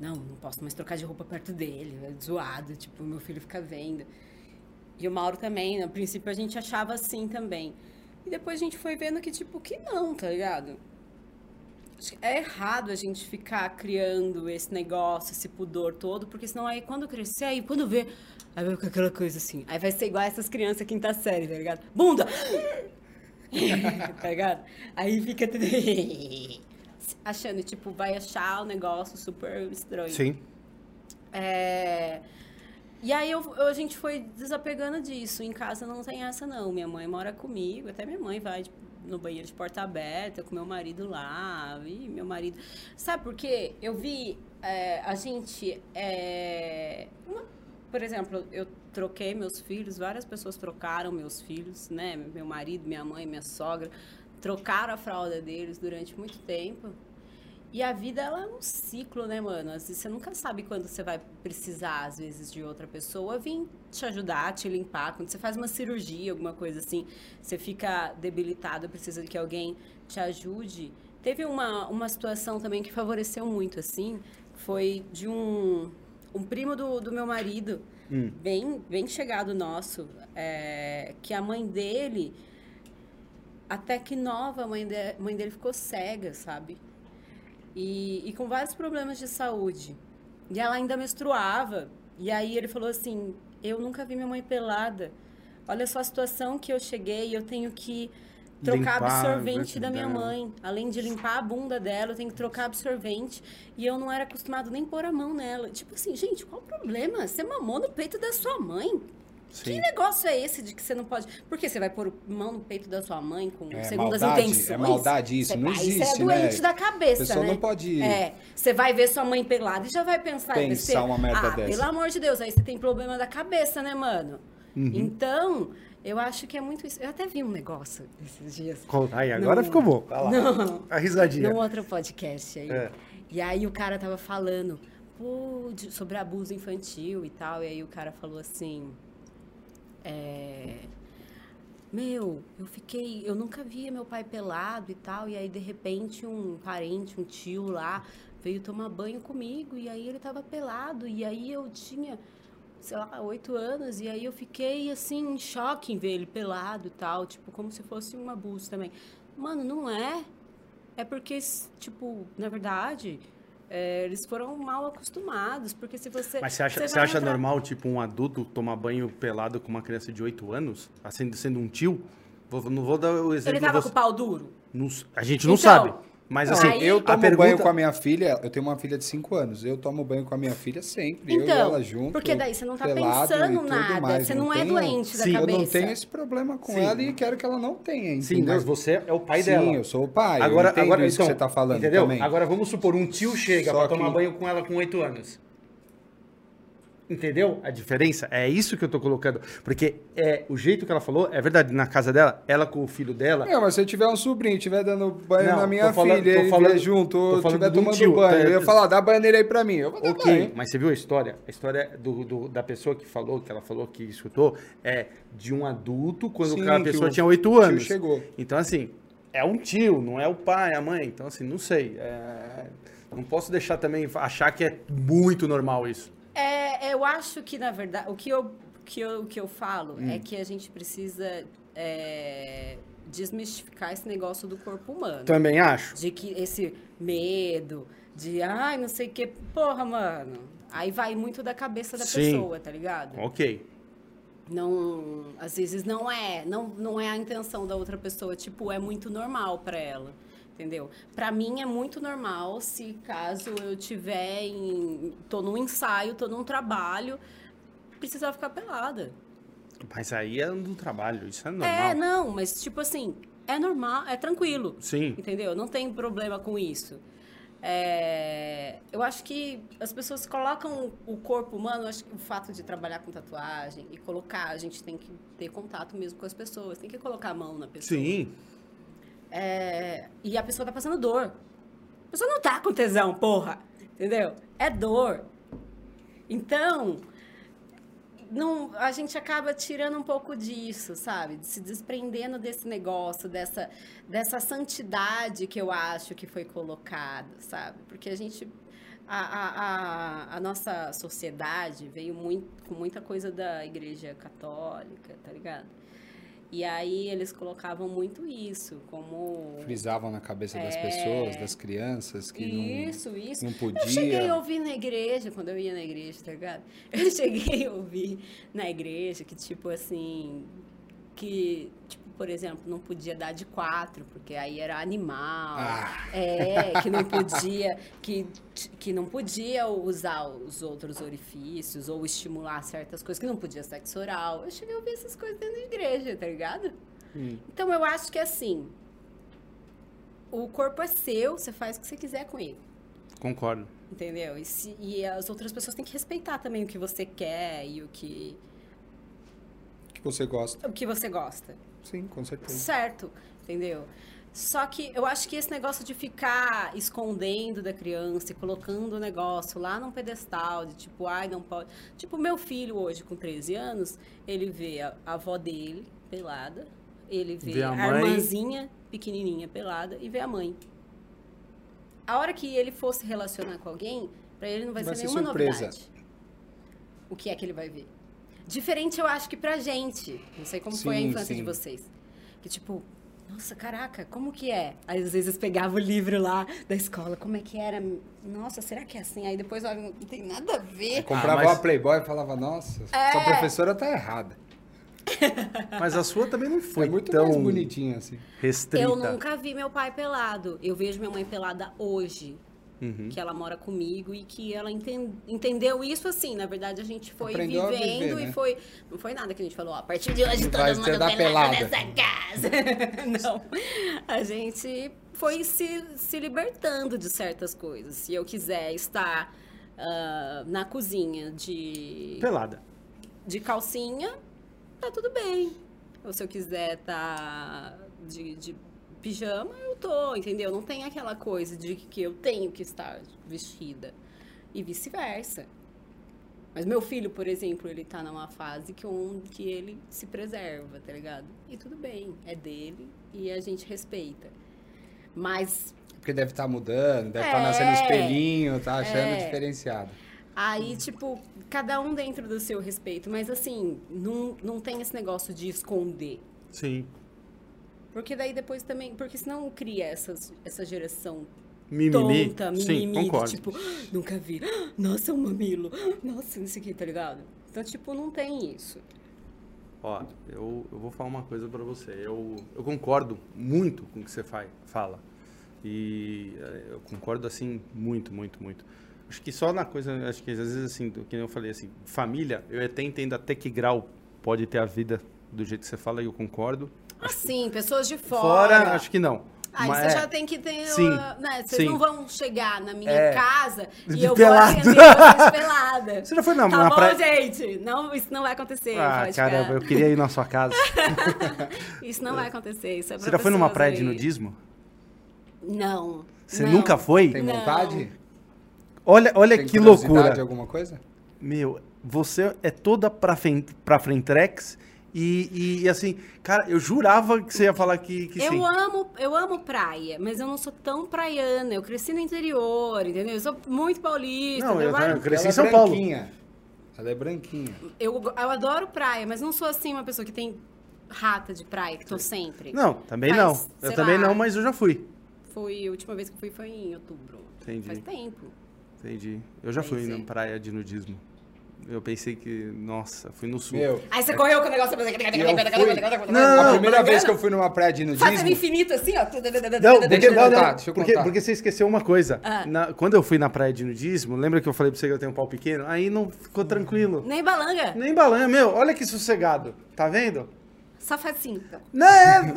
Não, não posso mais trocar de roupa perto dele, é zoado. Tipo, meu filho fica vendo. E o Mauro também, no princípio a gente achava assim também. E depois a gente foi vendo que, tipo, que não, tá ligado? É errado a gente ficar criando esse negócio, esse pudor todo, porque senão aí quando crescer, aí quando vê, aí vai ficar aquela coisa assim. Aí vai ser igual essas crianças quinta série, tá ligado? Bunda! tá ligado? Aí fica tudo achando, tipo, vai achar o negócio super estranho. Sim. É, E aí eu- eu- a gente foi desapegando disso. Em casa não tem essa, não. Minha mãe mora comigo, até minha mãe vai tipo, no banheiro de porta aberta com meu marido lá. E meu marido. Sabe por quê? Eu vi é, a gente. é, uma- Por exemplo, eu troquei meus filhos, várias pessoas trocaram meus filhos, né? Meu marido, minha mãe, minha sogra. Trocaram a fralda deles durante muito tempo. E a vida, ela é um ciclo, né, mano? Vezes você nunca sabe quando você vai precisar, às vezes, de outra pessoa vir te ajudar, te limpar. Quando você faz uma cirurgia, alguma coisa assim, você fica debilitado, precisa que alguém te ajude. Teve uma, uma situação também que favoreceu muito, assim, foi de um, um primo do, do meu marido, bem, bem chegado nosso, é, que a mãe dele, até que nova, a mãe, de, mãe dele ficou cega, sabe? E, e com vários problemas de saúde. E ela ainda menstruava. E aí ele falou assim: Eu nunca vi minha mãe pelada. Olha só a situação que eu cheguei, eu tenho que trocar Limpar, absorvente né, da minha dela. mãe. Além de limpar a bunda dela, eu tenho que trocar absorvente. E eu não era acostumado nem pôr a mão nela. Tipo assim, gente, qual o problema? Você mamou no peito da sua mãe. Que Sim. negócio é esse de que você não pode. Por que você vai pôr mão no peito da sua mãe com É segundas maldade, intenções? é maldade isso, Você- não aí Você existe, é né? doente da cabeça, A pessoa né? não pode- É, você vai ver sua mãe pelada e já vai pensar, Pensar besteira. uma merda ah, dessa. pelo amor de Deus, aí você tem problema da cabeça, né, mano? Uhum. Então, eu acho que é muito isso. Eu até vi um negócio esses dias. Conta. Aí, agora Não. ficou bom. Vai lá. Não. A risadinha. Num outro podcast aí. É. E aí o cara tava falando pô, de- sobre abuso infantil e tal. E aí o cara falou assim. É, Meu, eu fiquei. Eu nunca via meu pai pelado e tal. E aí, de repente, um parente, um tio lá, veio tomar banho comigo. E aí ele tava pelado. E aí eu tinha, sei lá, oito anos. E aí eu fiquei assim, em choque em ver ele pelado e tal. Tipo, como se fosse um abuso também. Mano, não é. É porque, tipo, na verdade, é, eles foram mal acostumados. Porque se você. Mas você acha, você vai acha entrar- normal, tipo, um adulto tomar banho pelado com uma criança de 8 anos? Assim, sendo um tio? Vou- não vou dar o exemplo. Ele tava você- com o pau duro? não a gente não Então, sabe. Mas Não, assim, Aí- eu a tomo pergunta... banho com a minha filha, eu tenho uma filha de 5 anos, eu tomo banho com a minha filha sempre, eu e Então, ela junto. porque daí você não tá pensando nada, mais, você não é tenho- doente da Sim, Eu não cabeça. tenho esse problema com Sim. ela e quero que ela não tenha, Sim, entendeu? mas você é o pai Sim, dela. eu sou o pai, eu Agora, entendo agora isso então, que você tá falando entendeu? também. Agora vamos supor, um tio chega Só pra tomar que- banho com ela com 8 anos. Entendeu a diferença? É isso que eu tô colocando. Porque é, o jeito que ela falou, é verdade, na casa dela, ela com o filho dela. Não, mas se eu tiver um sobrinho, estiver dando banho Não, na minha falando- filha, ele falando- junto, estiver tomando tio, banho, tá? eu ia falar, dá banho nele aí pra mim. Ok, banho. mas você viu a história? A história do, do- da pessoa que falou, que ela falou que escutou, é de um adulto quando Sim, que pessoa tinha 8 tio anos. chegou. Então, assim, é um tio, não é o pai, a mãe. Então, assim, não sei. é, Não posso deixar também achar que é muito normal isso. É, eu acho que, na verdade, o que eu, que eu, o que eu falo Hum. é que a gente precisa é, desmistificar esse negócio do corpo humano. Também acho. De que esse medo, de ai, não sei o que. Porra, mano. Aí vai muito da cabeça da Sim. pessoa, tá ligado? Ok. Não, às vezes não é, não, não é a intenção da outra pessoa, tipo, é muito normal pra ela. Entendeu? Pra mim é muito normal se caso eu tiver em tô num ensaio, tô num trabalho, precisar ficar pelada. Mas aí é do trabalho, isso é normal. É, não, mas tipo assim, é normal, é tranquilo. Sim. Entendeu? Não tem problema com isso. É, eu acho que as pessoas colocam o corpo humano, acho que o fato de trabalhar com tatuagem e colocar, a gente tem que ter contato mesmo com as pessoas, tem que colocar a mão na pessoa. Sim. É, e a pessoa tá passando dor. A pessoa não tá com tesão, porra. Entendeu? É dor. Então, não, a gente acaba tirando um pouco disso, sabe? Se desprendendo desse negócio, dessa, dessa santidade que eu acho que foi colocada, sabe? Porque a gente. A, a, a, a nossa sociedade veio muito, com muita coisa da igreja católica, tá ligado? E aí eles colocavam muito isso, como. Frisavam na cabeça das É. pessoas, das crianças, que Isso, isso. não, não podia. Eu cheguei a ouvir na igreja, quando eu ia na igreja, tá ligado? Eu cheguei a ouvir na igreja que, tipo assim, que, tipo, por exemplo, não podia dar de quatro, porque aí era animal. Ah. É, que não podia, que, que não podia usar os outros orifícios ou estimular certas coisas, que não podia sexo oral. Eu cheguei a ouvir essas coisas dentro da igreja, tá ligado? Hum. Então eu acho que assim, o corpo é seu, você faz o que você quiser com ele. Concordo. Entendeu? E, se- e as outras pessoas têm que respeitar também o que você quer e o que, que você gosta. o que você gosta. Sim, com certeza. Certo, entendeu? Só que eu acho que esse negócio de ficar escondendo da criança e colocando o negócio lá num pedestal, de tipo, ai, não pode. Tipo, meu filho hoje, com 13 anos, ele vê a, a avó dele pelada, ele vê, Vê a a, irmãzinha pequenininha pelada e vê a mãe. A hora que ele for se relacionar com alguém, pra ele não vai, Vai ser ser nenhuma surpresa. novidade. O que é que ele vai ver? Diferente, eu acho que pra gente. Não sei como foi a Sim, infância de sim. vocês. Que tipo, nossa, caraca, como que é? Aí às vezes pegava o livro lá da escola, como é que era? Nossa, será que é assim? Aí depois, olha, não tem nada a ver. Comprava Ah, mas- uma Playboy e falava, nossa, É. sua professora tá errada. Mas a sua também não foi é muito tão mais bonitinha assim. restrita. Eu nunca vi meu pai pelado. Eu vejo minha mãe pelada hoje. Uhum. Que ela mora comigo e que ela enten- entendeu isso assim. Na verdade, a gente foi Aprendeu vivendo viver, né? e foi. Não foi nada que a gente falou, ó, a partir de hoje todo Vai mundo ser da pelado pelada. nessa casa. Não. A gente foi se, se libertando de certas coisas. Se eu quiser estar ah, na cozinha de Pelada. de calcinha, tá tudo bem. Ou se eu quiser tá de, de pijama, eu tô, entendeu? Não tem aquela coisa de que eu tenho que estar vestida. E vice-versa. Mas meu filho, por exemplo, ele tá numa fase que, um, que ele se preserva, tá ligado? E tudo bem, é dele e a gente respeita. Mas Porque deve estar mudando, deve estar É. nascendo espelhinho, tá achando É. diferenciado. Aí, tipo, cada um dentro do seu respeito. Mas assim, não, não tem esse negócio de esconder. Sim. Porque daí depois também. Porque senão cria essas, essa geração Mimimi. tonta, Sim, mimimi, de, concordo. tipo, "Ah, nunca vi. Ah, Nossa, é um mamilo. Nossa, não sei o que, tá ligado? Então, tipo, não tem isso. Ó, eu, eu vou falar uma coisa pra você. Eu, eu concordo muito com o que você faz, fala. E eh, eu concordo, assim, muito, muito, muito. Acho que só na coisa, acho que às vezes, assim, do que eu falei, assim, família, eu até entendo até que grau pode ter a vida do jeito que você fala e eu concordo. Assim, pessoas de fora. Fora, acho que não. Aí Mas você é, já tem que ter. Sim, uma- né? Vocês sim. não vão chegar na minha É. casa De e eu pelado. vou atender vocês pelada. Você já foi na, Tá na bom, praia? gente? Não, isso não vai acontecer. Ah, caramba, ficar. eu queria ir na sua casa. Isso não vai acontecer. Isso é Você já foi numa praia de nudismo? Não. Você não. nunca foi? Tem Não. vontade? Olha, olha Tem que loucura. de alguma coisa? Meu, você é toda pra, frente, pra Frentex e, e, e, assim, cara, eu jurava que você ia falar que, que sim. Eu amo, eu amo praia, mas eu não sou tão praiana. Eu cresci no interior, entendeu? Eu sou muito paulista. Não, eu, eu- acho- eu cresci Ela em é São Paulo. branquinha. Ela é branquinha. eu, eu adoro praia, mas não sou assim uma pessoa que tem rata de praia, que tô sempre. Não, também Faz, não. Eu sei também lá. não, mas eu já fui. Fui, a última vez que fui foi em outubro. Entendi. Faz tempo. Entendi. Eu já Aí fui sim. na praia de nudismo. Eu pensei que, nossa, fui no sul. Meu, Aí você correu com o negócio... fui. Não, a primeira Tá vez que eu fui numa praia de Fazendo nudismo... infinito assim, ó. Não, porque, Deixa eu não, contar, não, deixa eu porque, contar. porque você esqueceu uma coisa. Ah. Na- quando eu fui na praia de nudismo, lembra que eu falei pra você que eu tenho um pau pequeno? Aí não ficou tranquilo. Nem balanga. Nem balanha, meu, olha que sossegado. Tá vendo? Só faz assim. então. Não é.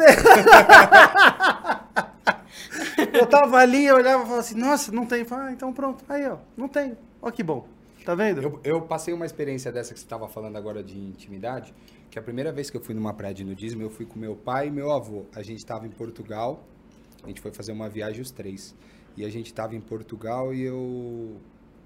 eu tava ali, eu olhava e falava assim, nossa, não tem. Ah, então pronto. Aí, ó, não tem. Ó que bom. Tá vendo? Eu, eu passei uma experiência dessa que você estava falando agora de intimidade, que a primeira vez que eu fui numa praia de nudismo, eu fui com meu pai e meu avô. A gente estava em Portugal, a gente foi fazer uma viagem os três. E a gente estava em Portugal e eu...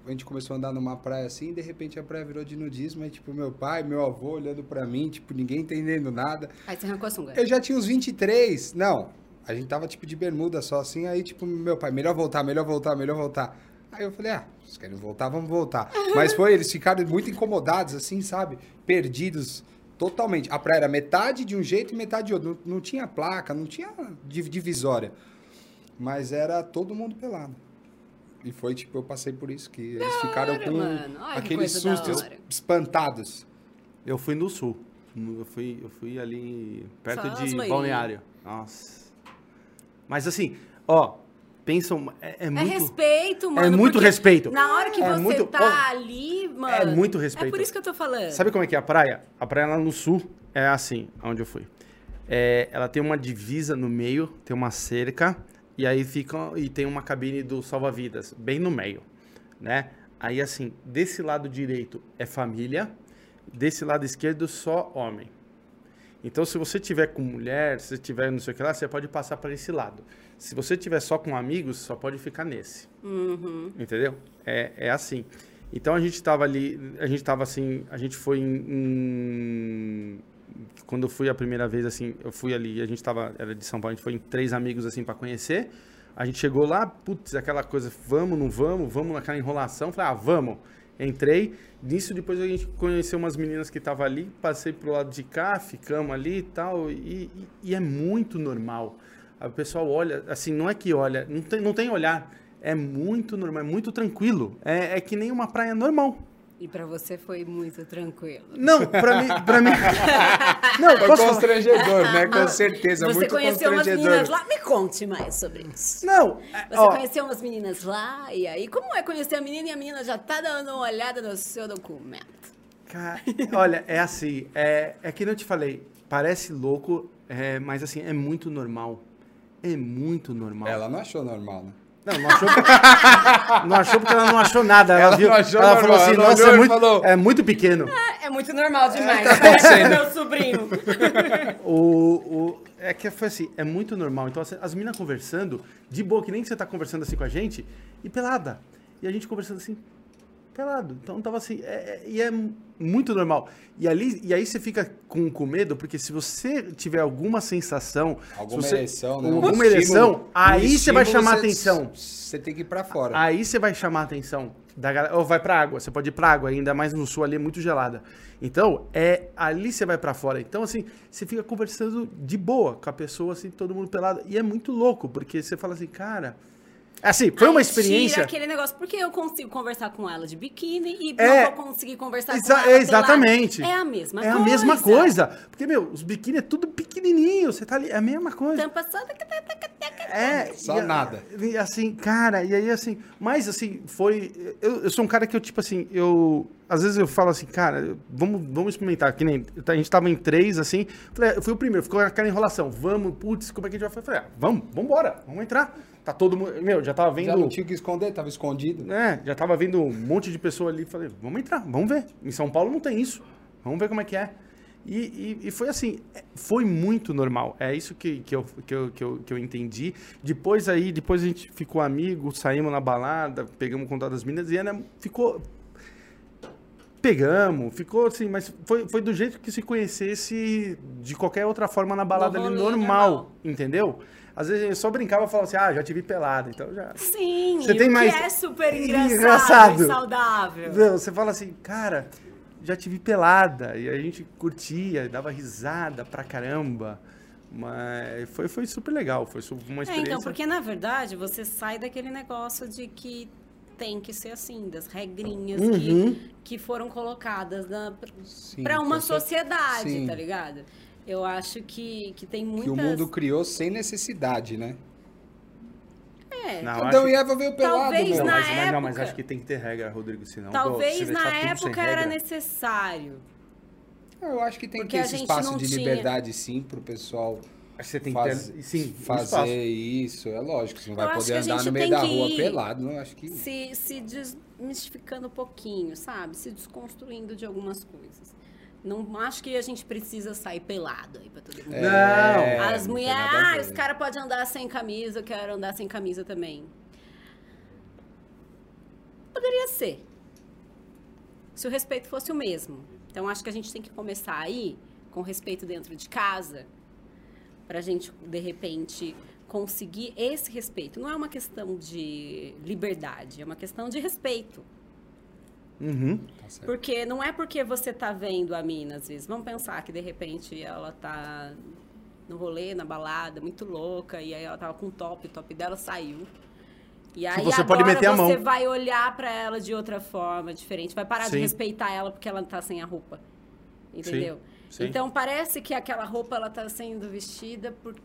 A gente começou a andar numa praia assim, e de repente a praia virou de nudismo, aí tipo, meu pai, meu avô olhando pra mim, tipo, ninguém entendendo nada. Aí você arrancou a sunga. Eu já tinha uns 23. Não, a gente tava tipo de bermuda só assim. Aí, tipo, meu pai, melhor voltar, melhor voltar, melhor voltar. Aí eu falei, ah, vocês querem voltar, vamos voltar. Mas foi, eles ficaram muito incomodados, assim, sabe? Perdidos totalmente. A praia era metade de um jeito e metade de outro. Não, não tinha placa, não tinha div- divisória. Mas era todo mundo pelado. E foi, tipo, eu passei por isso, que eles ficaram hora, com mano. Olha que aqueles da sustos hora. espantados. Eu fui no sul. Eu fui, eu fui ali perto Só de. Balneário. Nossa. Mas assim, ó, pensam. É, é É muito. respeito, mano. muito porque respeito. Na hora que É você muito- tá ali, mano. é muito respeito. É por isso que eu tô falando. Sabe como é que é a praia? A praia lá no sul é assim, onde eu fui. É, ela tem uma divisa no meio, tem uma cerca, e aí fica. E tem uma cabine do salva-vidas, bem no meio, né? Aí assim, desse lado direito é família, desse lado esquerdo só homem. Então, se você tiver com mulher, se tiver não sei o que lá, você pode passar para esse lado. Se você tiver só com amigos, só pode ficar nesse. Uhum. Entendeu? É, é assim. Então a gente tava ali, a gente tava assim, a gente foi em, em- quando eu fui a primeira vez assim, eu fui ali, a gente tava, era de São Paulo, a gente foi em três amigos assim para conhecer. A gente chegou lá, putz, aquela coisa, vamos, não vamos, vamos naquela enrolação, falei, ah, vamos. Entrei, nisso depois a gente conheceu umas meninas que estavam ali, passei pro lado de cá, ficamos ali e tal, e, e- e é muito normal. O pessoal olha, assim, não é que olha, não tem, não tem olhar, é muito normal, é muito tranquilo. É, é que nem uma praia normal. E pra você foi muito tranquilo. Não, pra mim, pra mim. Não, Foi constrangedor, né? Com certeza, Você muito conheceu umas constrangedor. meninas lá? Me conte mais sobre isso. Não, é, Você ó, conheceu umas meninas lá, e aí, como é conhecer a menina e a menina já tá dando uma olhada no seu documento? Cara, olha, é assim, é, é que nem eu te falei, parece louco, é, mas assim, é muito normal. É muito normal. Ela não achou normal, né? Não, não achou, porque- não achou porque ela não achou nada. Ela, Ela viu, não achou ela normal, falou assim, ela nossa, é muito, falou- é muito pequeno. É muito normal demais. tá acontecendo. Meu sobrinho. O, o- é que foi assim, é muito normal. Então, assim, as meninas conversando, de boa, que nem que você tá conversando assim com a gente, e pelada. E a gente conversando assim, pelado. Então tava assim, é- é- e é muito normal. E, ali, e aí você fica com, com medo, porque se você tiver alguma sensação, Alguma se você, ereção, né? alguma Um ereção, aí você vai chamar você- atenção. Você tem que ir pra fora. Aí você vai chamar a atenção da galera. Ou vai pra água, você pode ir pra água, ainda mais no sul ali é muito gelada. Então, é ali você vai pra fora. Então, assim, você fica conversando de boa com a pessoa, assim, todo mundo pelado. E é muito louco, porque você fala assim, cara. Assim, foi uma Aí experiência. Tira aquele negócio, porque eu consigo conversar com ela de biquíni e É. não vou conseguir conversar Exa- com ela exatamente. É a mesma é coisa. a mesma coisa. Porque, meu, os biquíni é tudo pequenininho. Você tá ali, é a mesma coisa. Tampa só... É, Só e nada. E assim, cara, e aí assim, mas assim, foi. Eu, eu sou um cara que eu, tipo assim, eu. Às vezes eu falo assim, cara, vamos, vamos experimentar. Que nem. A gente tava em três, assim. Falei, eu fui o primeiro, ficou aquela enrolação. Vamos, putz, como é que a gente vai fazer? Falei, ah, vamos, vambora, vamos entrar. Tá todo mundo. Meu, já tava vendo. Já não tinha o que esconder, tava escondido. É, já tava vendo um monte de pessoa ali. Falei, vamos entrar, vamos ver. Em São Paulo não tem isso. Vamos ver como é que é. E, e, e foi assim, é, foi muito normal. É isso que, que, eu, que, eu, que, eu, que eu entendi. Depois aí, depois a gente ficou amigo, saímos na balada, pegamos o contato das meninas e ela ficou. Pegamos, ficou assim, mas foi, foi do jeito que se conhecesse de qualquer outra forma na balada No ali, normal, normal. entendeu? Às vezes eu só brincava e falava assim, ah, já tive pelada, então já. Sim, Você tem mais- que é super engraçado, Engraçado. e saudável. Meu, Você fala assim, cara, já tive pelada e a gente curtia, dava risada pra caramba. Mas foi, foi super legal, foi uma É, experiência. então, porque na verdade você sai daquele negócio de que tem que ser assim, das regrinhas Uhum. que, que foram colocadas Sim, para uma sociedade, Sim. tá ligado? Eu acho que, que tem Que muitas... o mundo criou sem necessidade, né? É, Não, Adão acho- e Eva veio pelado, Talvez meu. Não, na mas, mas não, mas época- acho que tem que ter regra, Rodrigo, senão. Talvez pô, se na época era necessário. Eu acho que tem Porque que ter esse espaço de tinha- liberdade, sim, pro pessoal Acho que você tem faz- que ter. Sim, fazer espaço. isso. É lógico, você não Eu vai poder que a andar no meio da que rua ir pelado. Não, acho que... Se, se desmistificando um pouquinho, sabe? Se desconstruindo de algumas coisas. Não acho que a gente precisa sair pelado aí pra todo mundo. Não. É, As não tem mulheres, ah, os caras podem andar sem camisa, eu quero andar sem camisa também. Poderia ser. Se o respeito fosse o mesmo. Então, acho que a gente tem que começar aí, com respeito dentro de casa, pra gente, de repente, conseguir esse respeito. Não é uma questão de liberdade, é uma questão de respeito. Uhum. Tá. Porque não é porque você tá vendo a mina, às vezes. Vamos pensar que de repente ela tá no rolê, na balada, muito louca, e aí ela tava com um top, o top dela saiu. E aí você agora pode meter a você mão. vai olhar pra ela de outra forma, diferente. Vai parar de Sim. respeitar ela porque ela tá sem a roupa. Entendeu? sim. Então parece que aquela roupa ela tá sendo vestida por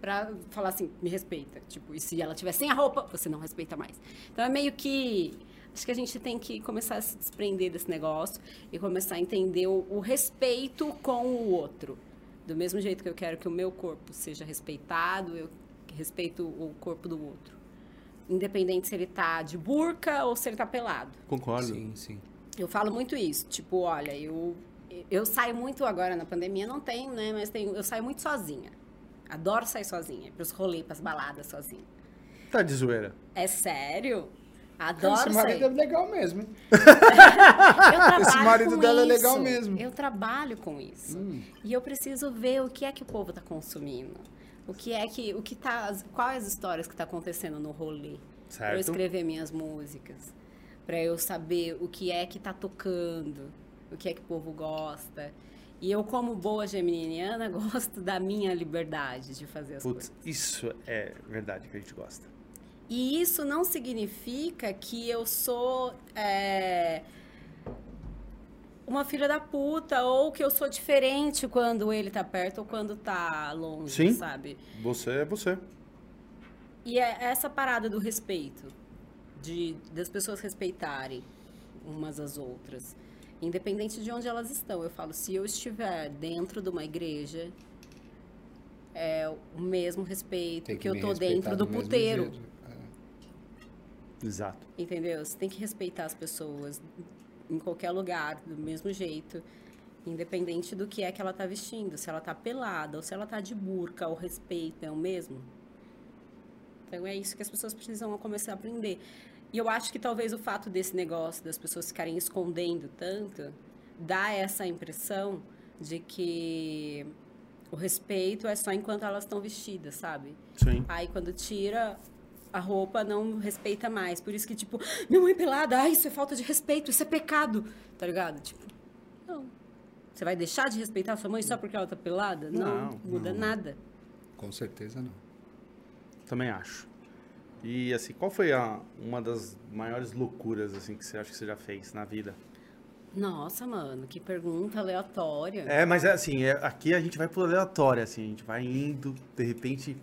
pra falar assim, me respeita. Tipo, e se ela tiver sem a roupa, você não respeita mais. Então é meio que acho que a gente tem que começar a se desprender desse negócio e começar a entender o, o respeito com o outro. Do mesmo jeito que eu quero que o meu corpo seja respeitado, eu respeito o corpo do outro. Independente se ele tá de burca ou se ele tá pelado. Concordo. Sim, sim. Eu falo muito isso, tipo, olha, eu, eu saio muito agora na pandemia, não tenho, né? Mas tenho, eu saio muito sozinha. Adoro sair sozinha, pros rolês, pras baladas sozinha. Tá de zoeira. É sério? Cara, Adoro esse marido é legal mesmo. hein? Eu trabalho Esse marido com dela é isso. legal mesmo. Eu trabalho com isso. Hum. E eu preciso ver o que é que o povo tá consumindo. O que é que, o que tá, quais as histórias que tá acontecendo no rolê. Pra eu Certo. escrever minhas músicas. Pra eu saber o que é que tá tocando, o que é que o povo gosta. E eu, como boa geminiana, gosto da minha liberdade de fazer as Putz, coisas. isso é verdade que a gente gosta. E isso não significa que eu sou é, uma filha da puta ou que eu sou diferente quando ele tá perto ou quando tá longe, Sim. sabe? Você é você. E é essa parada do respeito, de das pessoas respeitarem umas às outras, independente de onde elas estão. Eu falo, se eu estiver dentro de uma igreja, é o mesmo respeito Tem que, eu tô dentro do mesmo puteiro. jeito. Exato. Entendeu? Você tem que respeitar as pessoas em qualquer lugar, do mesmo jeito, independente do que é que ela tá vestindo. Se ela tá pelada ou se ela tá de burca, o respeito é o mesmo. Então é isso que as pessoas precisam começar a aprender. E eu acho que talvez o fato desse negócio das pessoas ficarem escondendo tanto dá essa impressão de que o respeito é só enquanto elas estão vestidas, sabe? Sim. Aí quando tira a roupa, não respeita mais. Por isso que, tipo, minha mãe pelada, ai, isso é falta de respeito, isso é pecado. Tá ligado? Tipo, não. Você vai deixar de respeitar a sua mãe só porque ela tá pelada? Não, Não, muda nada. Com certeza não. Também acho. E assim, qual foi a, uma das maiores loucuras assim que você acha que você já fez na vida? Nossa, mano, que pergunta aleatória. É, mas é assim, é- aqui a gente vai pro aleatório, assim, a gente vai indo, de repente.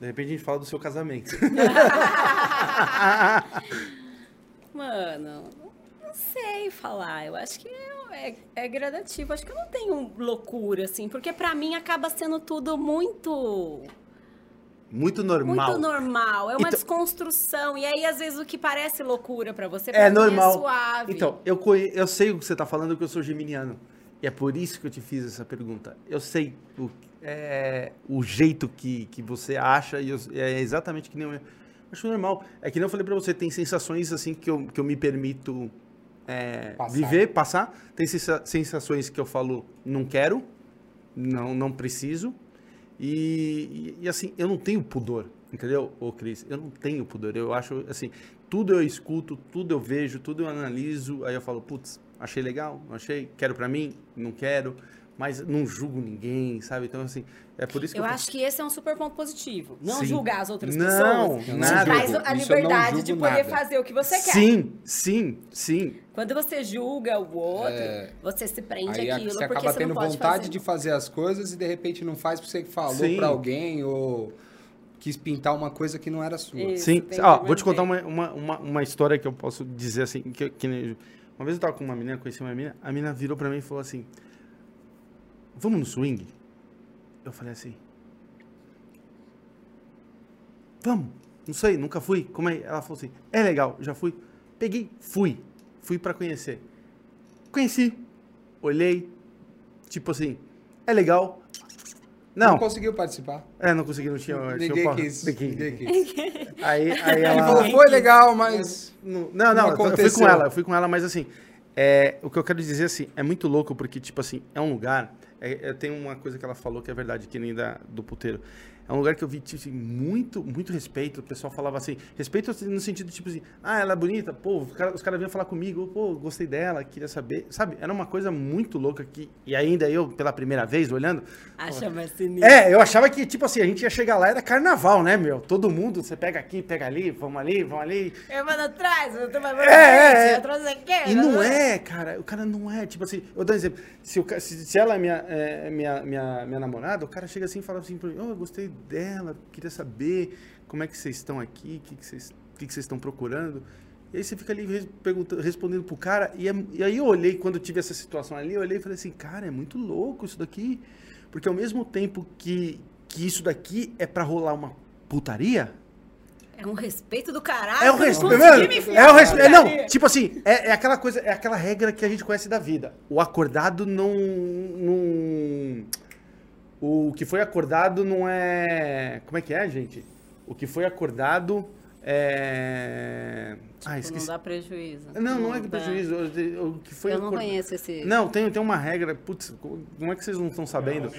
De repente a gente fala do seu casamento. Mano, não sei falar. Eu acho que é, é gradativo. Acho que eu não tenho loucura, assim, porque pra mim acaba sendo tudo muito. Muito normal. Muito normal. É uma Então- desconstrução. E aí, às vezes, o que parece loucura pra você, É mim normal. é suave. Então, eu, conhe... eu sei o que você tá falando, que eu sou geminiano. E é por isso que eu te fiz essa pergunta. Eu sei o, é, o jeito que, que você acha, e eu- é exatamente que nem eu. Acho normal. É que nem eu falei pra você, tem sensações assim que eu, que eu me permito é, Passar. viver, passar. Tem sensa- sensações que eu falo, não quero, não, não preciso. E, e, e, assim, eu não tenho pudor Entendeu, ô Cris? Eu não tenho pudor. Eu acho, assim, tudo eu escuto, tudo eu vejo, tudo eu analiso. Aí eu falo, putz, achei legal, não achei, quero pra mim, não quero. Mas não julgo ninguém, sabe? Então, assim, é por isso que Eu eu, acho que esse é um super ponto positivo. Não Sim. julgar as outras Não, pessoas. nada. Te traz a não liberdade de poder nada. fazer o que você quer. Sim, sim, sim. Quando você julga o outro, É. você se prende Aí aquilo você porque acaba você não tendo pode vontade fazer. de fazer as coisas e de repente não faz porque você falou Sim. pra alguém ou quis pintar uma coisa que não era sua. Isso, Sim, que vou te contar uma, uma, uma, uma história que eu posso dizer assim, que, que uma vez eu tava com uma menina, conheci uma menina, a menina virou pra mim e falou assim, vamos no swing? Eu falei assim, vamos, não sei, nunca fui, como é? Ela falou assim, é legal, já fui, peguei, fui, fui pra conhecer. Conheci, olhei, tipo assim, é legal, Não, não, conseguiu participar. é, não consegui, não tinha... Ninguém pa- quis. Ninguém- quis. Aí, aí Ele ela... falou, foi legal, mas. Não, não, Não eu fui com ela, eu fui com ela, mas assim, é, o que eu quero dizer assim, é muito louco porque, tipo assim, é um lugar, é, é- tem uma coisa que ela falou que é verdade, que nem da, do puteiro. É um lugar que eu vi, tipo assim, muito, muito respeito. O pessoal falava assim, respeito assim, no sentido, tipo assim, ah, ela é bonita, pô, os caras cara vinham falar comigo, pô, gostei dela, queria saber, sabe? Era uma coisa muito louca que, e ainda eu, pela primeira vez, olhando, Acha mais sinistro. é, eu achava que, tipo assim, a gente ia chegar lá, era carnaval, né, meu? Todo mundo, você pega aqui, pega ali, vamos ali, vamos ali. Eu mando atrás, eu tô mais É, é, é. eu trouxe aqui. E não é, cara, o cara não é, tipo assim, eu dou um exemplo, se, o se, se ela é minha, é, minha, minha, minha namorada, o cara chega assim e fala assim oh, eu gostei dela, queria saber como é que vocês estão aqui, o que, que, vocês, que, que vocês estão procurando. E aí você fica ali res- pergunta- respondendo pro cara, e, é- e aí eu olhei, quando eu tive essa situação ali, eu olhei e falei assim, cara, é muito louco isso daqui, porque ao mesmo tempo que, que isso daqui é pra rolar uma putaria, É um respeito do caralho. é não respeito. enfiar É o na respeito. Não, putaria. tipo assim, é, é aquela coisa, é aquela regra que a gente conhece da vida. O acordado não. não o que foi acordado não é. Como é que é, gente? O que foi acordado é. ah, Não esqueci. dá prejuízo. Não, não é que dá. prejuízo. O o que foi Eu não conheço esse. Não, tem, tem uma regra. Putz, como é que vocês não estão sabendo?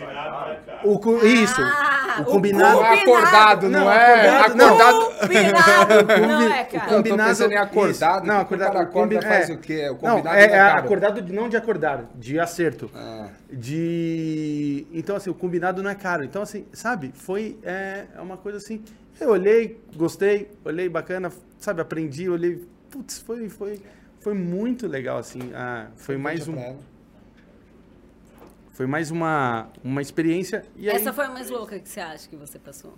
O, co- isso. Ah, o o combinado. Não é acordado, não, Não, é? acordado, não. Combinado. Não é, cara. tô Combinado- em acordado. Isso. Não, acordado- O acorda faz é. o quê? O Não, combinado é, né, é cara? acordado de, não de acordar, de acerto. Ah. De. Então, assim, o combinado não é caro. Então, assim, sabe, foi é, é uma coisa assim. Eu olhei, gostei, olhei bacana, sabe, aprendi, olhei. Putz, foi, foi, foi muito legal, assim. ah, foi mais um. Foi mais uma, uma experiência. E aí... Essa foi a mais louca que você acha que você passou?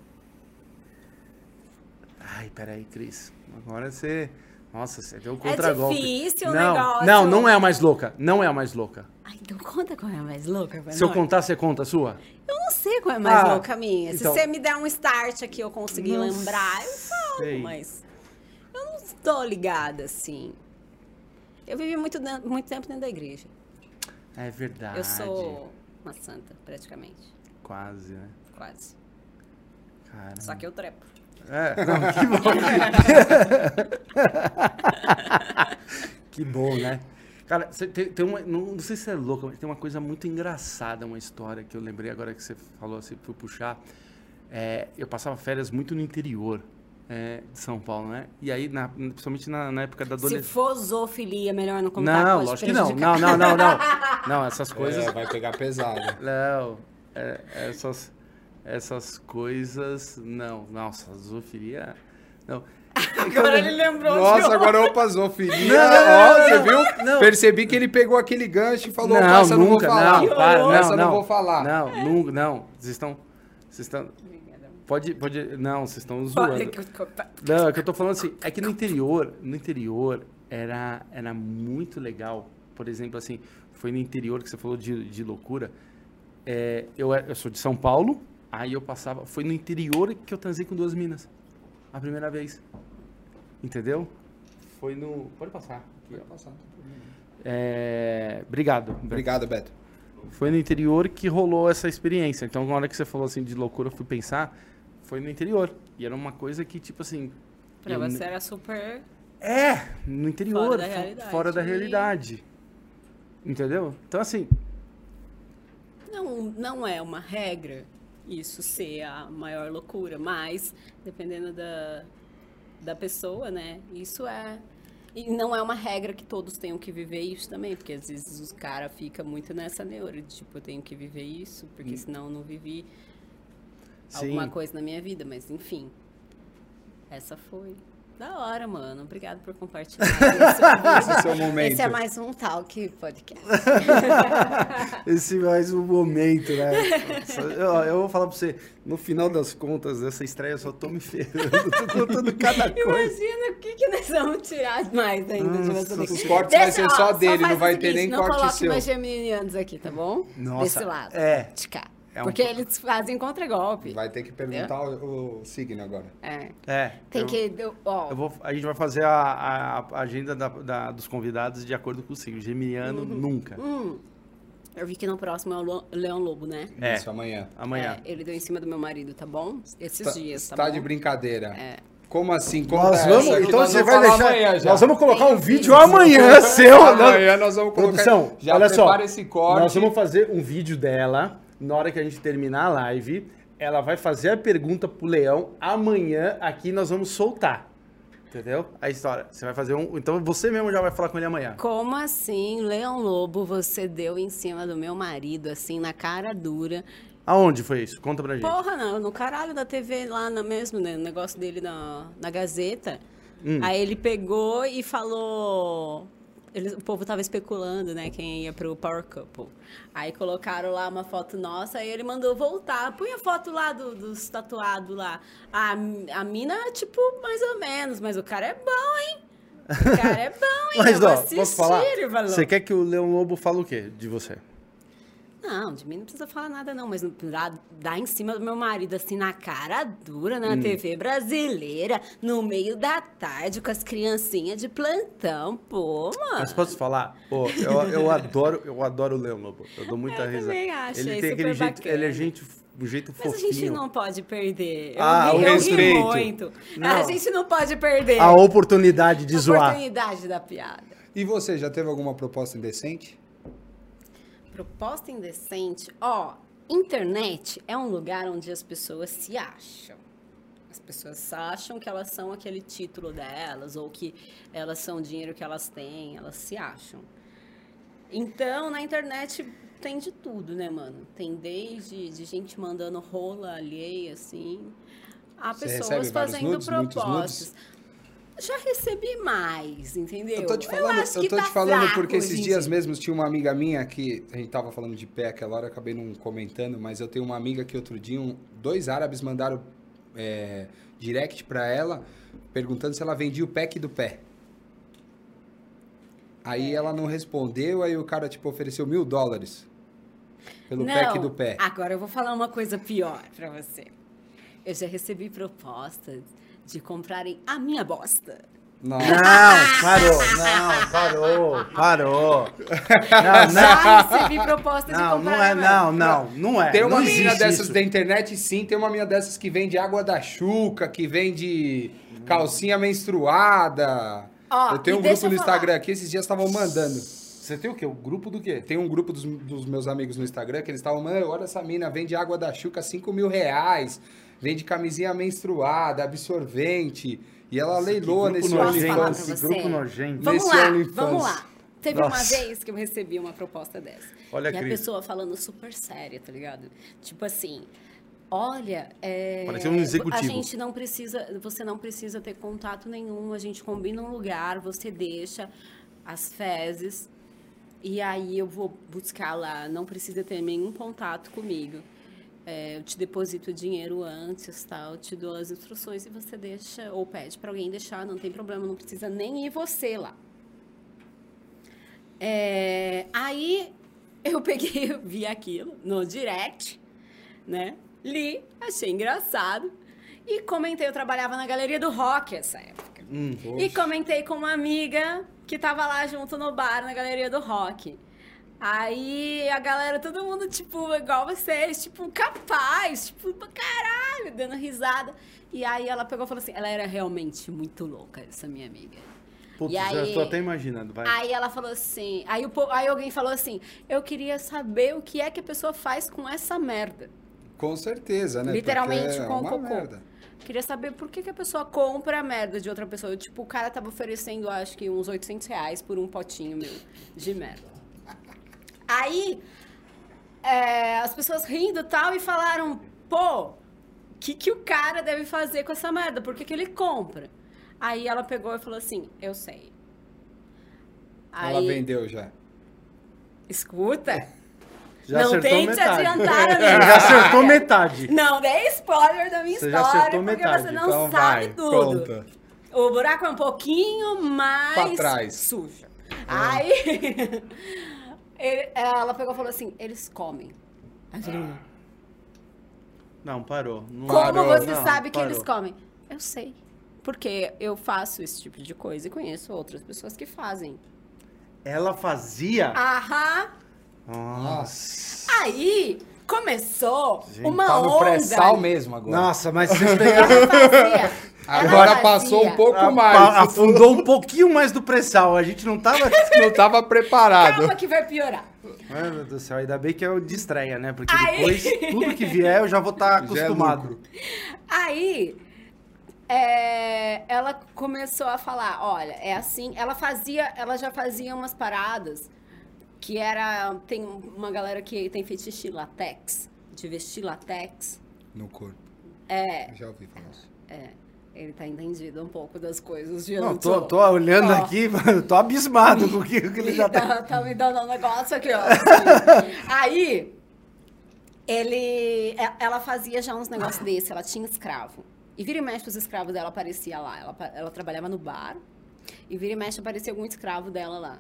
Ai, peraí, Cris. Agora você. Nossa, você deu um contragolpe. difícil o não, negócio. Não, não é a mais louca. Não é a mais louca. Ah, então conta qual é a mais louca pra Se eu contar, você conta a sua? Eu não sei qual é a mais Ah, louca minha. então. Se você me der um start aqui, eu conseguir Não lembrar, eu falo, sei. mas eu não estou ligada assim. Eu vivi muito, muito tempo dentro da igreja. É verdade. Eu sou uma santa, praticamente. Quase, né? Quase. Cara. Só que eu trepo. É, não, que bom. que bom, né? Cara, você tem, tem uma. Não, não sei se é louco, mas tem uma coisa muito engraçada, uma história que eu lembrei agora que você falou assim, fui puxar. É, eu passava férias muito no interior é, de São Paulo, né? E aí, na- principalmente na, na época da Se adolescência. for zoofilia, melhor não contar. Não, lógico que não. Não, não, não, não. Não, essas coisas. É, vai pegar pesado. Não, é- essas, essas coisas. Não, nossa, zoofilia. Não. Agora ele lembrou Nossa, agora opa, zoofilia. Não, não, Ó, não, você viu? não. Percebi que ele pegou aquele gancho e falou, não, essa eu não vou nunca, falar. não, para, não, essa eu não, não vou falar. Não, nunca, não. Vocês estão. Vocês estão. Pode, pode. Não, vocês estão zoando. Não, é que eu tô falando assim, é que no interior, no interior era, era muito legal. Por exemplo, assim, foi no interior que você falou de, de loucura. É, eu, eu sou de São Paulo, aí eu passava. Foi no interior que eu transei com duas minas. A primeira vez. Entendeu? Foi no. Pode passar. Aqui, ó. É, obrigado. Obrigado, Beto. Foi no interior que rolou essa experiência. Então, na hora que você falou assim de loucura, eu fui pensar, foi no interior. E era uma coisa que, tipo assim. Pra eu você era super. É, no interior, Fora da realidade. fora da realidade. Entendeu? Então, assim, Não, não é uma regra isso ser a maior loucura, mas dependendo da, da pessoa, né? Isso é e não é uma regra que todos tenham que viver isso também, porque às vezes os caras ficam muito nessa neura de tipo, eu tenho que viver isso, porque senão eu não vivi Sim. alguma coisa na minha vida, mas enfim. Essa foi. Da hora, mano. Obrigado por compartilhar. Esse é o seu momento. Esse é mais um Talk Podcast. Esse mais um momento, né? Só- Eu, eu vou falar pra você, no final das contas, dessa estreia eu só tô me ferrando, tô contando cada coisa. Imagina o que, que nós vamos tirar mais ainda de Nossa, você. os cortes vai ser só dele, faz não vai ter nem não corte coloque seu. mais geminianos aqui, tá bom? Nossa, Desse lado. é. De cá. É um Porque po- eles fazem contra-golpe. Vai ter que perguntar o, o signo agora. É. É. Tem eu- que... eu- Ó, Eu vou, a gente vai fazer a, a- a agenda da- da- dos convidados de acordo com o signo. Geminiano, nunca. hum, eu vi que no próximo é o Leão Lobo, né? É. Isso, amanhã. Amanhã. É, ele deu em cima do meu marido, tá bom? Esses Tá, dias, tá tá bom? de brincadeira. É. Como assim? Conta Nós essa vamos, que então nós você vamos vai deixar. nós vamos colocar Tem um um vídeo amanhã seu. Amanhã nós vamos colocar. Produção, já olha só. prepara esse corte. Nós vamos fazer um vídeo dela. Na hora que a gente terminar a live, ela vai fazer a pergunta pro Leão. Amanhã aqui nós vamos soltar. Entendeu? A história. Você vai fazer um. Então você mesmo já vai falar com ele amanhã. Como assim, Leão Lobo, você deu em cima do meu marido, assim, na cara dura? Aonde foi isso? Conta pra gente. Porra, não, no caralho da TV lá no mesmo, né? No negócio dele na, na Gazeta. Hum. Aí ele pegou e falou. Eles, o povo tava especulando, né? Quem ia pro Power Couple. Aí colocaram lá uma foto nossa, aí ele mandou voltar. Põe a foto lá do- dos tatuados lá. A, a mina, tipo, mais ou menos, mas o cara é bom, hein? O cara é bom, hein? Mas, ó, assistir, posso falar? Você quer que o Leão Lobo fale o quê de você? Não, de mim não precisa falar nada, não, mas dá, dá em cima do meu marido, assim, na cara dura, na Hum. TV brasileira, no meio da tarde, com as criancinhas de plantão. Pô, mano. Mas posso falar? Pô, eu, eu adoro, eu adoro o Leão Lobo. Eu dou muita Eu risada. também acho, ele é tem aquele jeito, ele é gente, um jeito Mas a fofinho. gente não pode perder. Eu, Ah, ri, o eu ri respeito. muito. Não. A gente não pode perder A oportunidade de a zoar. oportunidade da piada. E você, já teve alguma proposta indecente? Proposta indecente. Ó, internet é um lugar onde as pessoas se acham. As pessoas acham que elas são aquele título delas, ou que elas são o dinheiro que elas têm, elas se acham. Então, na internet tem de tudo, né, mano? Tem desde de gente mandando rola alheia, assim, a Você pessoas fazendo nudes, propostas. Já recebi mais, entendeu? Eu tô te falando, eu que tô tá te falando fraco porque esses em dias dia. mesmos tinha uma amiga minha que a gente tava falando de pé aquela hora, eu acabei não comentando, mas eu tenho uma amiga que outro dia um- dois árabes mandaram é, direct pra ela perguntando se ela vendia o pack do pé. Aí ela não respondeu, aí o cara tipo ofereceu mil dólares pelo pack do pé. Agora eu vou falar uma coisa pior pra você. Eu já recebi propostas de comprarem a minha bosta. Nossa. Não, parou, não, parou, parou. Não, não, Já recebi proposta de não, comprar. não é, não, não, não é. Tem uma não menina dessas isso. da internet, sim. Tem uma menina dessas que vende água da chuca, que vende calcinha menstruada. Ó, eu tenho um grupo no. Instagram aqui, esses dias estavam mandando. Você tem o quê? O grupo do quê? Tem um grupo dos, dos meus amigos no Instagram que eles estavam, mano, olha essa mina, vende água da chuca 5 mil reais, vende camisinha menstruada, absorvente. E ela leiloa grupo nesse OnlyFans. esse grupo nojento. Vamos Nesse lá, OnlyFans. vamos lá. Teve uma Nossa. vez que eu recebi uma proposta dessa. Olha, e a Cris. pessoa falando super séria, tá ligado? Tipo assim, olha, é, Parecia um executivo. a gente não precisa, você não precisa ter contato nenhum, a gente combina um lugar, você deixa as fezes e aí eu vou buscar lá, não precisa ter nenhum contato comigo. É, eu te deposito o dinheiro antes, tal, te dou as instruções e você deixa, ou pede para alguém deixar, não tem problema, não precisa nem ir você lá. É, aí eu peguei, vi aquilo no direct, né? Li, achei engraçado. E comentei, eu trabalhava na galeria do rock essa época. Hum, E comentei com uma amiga que tava lá junto no bar, na galeria do rock. Aí a galera, todo mundo, tipo, igual vocês, tipo, capaz, tipo, pra caralho, dando risada. E aí ela pegou e falou assim: ela era realmente muito louca, essa minha amiga. Putz, E já aí- tô até imaginando, vai. Aí ela falou assim, aí, o, aí alguém falou assim, eu queria saber o que é que a pessoa faz com essa merda. Com certeza, né? Literalmente Porque é com uma cocô. merda. Queria saber por que, que a pessoa compra a merda de outra pessoa. Tipo, o cara tava oferecendo, acho que uns 800 reais por um potinho meu de merda. Aí, é, as pessoas rindo e tal e falaram, pô, o que, que o cara deve fazer com essa merda? Por que, que ele compra? Aí ela pegou e falou assim, eu sei. Aí, Ela vendeu já. escuta, Já não acertou tente metade. adiantar a minha Já acertou metade. Não dê spoiler da minha Você já história, porque metade. você não Então sabe vai, tudo. conta. O buraco é um pouquinho mais Pra trás. sujo. Ah. Aí ele- ela pegou e falou assim: eles comem. Falei, Não, parou. Não Como parou, você não, sabe que parou. eles comem? Eu sei. Porque eu faço esse tipo de coisa e conheço outras pessoas que fazem. Ela fazia? Aham. Nossa. Aí começou Gente, uma Tá no onda. pré-sal mesmo agora. Nossa, mas vocês pegaram... Ela fazia. Agora passou um pouco A- mais. a- afundou um pouquinho mais do pré-sal. A gente não tava... Não tava preparado. Calma que vai piorar. Ai, meu Deus do céu. Ainda bem que é o de estreia, né? Porque Aí- depois, tudo que vier, eu já vou estar Já é acostumado. lucro. Aí, é, ela começou a falar, olha, é assim, ela fazia, ela já fazia umas paradas que era, tem uma galera que tem fetiche latex, de vestir latex, No corpo. é, Já ouvi falar isso. Ele tá entendido um pouco das coisas de Não, tô, tô olhando Ó. aqui, tô abismado com o que, o que ele já tá... tá, tá me dando um negócio aqui, ó. assim. Aí, ele, e- ela fazia já uns negócios desse, ela tinha escravo. E vira e mexe os escravos dela aparecia lá. Ela, ela trabalhava no bar. E vira e mexe aparecia algum escravo dela lá.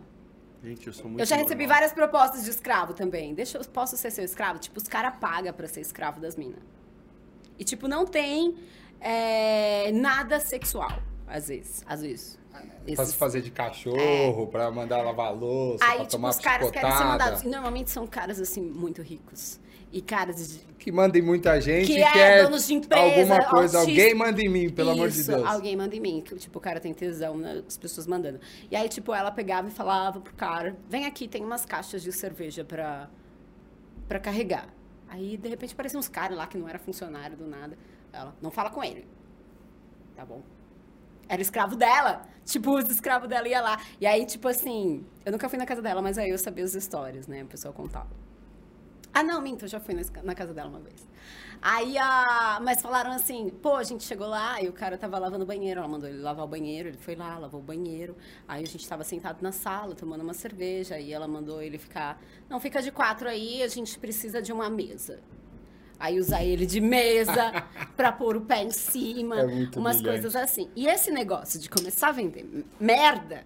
Gente, eu sou muito eu já recebi normal. várias propostas de escravo também. Deixa eu posso ser seu escravo? Tipo, os caras pagam pra ser escravo das minas. E, tipo, não tem é, nada sexual, às vezes. Às vezes. Pra Esses- se fazer de cachorro, pra mandar lavar louça, Aí, pra tipo, tomar os caras querem ser mandados. E normalmente são caras, assim, muito ricos. E caras de... Que manda em muita gente Que é quer donos de empresa, alguma coisa. autista. Alguém manda em mim, pelo amor de Isso, Deus. alguém manda em mim. Que, tipo, o cara tem tesão, né? As pessoas mandando. E aí, tipo, ela pegava e falava pro cara, vem aqui, tem umas caixas de cerveja pra, pra carregar. Aí, de repente, apareciam uns caras lá que não era funcionário do nada. Ela, não fala com ele. Tá bom. Era escravo dela. Tipo, os escravos dela ia lá. E aí, tipo assim, eu nunca fui na casa dela, mas aí eu sabia as histórias, né? O pessoal contava. Ah, não, minto, eu já fui na, casa dela uma vez. Aí, a... mas falaram assim, pô, a gente chegou lá e o cara tava lavando o banheiro. Ela mandou ele lavar o banheiro, ele foi lá, lavou o banheiro. Aí a gente tava sentado na sala, tomando uma cerveja. Aí ela mandou ele ficar, não, fica de quatro aí, a gente precisa de uma mesa. Aí usar ele de mesa pra pôr o pé em cima, É umas humilhante. coisas assim. E esse negócio de começar a vender merda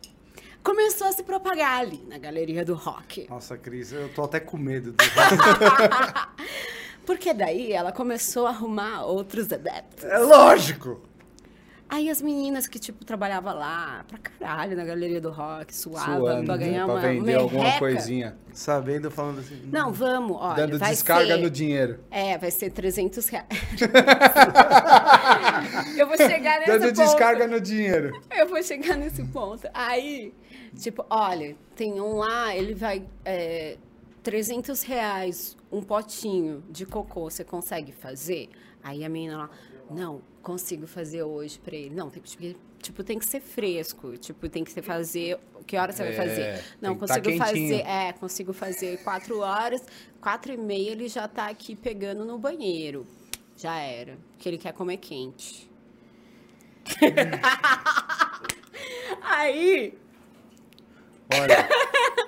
começou a se propagar ali na galeria do rock. Nossa, Cris, eu tô até com medo. Do... Porque daí ela começou a arrumar outros adeptos. é lógico. Aí as meninas que, tipo, trabalhavam lá pra caralho na galeria do rock, suava Suando, pra né? ganhar pra uma vender merreca. alguma coisinha. Sabendo, falando assim... Não, vamos, olha, dando vai descarga ser... no dinheiro. É, vai ser 300 reais. Eu vou chegar nesse Dando ponto. descarga no dinheiro. Eu vou chegar nesse ponto. Aí, tipo, olha, tem um lá, ele vai. É, 300 reais um potinho de cocô, você consegue fazer? Aí a menina lá, não, consigo fazer hoje pra ele. Não, tem que, tipo, tem que ser fresco. Tipo, tem que ser fazer. Que hora você É, vai fazer? Não, tá consigo fazer. quentinho. É, consigo fazer quatro horas, quatro e meia ele já tá aqui pegando no banheiro. Já era. Porque ele quer comer quente. Aí, Olha,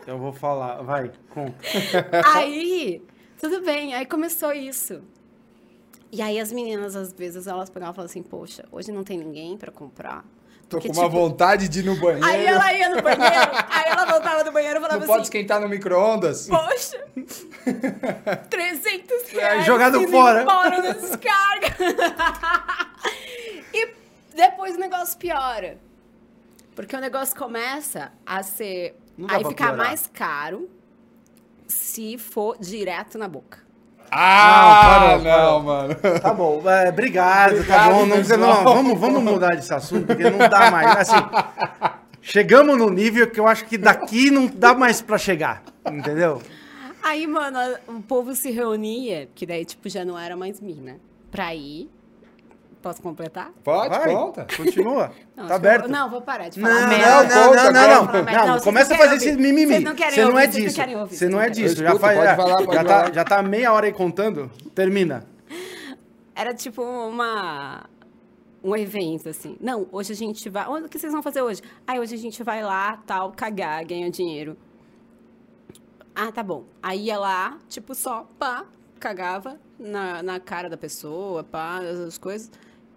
eu vou falar. Vai, conta. aí, tudo bem, aí começou isso. E aí as meninas, às vezes, elas pegavam e falavam assim, poxa, hoje não tem ninguém pra comprar. Tô Porque, com uma tipo, vontade de ir no banheiro. Aí ela ia no banheiro, aí ela voltava do banheiro e falava Não pode assim, esquentar no micro-ondas? poxa, 300 reais. jogado indo fora. embora na descarga. e depois o negócio piora. Porque o negócio começa a ser. Aí ficar mais caro se for direto na boca. Ah, Não, parou, não, parou. mano. Tá bom, é, obrigado, tá Obrigado, bom. Não, não, vamos, vamos mudar desse assunto, porque não dá mais. Assim, chegamos no nível que eu acho que daqui não dá mais pra chegar, entendeu? Aí, mano, o povo se reunia, que daí, tipo, já não era mais mina, pra ir. Posso completar? Pode, Vai, conta. Continua. Não, tá eu- aberto. não, vou parar de Não, falar não, merda. não, não, conta. não, merda. não, Não, vocês começa a não fazer querem esse ouvir. mimimi. Vocês não querem Você não ouvir, é vocês não disso. querem ouvir, Você não não é disso. Já faz, pode já, falar, pode já tá, já tá meia hora aí contando. Termina. Era tipo uma. Um evento, assim. Não, hoje a gente vai. O que vocês vão fazer hoje? Ah, hoje a gente vai lá, tal, cagar, ganhar dinheiro. Ah, tá bom. Aí ia lá, tipo, só, pá, cagava na, na cara da pessoa, pá, as coisas,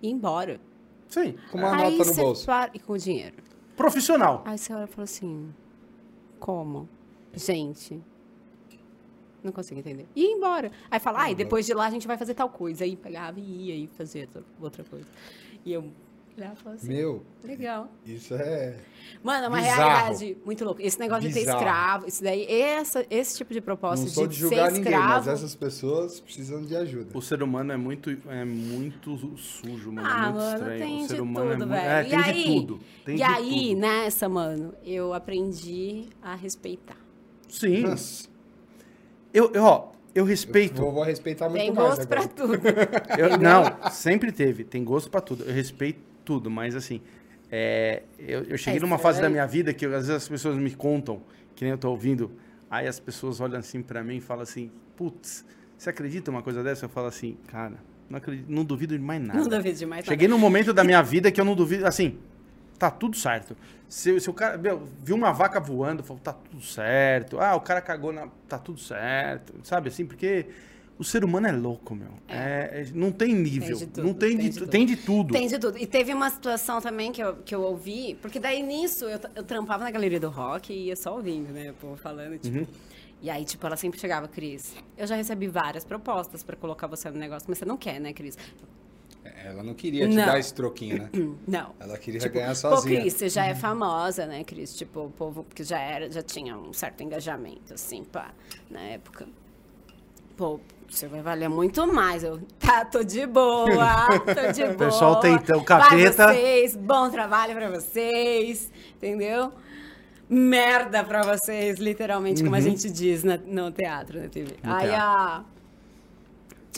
e ia embora. Sim. Com uma Aí nota no bolso. para- E com dinheiro. Profissional. Aí você olha e fala assim: como? Gente. Não consigo entender. E ia embora. Aí fala, ai, depois de lá a gente vai fazer tal coisa. Aí pegava e ia e fazia outra- outra coisa. E eu olhava e falava assim: Meu, legal. isso é. Mano, é uma Bizarro. realidade muito louca. Esse negócio de ter Bizarro. escravo, isso daí, essa, esse tipo de propósito Não sou de, de ser julgar ninguém, mas escravo. essas pessoas precisam de ajuda. O ser humano é muito, é muito sujo, mano. é Ah, muito mano, estranho. tem o ser de humano tudo, é muito... velho. É, e tem aí, de tudo. Tem e de aí, tudo. nessa, mano, eu aprendi a respeitar. Sim. Nossa, Eu, eu, ó, eu respeito. vou, vou respeitar muito Tem mais gosto pra agora. tudo. Eu- não, sempre teve. Tem gosto pra tudo. Eu respeito tudo, mas assim, é, eu, eu cheguei É, numa fase da minha vida que eu- às vezes as pessoas me contam, que nem eu tô ouvindo, aí as pessoas olham assim pra mim e falam assim, putz, você acredita uma coisa dessa? Eu falo assim, cara, não acredito, não duvido de mais nada. Não duvido demais. Cheguei num momento da minha vida que eu não duvido, assim, tá tudo certo. Se, se o cara meu, viu uma vaca voando, falou, tá tudo certo. Ah, o cara cagou na. tá tudo certo. Sabe assim, porque o ser humano é louco, meu. É, é- não tem nível. Tem de tudo, não tem, tem de, de tem de tudo. Tem de tudo. E teve uma situação também que eu, que eu ouvi, porque daí nisso eu, eu trampava na galeria do rock e ia só ouvindo, né? O povo falando, tipo. Uhum. E aí, tipo, ela sempre chegava, Cris. Eu já recebi várias propostas pra colocar você no negócio, mas você não quer, né, Cris? Ela não queria te Não. dar esse troquinho, né? Não. Ela queria Tipo, ganhar Pô, sozinha. Cris, você já é famosa, né, Cris? Tipo, o povo que já era, já tinha um certo engajamento, assim, pá, na época. Pô, você vai valer muito mais. Eu, tá, tô de boa, tô de boa. pessoal tentando, Vai capeta. vocês, bom trabalho pra vocês, entendeu? Merda pra vocês, literalmente, como a gente diz na- no teatro, na TV. Uhum. No Aí teatro. a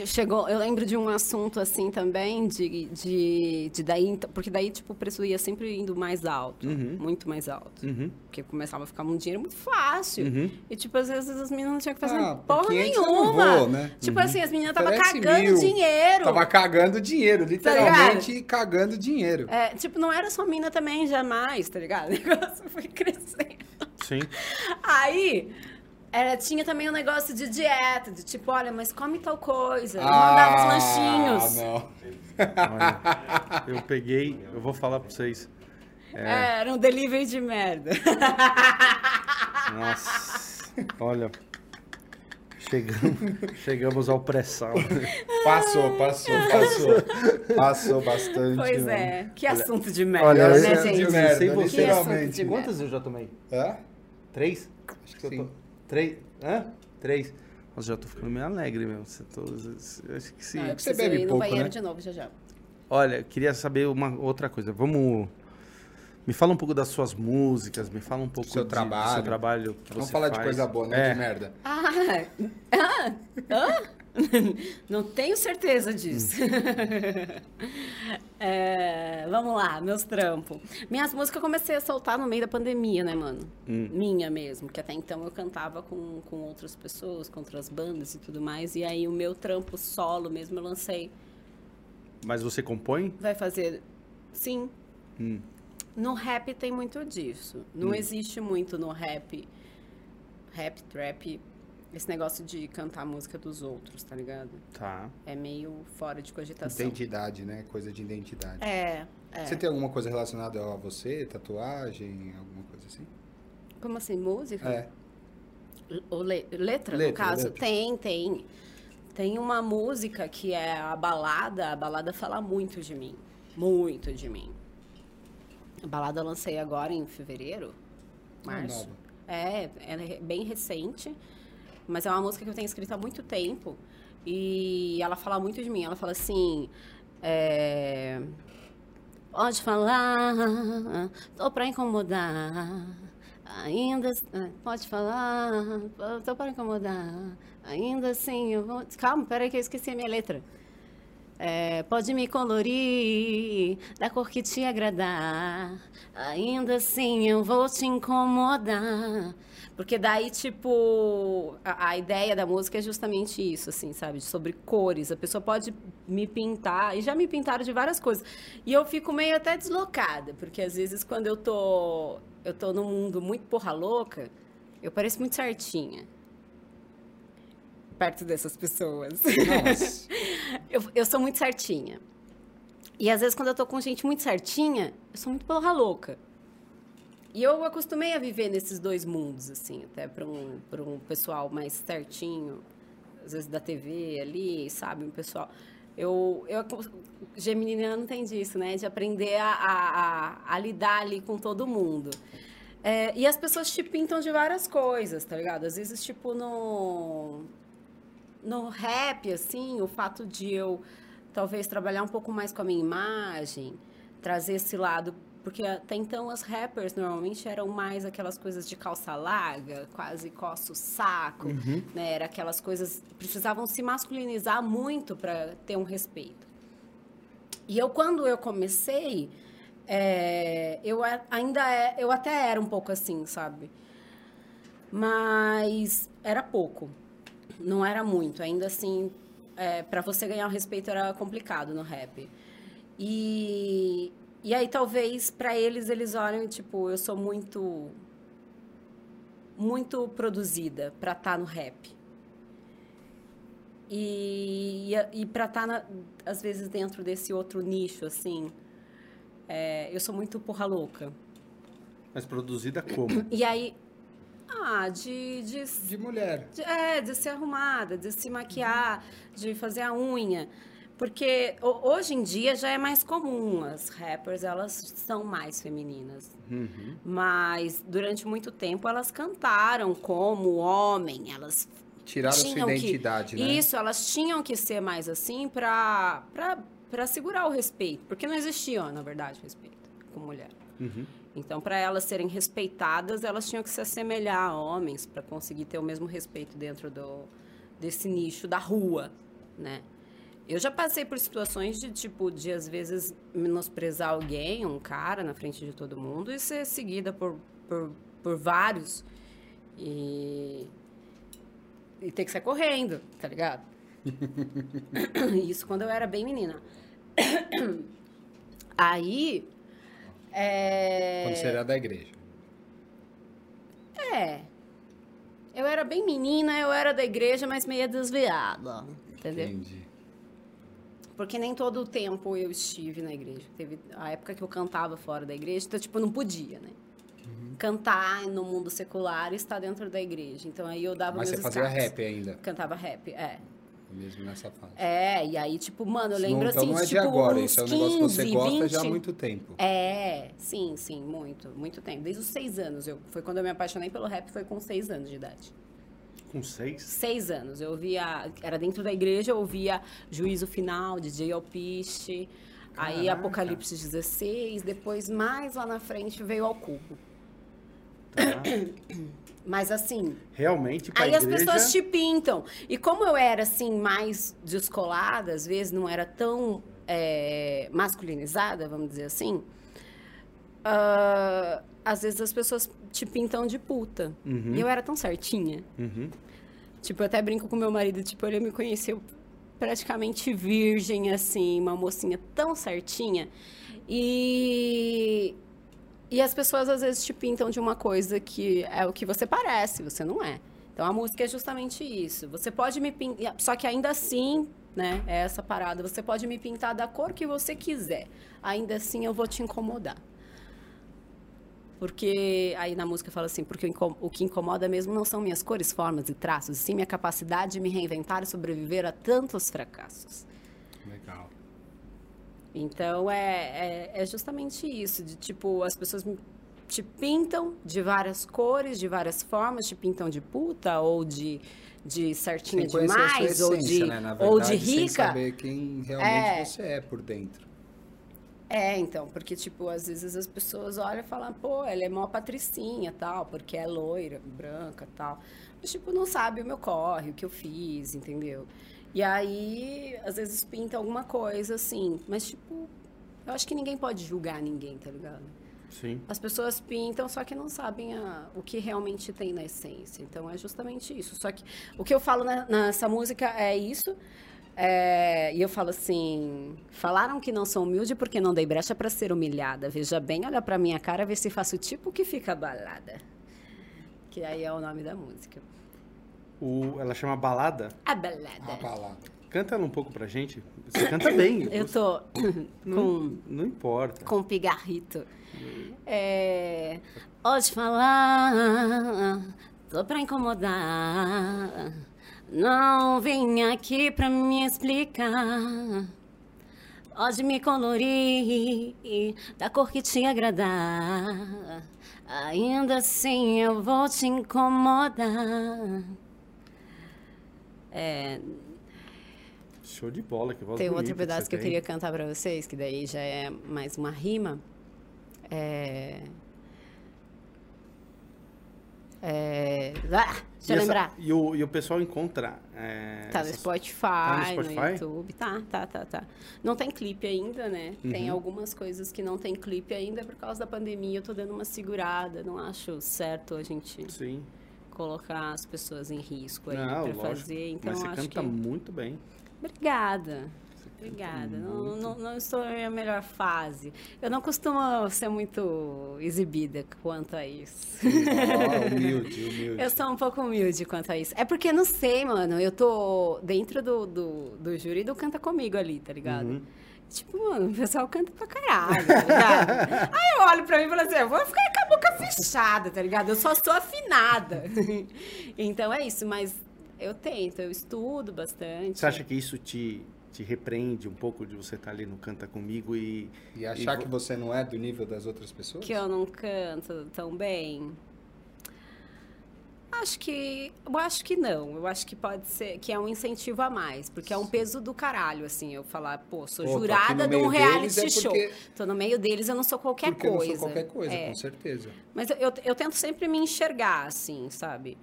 chegou, eu lembro de um assunto assim também, de, de, de daí, então- porque daí, tipo, o preço ia sempre indo mais alto, muito mais alto. Uhum. Porque começava a ficar um dinheiro muito fácil. Uhum. E, tipo, às vezes as meninas não tinham que fazer Ah, por porra 500 eu não nenhuma. vou, né? Tipo assim, as meninas estavam cagando mil. dinheiro. Tava cagando dinheiro, literalmente cagando dinheiro. É, tipo, não era só mina também, jamais, tá ligado? O negócio foi crescendo. Sim. Aí, era, tinha também um negócio de dieta, de tipo, olha, mas come tal coisa. Eu mandava os lanchinhos. Ah, não. Olha, eu peguei, eu vou falar pra vocês. É, era um delivery de merda. Nossa. Olha. Chegamos, chegamos ao pré-sal. Passou, passou, passou. Passou bastante. pois né? é, que assunto de merda, Olha, né, gente? de merda, sei você. Literalmente. Quantas eu já tomei? É? Três? Acho que que eu sim. tô- Três? Hã? Três. Nossa, já tô ficando meio alegre, meu. Você tô... Acho que sim. Não, eu Você bebe ir no pouco, banheiro né? de novo já já. Olha, queria saber uma outra coisa. Vamos. Me fala um pouco das suas músicas, me fala um pouco Seu de- trabalho. do seu trabalho. Que Vamos você falar de faz. coisa boa, não É. de merda. Ah, ah, ah? Não tenho certeza disso. É, vamos lá, meus trampos. Minhas músicas eu comecei a soltar no meio da pandemia, né, mano? Minha mesmo, que até então eu cantava com, com outras pessoas, com outras bandas e tudo mais. E aí o meu trampo solo mesmo eu lancei. Mas você compõe? Vai fazer. Sim. Hum. No rap tem muito disso. Não existe muito no rap. Rap, trap. Esse negócio de cantar a música dos outros, tá ligado? Tá. É meio fora de cogitação. Identidade, né? Coisa de identidade. É, é. Você tem alguma coisa relacionada a você? Tatuagem? Alguma coisa assim? Como assim, música? É. Ou le- letra, no Letra, caso? letra. Tem, tem. Tem uma música que é a balada. A balada fala muito de mim. Muito de mim. A balada eu lancei agora em fevereiro, março. nova. É, ela é bem recente. Mas é uma música que eu tenho escrito há muito tempo. E ela fala muito de mim. Ela fala assim. é, Pode falar, tô pra incomodar. Ainda. ah, Pode falar, tô para incomodar. Ainda assim, eu vou. Calma, peraí que eu esqueci a minha letra. É, pode me colorir da cor que te agradar. Ainda assim eu vou te incomodar. Porque daí, tipo, a, a ideia da música é justamente isso, assim, sabe? Sobre cores. A pessoa pode me pintar, e já me pintaram de várias coisas. E eu fico meio até deslocada, porque às vezes quando eu tô, eu tô num mundo muito porra louca, eu pareço muito certinha. Perto dessas pessoas. Nossa. Eu, eu sou muito certinha. E às vezes, quando eu tô com gente muito certinha, eu sou muito porra louca. E eu acostumei a viver nesses dois mundos, assim, até para um, um pessoal mais certinho, às vezes da TV ali, sabe? Um pessoal. Eu, eu Geminiano tem disso, né? De aprender a, a, a, a lidar ali com todo mundo. É, e as pessoas te pintam de várias coisas, tá ligado? Às vezes, tipo, no, no rap, assim, o fato de eu talvez trabalhar um pouco mais com a minha imagem, trazer esse lado. Porque até então as rappers normalmente eram mais aquelas coisas de calça larga, quase coça o saco, né? Era aquelas coisas. precisavam se masculinizar muito para ter um respeito. E eu, quando eu comecei, é, eu ainda é, eu até era um pouco assim, sabe? Mas era pouco, não era muito. Ainda assim, para você ganhar o respeito era complicado no rap. E, e aí talvez para eles eles olham tipo, eu sou muito muito produzida para estar no rap. E, e, e para estar, às vezes, dentro desse outro nicho, assim, é, eu sou muito porra louca. Mas produzida como? E aí, ah, de, de, De mulher. de- é, de ser arrumada, de se maquiar, de fazer a unha. Porque ho- hoje em dia já é mais comum, as rappers, elas são mais femininas. Uhum. Mas durante muito tempo elas cantaram como homem, elas Tiraram sua tinham que- identidade, né? Isso, elas tinham que ser mais assim para para segurar o respeito, porque não existia, na verdade, respeito com mulher. Uhum. Então, para elas serem respeitadas, elas tinham que se assemelhar a homens para conseguir ter o mesmo respeito dentro do, desse nicho da rua, né? Eu já passei por situações de, tipo, de às vezes menosprezar alguém, um cara, na frente de todo mundo e ser seguida por, por, por vários e, e ter que sair correndo, tá ligado? Isso quando eu era bem menina. Aí. É... Quando você era da igreja. É. Eu era bem menina, eu era da igreja, mas meio desviada. Entendeu? Entendi. Porque nem todo o tempo eu estive na igreja. Teve a época que eu cantava fora da igreja, então, tipo, não podia, né? Uhum. Cantar no mundo secular e estar dentro da igreja. Então, aí eu dava Mas meus você fazia escapes. rap ainda, Cantava rap, é. mesmo nessa fase. É, e aí, tipo, mano, eu lembro não, então assim, não é de tipo, agora, uns isso é um negócio que você 15, gosta já há 20. muito tempo. É, sim, sim, muito, muito tempo. Desde os seis anos. Eu, foi quando eu me apaixonei pelo rap, foi com seis anos de idade. Com seis? Seis anos. Eu ouvia, era dentro da igreja, eu ouvia Juízo Final, DJ Alpiste, aí. Apocalipse 16, depois mais lá na frente veio ao cubo. Tá. Mas assim, Realmente, Aí as igreja... pessoas te pintam. E como eu era, assim, mais descolada, às vezes não era tão é, masculinizada, vamos dizer assim, ah, às vezes as pessoas te pintam de puta. Uhum. E eu era tão certinha. Uhum. Tipo, eu até brinco com meu marido, tipo, ele me conheceu praticamente virgem, assim, uma mocinha tão certinha. E... E as pessoas às vezes te pintam de uma coisa que é o que você parece, você não é. Então a música é justamente isso. Você pode me pintar, só que ainda assim, né, é essa parada, você pode me pintar da cor que você quiser. Ainda assim eu vou te incomodar. Porque aí na música fala assim, porque o que incomoda mesmo não são minhas cores, formas e traços, sim minha capacidade de me reinventar e sobreviver a tantos fracassos. Legal. Então é, é, é justamente isso, de tipo, as pessoas te pintam de várias cores, de várias formas, te pintam de puta ou de, de certinha Sem conhecer a sua demais, ou essência, de, né? Na ou de verdade, Sem rica. saber quem realmente É. você é por dentro. É, então, porque, tipo, às vezes as pessoas olham e falam, pô, ela é mó patricinha, tal, porque é loira, branca, tal. Mas, tipo, não sabe o meu corre, o que eu fiz, entendeu? E aí, às vezes pinta alguma coisa, assim, mas, tipo, eu acho que ninguém pode julgar ninguém, tá ligado? Sim. As pessoas pintam, só que não sabem a- o que realmente tem na essência. Então é justamente isso. Só que o que eu falo na- nessa música é isso. É, e eu falo assim: falaram que não sou humilde porque não dei brecha pra ser humilhada. Veja bem, olha pra minha cara, vê se faço tipo que fica balada. Que aí é o nome da música. O, ela chama Balada. A balada. A balada. Canta ela um pouco pra gente. Você canta bem. Eu tô Não, com não importa. com pigarrito. É, pode falar, tô pra incomodar. Não vem aqui pra me explicar. Pode me colorir da cor que te agradar. Ainda assim eu vou te incomodar. É, Show de bola, que voz tem um outro pedaço você que eu queria cantar pra vocês, que daí já é mais uma rima. É... É... Ah, deixa E eu essa- lembrar. E o, e o pessoal encontra. é, Tá no essas- Spotify, Tá no no, Spotify? YouTube. Tá, tá, tá, tá. Não tem clipe ainda, né? Tem Uhum. algumas coisas que não tem clipe ainda por causa da pandemia. Eu tô dando uma segurada. Não acho certo a gente Sim. colocar as pessoas em risco aí Não, pra lógico. fazer. Então Mas você acho canta que. muito bem. Obrigada. Obrigada. Não, não, não estou na minha melhor fase. Eu não costumo ser muito exibida quanto a isso. Ó, humilde, humilde. Eu sou um pouco humilde quanto a isso. É porque, não sei, mano, eu tô dentro do, do, do júri do Canta Comigo ali, tá ligado? Uhum. Tipo, mano, o pessoal canta pra caralho, tá ligado? Aí eu olho pra mim e falo assim, eu vou ficar com a boca fechada, tá ligado? Eu só sou afinada. então é isso, mas eu tento, eu estudo bastante. Você acha que isso te, te repreende um pouco de você estar ali no Canta Comigo e. E achar E que você não é do nível das outras pessoas? que eu não canto tão bem? Acho que. Eu acho que não. Eu acho que pode ser. Que é um incentivo a mais. Porque é um peso do caralho, assim. Eu falar, pô, sou Pô, jurada de um reality deles é show. porque- Tô no meio deles, eu não sou qualquer Porque eu coisa. não sou qualquer coisa, É. com certeza. Mas eu, eu, eu tento sempre me enxergar, assim, sabe?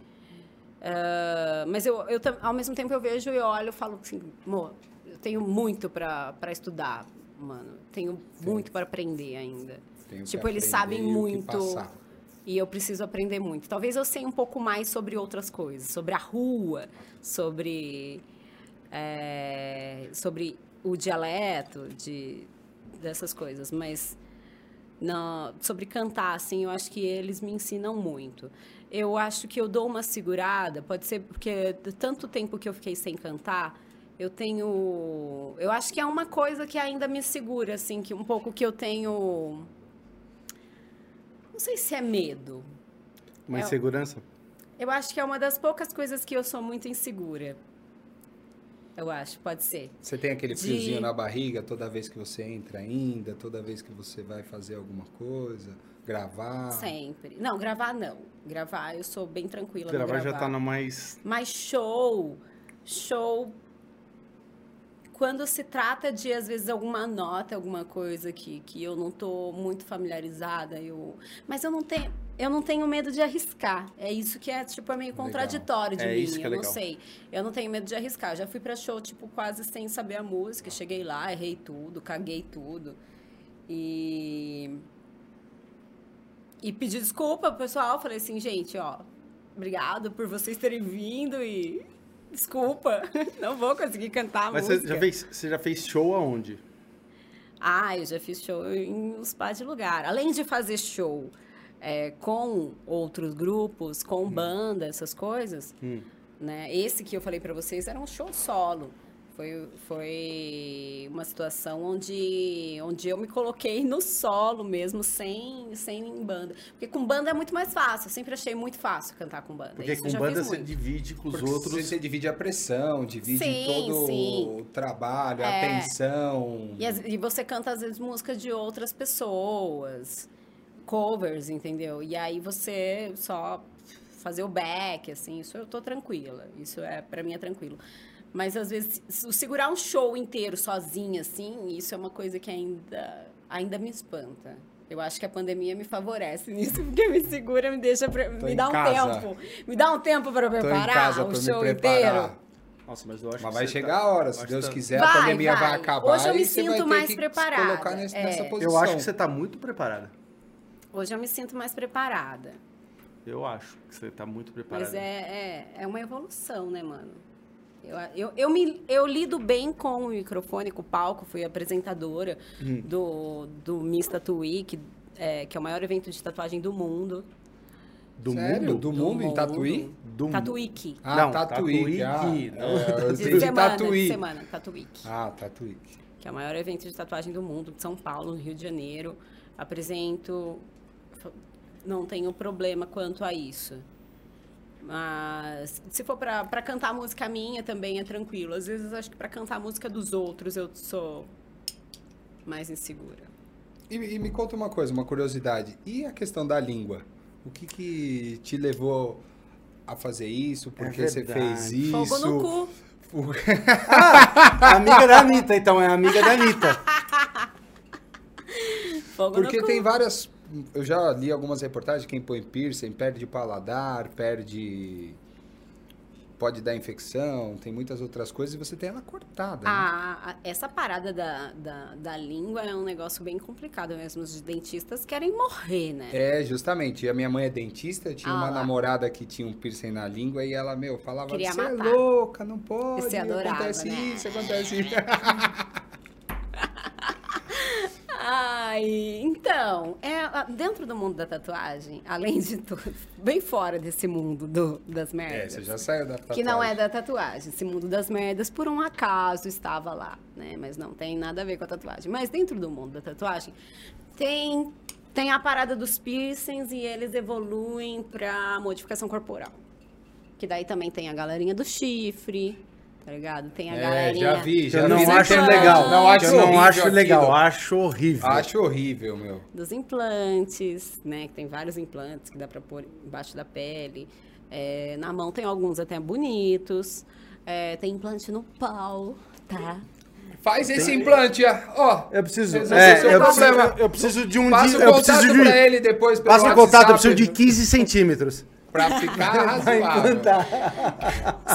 Ah, mas eu, eu, ao mesmo tempo eu vejo e olho e falo assim, amor, tenho muito pra estudar, mano. Tenho muito pra aprender ainda. Tenho tipo, eles sabem muito. E eu preciso aprender muito. Talvez eu sei um pouco mais sobre outras coisas, sobre a rua, sobre, é, sobre o dialeto de, dessas coisas. Mas não, sobre cantar, assim, eu acho que eles me ensinam muito. Eu acho que eu dou uma segurada, pode ser porque tanto tempo que eu fiquei sem cantar, eu tenho. Eu acho que é uma coisa que ainda me segura, assim, que um pouco que eu tenho. Não sei se é medo. Uma É, insegurança? Eu acho que é uma das poucas coisas que eu sou muito insegura. Eu acho, pode ser. Você tem aquele De- friozinho na barriga toda vez que você entra ainda, toda vez que você vai fazer alguma coisa, gravar. Sempre. Não, gravar não. Gravar eu sou bem tranquila. no Gravar já tá gravar. no mais. Mas show, show. Quando se trata de, às vezes, alguma nota, alguma coisa que, que eu não tô muito familiarizada, eu... Mas eu não tenho, eu não tenho medo de arriscar. É isso que é, tipo, é meio Legal. contraditório de É mim. isso que é eu não legal. sei. Eu não tenho medo de arriscar. Eu já fui pra show, tipo, quase sem saber a música. Cheguei lá, errei tudo, caguei tudo. E... E pedi desculpa pro pessoal. Falei assim, gente, ó, obrigado por vocês terem vindo e desculpa, não vou conseguir cantar Mas você música. já, fez, você já fez show aonde? Ah, eu já fiz show em uns par de lugar. Além de fazer show é, com outros grupos, com banda, essas coisas, Hum. né? Esse que eu falei pra vocês era um show solo. Foi, foi uma situação onde, onde eu me coloquei no solo mesmo, sem, sem banda. Porque com banda é muito mais fácil. Eu sempre achei muito fácil cantar com banda. Porque Isso com já banda você muito. divide com os Porque outros. Você, você divide a pressão, divide Sim, todo sim. o trabalho, a É. atenção. E, as- e você canta, às vezes, músicas de outras pessoas, covers, entendeu? E aí você só fazer o back, assim, isso eu tô tranquila. Isso é, para mim, é tranquilo. Mas, às vezes, se- segurar um show inteiro sozinha, assim, isso é uma coisa que ainda ainda me espanta. Eu acho que a pandemia me favorece nisso, porque me segura, me deixa, Tô me dá um casa. tempo. Me dá um tempo para preparar o pra show preparar. inteiro. Nossa, mas eu acho Mas que vai chegar tá- a hora, se Deus que quiser, a Vai, pandemia vai, vai. acabar. Hoje eu me e sinto mais preparada. colocar nesse- nessa É. posição. Eu acho que você tá muito preparada. Hoje eu me sinto mais preparada. Eu acho que você tá muito preparada. Mas é, é, é uma evolução, né, mano? Eu, eu, eu, me, eu lido bem com o microfone, com o palco, fui apresentadora Hum. do, do Miss Tattoo Week, é, que é o maior evento de tatuagem do mundo. Do Sério? mundo? Do mundo em Tatuí? Do Week. Ah, Não, Tatuí. Tatuí, Ah, não. é, De semana, Tatuí. de semana, Week. Ah, Tatuí. que é o maior evento de tatuagem do mundo, de São Paulo, no Rio de Janeiro. Apresento, não tenho problema quanto a isso. Mas se for pra pra cantar música minha também é tranquilo. Às vezes acho que pra cantar música dos outros eu sou mais insegura. E, e me conta uma coisa, uma curiosidade. E a questão da língua? O que, que te levou a fazer isso? Por É que você fez isso? Fogo no cu. Por- amiga da Anitta, então, é amiga da Anitta. Fogo Porque no cu. tem várias. Eu já li algumas reportagens. Quem põe piercing perde paladar, perde. Pode dar infecção, tem muitas outras coisas e você tem ela cortada. né? Ah, essa parada da, da, da língua é um negócio bem complicado mesmo. Os dentistas querem morrer, né? É, justamente. A minha mãe é dentista, tinha Ah uma lá. namorada que tinha um piercing na língua e ela, meu, falava, você é louca, não pode, Você adorava, acontece né?" isso, acontece isso. Ai, então, é, dentro do mundo da tatuagem, além de tudo, bem fora desse mundo do- das é, merdas. você já saiu da tatuagem. Que não é da tatuagem. Esse mundo das merdas, por um acaso, estava lá, né? Mas não tem nada a ver com a tatuagem. Mas dentro do mundo da tatuagem, tem, tem a parada dos piercings e eles evoluem pra modificação corporal. Que daí também tem a galerinha do chifre, tá ligado? Tem a É, galerinha... já vi, já Eu não acho internet. legal. Não acho eu não horrível acho aquilo. legal, acho horrível. Acho horrível, meu. dos implantes, né? Que tem vários implantes que dá pra pôr embaixo da pele. É, na mão tem alguns até bonitos. É, tem implante no pau, tá? Faz esse implante, ó. Eu preciso, é, eu, preciso problema. eu preciso de um Passa dia, o eu contato preciso de pra ele depois pelo Passa o contato, eu preciso de 15 centímetros. Pra ficar razoável.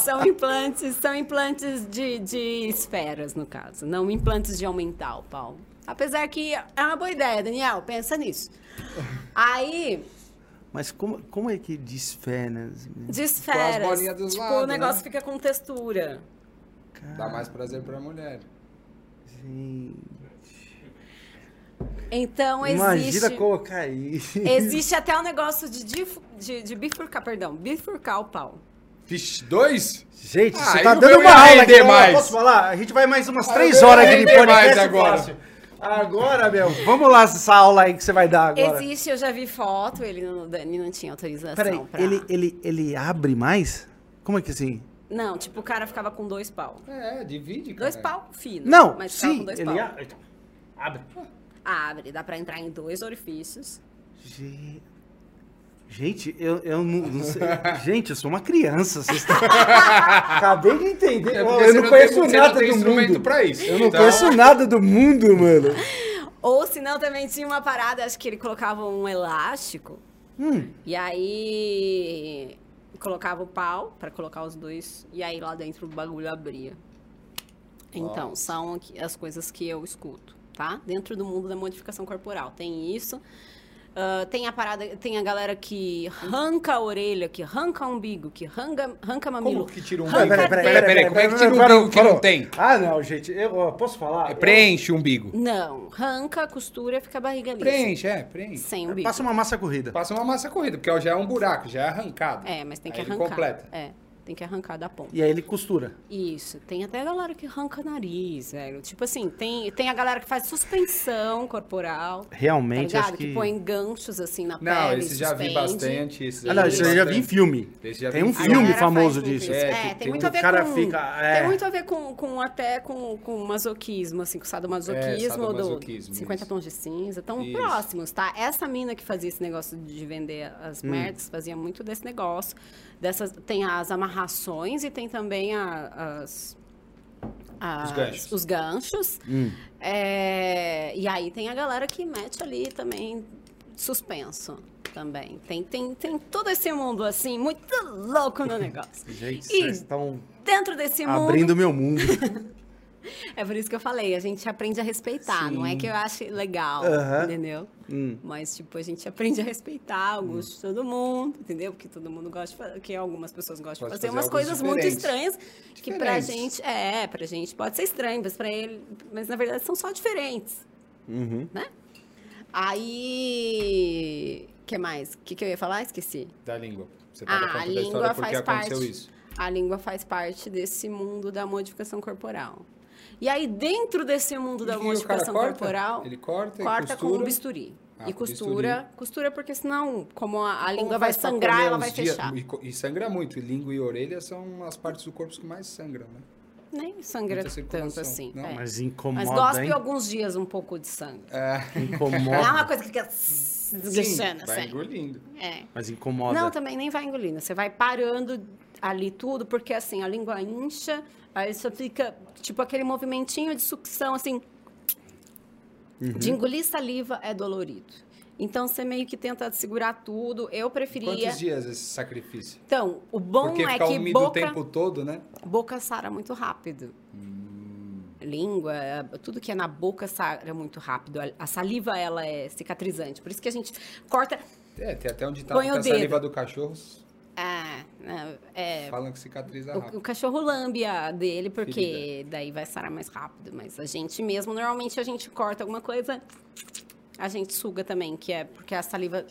São implantes, são implantes de, de esferas, no caso. Não implantes de aumentar o pau. Apesar que é uma boa ideia, Daniel. Pensa nisso. Aí, Mas como, como é que de esferas. bolinhas dos tipo, lados, o negócio né? fica com textura. Dá mais prazer pra mulher. Gente, Então, Imagina existe... colocar isso. Existe até o negócio de, dif- de, de bifurcar, perdão, bifurcar o pau. Vixe, dois? Gente, Ah, você tá dando uma aula render aqui. mais. Posso falar? A gente vai mais umas Ah, três horas aqui de podcast agora. fácil. Agora, meu, vamos lá essa aula aí que você vai dar agora. Existe, eu já vi foto, ele não, Dani não tinha autorização Peraí, pra... ele, ele, ele abre mais? Como é que assim? Não, tipo, o cara ficava com dois pau. É, divide, cara. Dois pau fino. Não, mas ficava sim, com dois ele pau. a- então, abre. Abre, dá pra entrar em dois orifícios. Ge- Gente, eu, eu não, não sei. Gente, eu sou uma criança. Vocês estão... Acabei de entender. É eu não tem- conheço você nada não tem do mundo. pra isso. Eu não Então- conheço nada do mundo, mano. Ou senão também tinha uma parada, acho que ele colocava um elástico. Hum, E aí colocava o pau pra colocar os dois. E aí lá dentro o bagulho abria. Então, são as coisas que eu escuto, tá? Dentro do mundo da modificação corporal. Tem isso. Ah, tem a parada, tem a galera que arranca a orelha, que arranca o umbigo, que arranca, arranca mamilo. Como que tira um umbigo? Peraí, teta. peraí, como é que tira um parou, umbigo que não tem? Ah, não, gente. Eu, posso falar? É, preenche o umbigo. Não, arranca, costura, fica a barriga lisa. Preenche, é, preenche. Sem Eu- umbigo. Passa uma massa corrida. Passa uma massa corrida, porque já é um buraco, já é arrancado. É, mas tem que Aí ele arrancar. completa. É, tem que arrancar da ponta. E aí ele costura. Isso. Tem até a galera que arranca nariz, velho. Tipo assim, tem, tem a galera que faz suspensão corporal. Realmente, tá acho que... que... põe ganchos assim na Não, pele. esse já vi bastante. Esse Ah, não, isso eu já vi em filme. Esse já Tem um filme. famoso disso. isso. É, É, que tem, tem muito um- a ver cara com. fica- é. Tem muito a ver com, com até com, com masoquismo, assim, com sadomasoquismo, É, sadomasoquismo, do 50 isso. tons de cinza. Tão Isso. próximos, tá? Essa mina que fazia esse negócio de vender as Hum. merdas fazia muito desse negócio. Dessas, tem as amarrações e tem também a- as as- ganchos. os ganchos. Hum. É, e aí tem a galera que mete ali também suspenso também. Tem, tem, tem todo esse mundo assim, muito louco no negócio. Gente, E vocês estão dentro desse mundo. abrindo meu mundo. É por isso que eu falei, a gente aprende a respeitar. Não é Sim. que eu ache legal, entendeu? Hum. Mas, tipo, a gente aprende a respeitar o gosto de todo mundo, entendeu? Porque todo mundo gosta de fazer, que algumas pessoas gostam Pode de fazer fazer umas coisas muito estranhas que pra Diferentes. gente, é, pra gente pode ser estranho, mas pra ele, mas na verdade são só diferentes, Uhum. né? Aí, que mais? O que, que eu ia falar? Esqueci. Da língua. Você tava Ah, a língua faz parte. isso. A língua faz parte desse mundo da modificação corporal. E aí, dentro desse mundo da E o modificação corta? corporal, Ele corta e corta com um costura? bisturi. Ah, e costura, costura porque senão, como a, a Como língua vai sangrar, ela vai dias? fechar. E, e sangra muito. E língua e orelha são as partes do corpo que mais sangram, né? Nem sangra tanto assim. Não, é. Mas incomoda, Mas gospe hein? alguns dias um pouco de sangue. É. Não é Incomoda. uma coisa que fica Sim, desguichando, vai assim. engolindo. É. Mas incomoda. Não, também nem vai engolindo. Você vai parando ali tudo, porque assim, a língua incha, aí só fica, tipo, aquele movimentinho de sucção, assim. Uhum. De engolir saliva é dolorido. Então, você meio que tenta segurar tudo. Eu preferia... Quantos dias esse sacrifício? Então, o bom Porque é que boca, o tempo todo, né? boca sara muito rápido. Hum. Língua, tudo que é na boca sara muito rápido. A- saliva, ela é cicatrizante. Por isso que a gente corta... É, tem até um ditado Põe que o a saliva do cachorro É, é, falam que cicatriza O, o rápido. cachorro lambe a dele, porque Ferida. daí vai sarar mais rápido. Mas a gente mesmo, normalmente a gente corta alguma coisa, a gente suga também, que é porque a saliva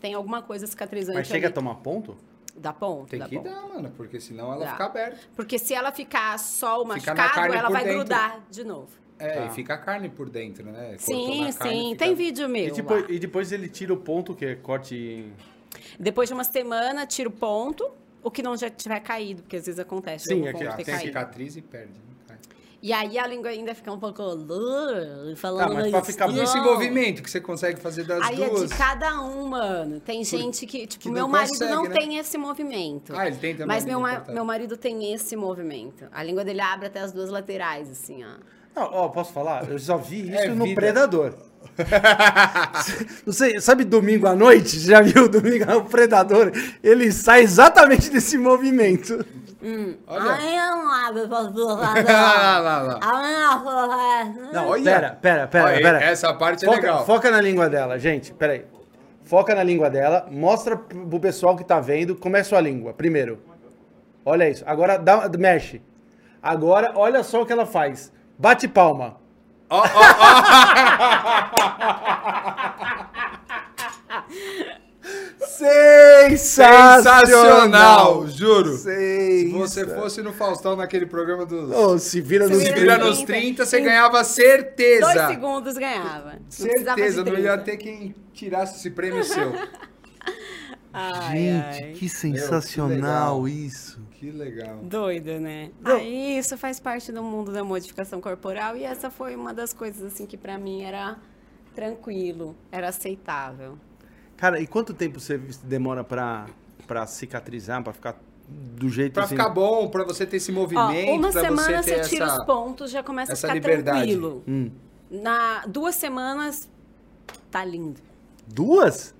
tem alguma coisa cicatrizante Mas chega a ali. tomar ponto? Dá ponto, Tem dá que ponto. dar, mano, porque senão ela Dá. fica aberta. Porque se ela ficar só o machucado, ela vai dentro. grudar de novo. É, Tá. e fica a carne por dentro, né? Cortou Sim, sim. fica- Tem vídeo meu E depois, e depois ele tira o ponto, que é corte... Depois de uma semana, tira o ponto, o que não já tiver caído, porque às vezes acontece. Sim, é que Já tem caído. cicatriz e perde. Né? E aí a língua ainda fica um pouco... Falando Ah, mas pra ficar Não. esse movimento que você consegue fazer das Aí duas? é de cada um, mano. Tem gente que, tipo, que não meu marido consegue, não né? tem esse movimento. Ah, ele tem também, Mas meu, ma- meu marido tem esse movimento. A língua dele abre até as duas laterais, assim, ó. Não, ó, posso falar? Eu só vi isso É no vida. Predador. Não sei, sabe domingo à noite? Já viu domingo o Predador? Ele sai exatamente desse movimento. Olha. Não Olha. pera, pera, pera, Olha, pera. essa parte é foca, legal. Foca na língua dela, gente, pera aí. Foca na língua dela, mostra pro pessoal que tá vendo como é sua língua, primeiro. Olha isso. Agora dá, mexe. Agora, olha só o que ela faz. Bate palma. Sensacional! Sensacional, juro. Sensa- Se você fosse no Faustão naquele programa dos. Ô, se vira no Se vira vira nos nos 30, 30, você ganhava certeza. Dois segundos ganhava. Não Certeza, não ia 30. ter quem tirasse esse prêmio seu. Ai, ai. que sensacional isso. Que legal. Doido, né? Não. Aí isso faz parte do mundo da modificação corporal e essa foi uma das coisas assim que pra mim era tranquilo, era aceitável. Cara, e quanto tempo você demora pra, pra cicatrizar, pra ficar do jeito Pra assim? ficar bom, pra você ter esse Ó, movimento, uma pra semana você tira essa... os pontos, já começa a ficar liberdade. tranquilo. Hum. Na duas semanas tá lindo. Duas?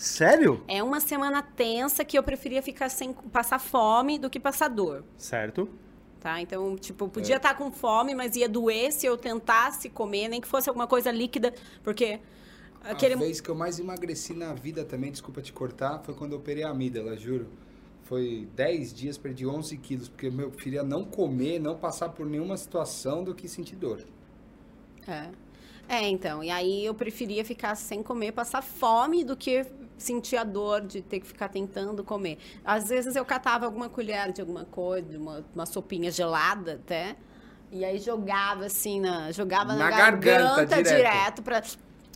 Sério? É uma semana tensa que eu preferia ficar sem passar fome do que passar dor. Certo. Tá? Então, tipo, eu É. podia estar com fome, mas ia doer se eu tentasse comer, nem que fosse alguma coisa líquida, porque aquele A vez que eu mais emagreci na vida também, desculpa te cortar, foi quando eu operei a amígdala, juro. Foi 10 dias, perdi 11 quilos, porque meu preferia não comer, não passar por nenhuma situação do que sentir dor. É. É, então. E aí eu preferia ficar sem comer, passar fome, do que sentir a dor de ter que ficar tentando comer. Às vezes eu catava alguma colher de alguma coisa, uma, uma sopinha gelada até. E aí jogava assim, na, jogava na, Na garganta, garganta, direto. direto pra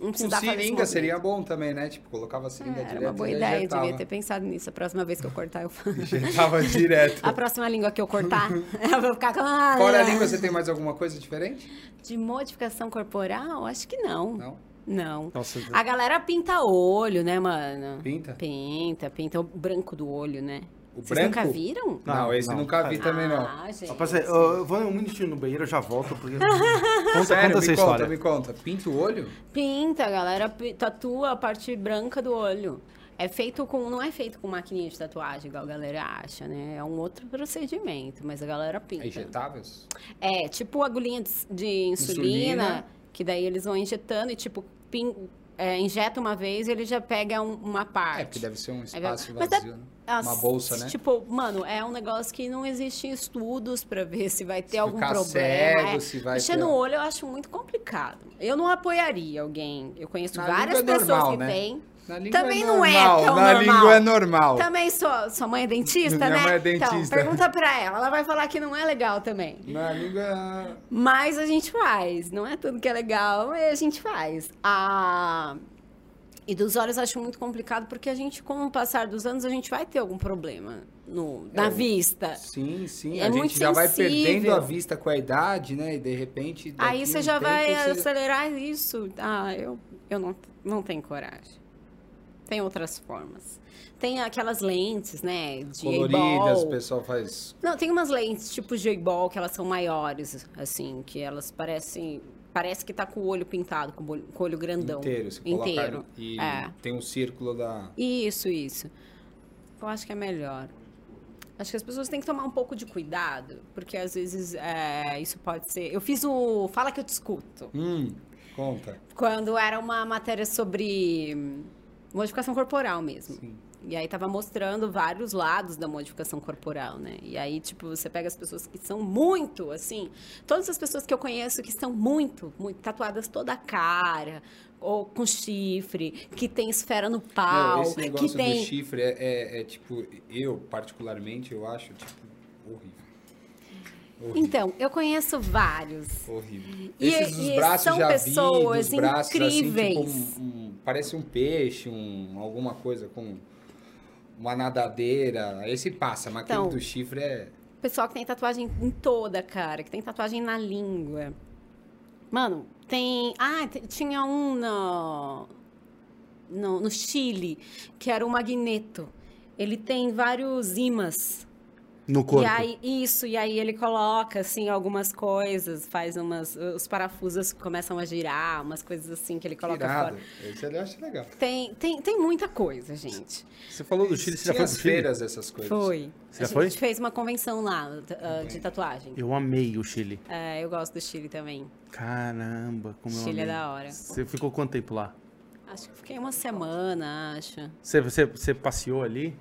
não Com precisar seringa seria bom também, né? Tipo, colocava a seringa É, era direto uma boa ideia, injetava. devia ter pensado nisso. A próxima vez que eu cortar, eu Injetava direto. A próxima língua que eu cortar, eu vou ficar com. Ah, Fora a língua, você tem mais alguma coisa diferente? De modificação corporal? Acho que não. Não? Não. Nossa, A galera pinta olho, né, mano? Pinta? Pinta, pinta o branco do olho, né? O Vocês branco? nunca viram? Não, Não, esse não. nunca vi também, não. Ah, gente. Rapaziada, eu, eu vou um minutinho no banheiro, eu já volto, porque... conta, Sério, conta me essa conta, história. me conta. Pinta o olho? Pinta, a galera tatua a parte branca do olho. É feito com. Não é feito com maquininha de tatuagem, igual a galera acha, né? É um outro procedimento, mas a galera pinta. É injetáveis? É, tipo agulhinha de, de insulina, Insulina. Que daí eles vão injetando e, tipo, é, injeta uma vez e ele já pega um- uma parte. É, porque deve ser um espaço é- vazio, né? as- Uma bolsa, né? Tipo, mano, é um negócio que não existe estudos pra ver se vai ter Se algum problema. cego, é. se vai Mexer ter- no olho eu acho muito complicado. Eu não apoiaria alguém. Eu conheço Na várias é pessoas normal, que né? têm. Também é não é tão Na normal. língua é normal. Também sua, sua mãe é dentista, Minha né? mãe é Então, dentista. pergunta pra ela. Ela vai falar que não é legal também. Na língua... Mas a gente faz. Não é tudo que é legal, mas a gente faz. Ah, E dos olhos eu acho muito complicado, porque a gente, com o passar dos anos, a gente vai ter algum problema no, na É, vista. Sim, sim. É a gente já vai sensível. perdendo a vista com a idade, né? E de repente. Aí você já vai você- acelerar isso. Ah, eu, eu não, não tenho coragem. Tem outras formas. Tem aquelas lentes, né? De Coloridas, o pessoal faz. Não, tem umas lentes tipo de eyeball que elas são maiores, assim, que elas parecem. Parece que tá com o olho pintado, com o olho, com o olho grandão. Inteiro, se Inteiro. E É. tem um círculo da. Isso, isso. Eu acho que é melhor. Acho que as pessoas têm que tomar um pouco de cuidado, porque às vezes é, isso pode ser. Eu fiz o Fala que eu te escuto. Hum, conta. Quando era uma matéria sobre modificação corporal mesmo. Sim. E aí tava mostrando vários lados da modificação corporal, né? E aí, tipo, você pega as pessoas que são muito, assim, todas as pessoas que eu conheço que são muito, muito tatuadas toda a cara, ou com chifre, que tem esfera no pau, Não, esse que negócio tem. do chifre é, é- é, tipo, eu particularmente, eu acho, tipo, horrível. Horrível. Então, eu conheço vários. Horrível. E- Esses dos e braços são já vi, pessoas dos braços incríveis. assim, tipo, um- um- parece um peixe, um, alguma coisa com uma nadadeira. Esse passa, mas Então, aquele do chifre é... Pessoal que tem tatuagem em toda a cara, que tem tatuagem na língua. Mano, tem. Ah, tinha um no, no, no Chile, que era o magneto. Ele tem vários imãs. No corpo. E aí, isso, e aí ele coloca, assim, algumas coisas, faz umas. Os parafusos começam a girar, umas coisas assim que ele coloca fora. Esse eu acho legal. Tem, tem, tem muita coisa, gente. Você falou do Chile, você já Tinha foi as pro Chile? feiras dessas coisas. Foi. Você a já foi? gente fez uma convenção lá uh, de tatuagem. Eu amei o Chile. É, eu gosto do Chile também. Caramba, como eu Chile é da hora. Você ficou quanto tempo lá? Acho que fiquei uma semana, acho. Você, você, você passeou ali?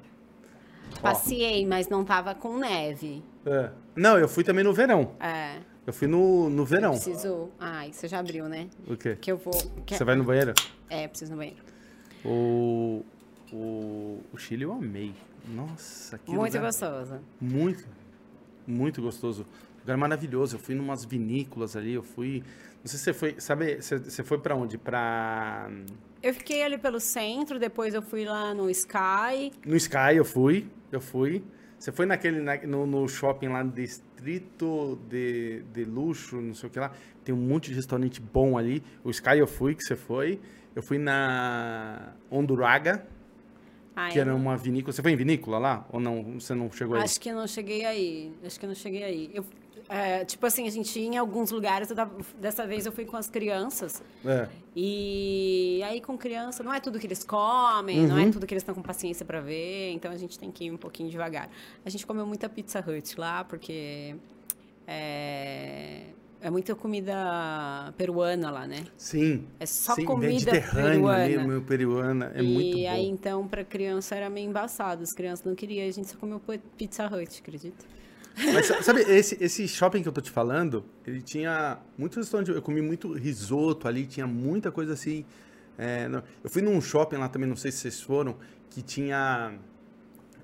Passei, mas não tava com neve. É. Não, eu fui também no verão. É. Eu fui no, no verão. Preciso. Ai, você já abriu, né? O quê? Que eu vou. que- Você vai no banheiro? É, preciso no banheiro. O, o, o Chile eu amei. Nossa, que Muito lugar. gostoso. Muito, muito gostoso. Lugar maravilhoso. Eu fui numas vinícolas ali, eu fui... Não sei se você foi... Sabe, você, você foi pra onde? Pra... Eu fiquei ali pelo centro, depois eu fui lá no Sky. No Sky eu fui, eu fui. Você foi naquele, na- no, no shopping lá no Distrito de, de Luxo, não sei o que lá. Tem um monte de restaurante bom ali. O Sky eu fui, que você foi. Eu fui na Honduraga, Ai, que era uma vinícola. Você foi em vinícola lá? Ou não? Você não chegou aí? Acho que não cheguei aí. Acho que não cheguei aí. Eu, é, tipo assim, a gente ia em alguns lugares. dessa vez eu fui com as crianças. É. E aí com criança não é tudo que eles comem, não é Uhum. tudo que eles estão com paciência para ver, então a gente tem que ir um pouquinho devagar. A gente comeu muita Pizza Hut lá porque é, é muita comida peruana lá, né? Sim. É só Sim, comida peruana. mesmo, peruana. É e muito bom. aí então para criança era meio embaçado, as crianças não queriam, a gente só comeu Pizza Hut, acredita? Mas sa- sabe, esse, esse shopping que eu tô te falando, ele tinha muitos restaurantes. Eu comi muito risoto ali, tinha muita coisa assim. é, eu fui num shopping lá também, não sei se vocês foram, que tinha.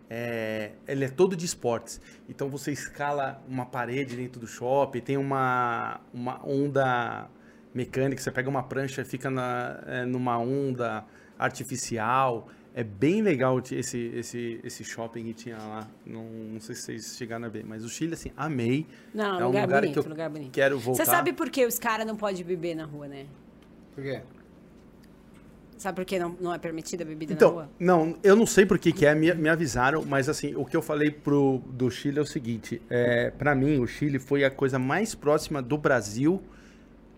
é, ele é todo de esportes. Então você escala uma parede dentro do shopping, tem uma, uma onda mecânica, você pega uma prancha e fica na, é, numa onda artificial. É bem legal esse, esse, esse shopping que tinha lá. Não, não sei se vocês chegaram a ver, mas o Chile, assim, amei. Não, é um lugar, lugar bonito, que eu lugar bonito. quero voltar. Você sabe por que os caras não podem beber na rua, né? Por quê? Sabe por que não, não é permitida a bebida na Então, rua? não, eu não sei por que que é, me, me avisaram, mas assim, o que eu falei pro do Chile é o seguinte, é, para mim o Chile foi a coisa mais próxima do Brasil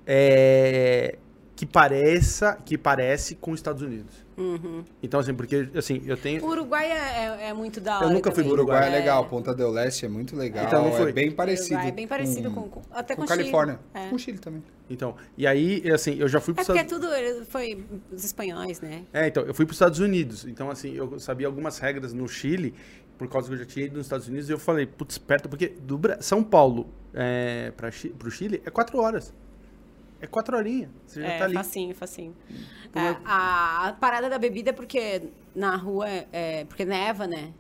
é, que pareça, que parece com os Estados Unidos. Uhum. Então assim, porque assim, eu tenho O Uruguai é, é- é muito da Eu hora. nunca fui pro Uruguai é É, legal, Ponta del Este é muito legal, Então, não foi. é bem parecido. Uruguai é bem parecido com, com- até com, com Chile. Califórnia, É. com Chile também. Então, e aí, assim, eu já fui para É porque é tudo eh, foi os espanhóis, né? É, então, eu fui para os Estados Unidos. Então, assim, eu sabia algumas regras no Chile, por causa que eu já tinha ido nos Estados Unidos, e eu falei, putz, perto, porque do Bra- São Paulo é, para o Chile é quatro horas. É quatro horinhas. Você já É, tá ali. facinho, facinho. Pô, É, a, a parada da bebida é porque na rua, é, porque neva, né?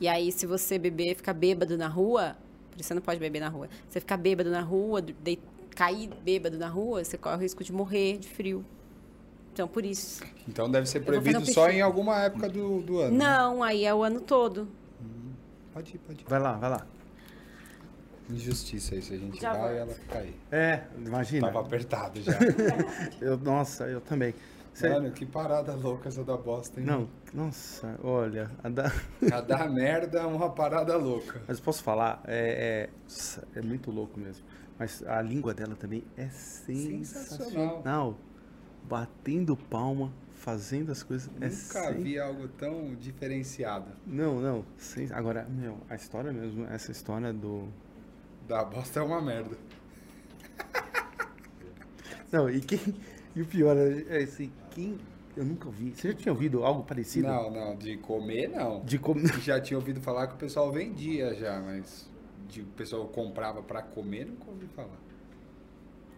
E aí, se você beber, ficar bêbado na rua, por isso você não pode beber na rua. Você ficar bêbado na rua, de, cair bêbado na rua, você corre o risco de morrer de frio. Então, por isso. Então deve ser proibido um só em alguma época do, do ano. né? Não, aí é o ano todo. Pode ir, pode ir. Vai lá, vai lá. Injustiça isso, a gente Já vai volto. e ela fica aí. É, imagina. Tava apertado já. Eu, nossa, eu também. Você- Mano, que parada louca essa da bosta, hein? Não, nossa, olha, a da- A da merda é uma parada louca. mas posso falar, é, é, é muito louco mesmo. Mas a língua dela também é sensacional. Sensacional. Batendo palma, fazendo as coisas. é Nunca sen- vi algo tão diferenciado. Não, não. sem- Agora, meu, a história mesmo, essa história do. Da bosta é uma merda. Não, e quem. E o pior é assim, quem. Eu nunca ouvi. Você já tinha ouvido algo parecido? Não, não, de comer não. De como. Já tinha ouvido falar que o pessoal vendia já, mas de o pessoal comprava pra comer, nunca ouvi falar.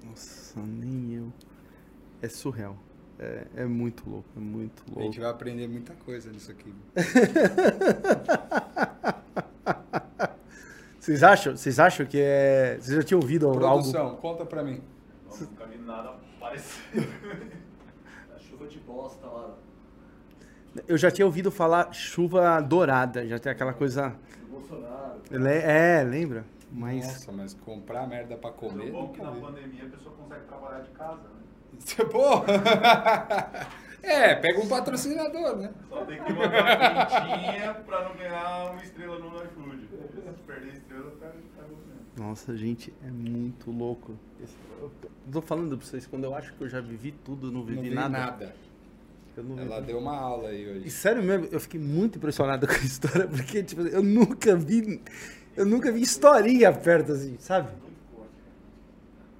Nossa, nem eu. É surreal. É, é muito louco, é muito A louco. gente vai aprender muita coisa nisso aqui. Vocês acham, vocês acham que é. Vocês já tinham ouvido algo? Produção, conta pra mim. Nossa, nunca vi nada parecido. A chuva de bosta lá Eu já tinha ouvido falar chuva dourada, já tem aquela coisa. do Bolsonaro. Le- É, lembra? Mas. Nossa, mas comprar merda pra comer. bom é que nunca na pandemia a pessoa consegue trabalhar de casa, né? Pô! é, pega um patrocinador, né? Só tem que mandar pintinha pra não ganhar uma estrela no iFood. Se perder estrela, o mesmo. Nossa, gente, é muito louco. Eu tô falando pra vocês, quando eu acho que eu já vivi tudo, não vivi Não vi nada. nada. Eu não Ela deu uma aula aí E hoje. sério mesmo, eu fiquei muito impressionado com a história, porque, tipo, eu nunca vi. Eu nunca vi historinha perto, assim, sabe?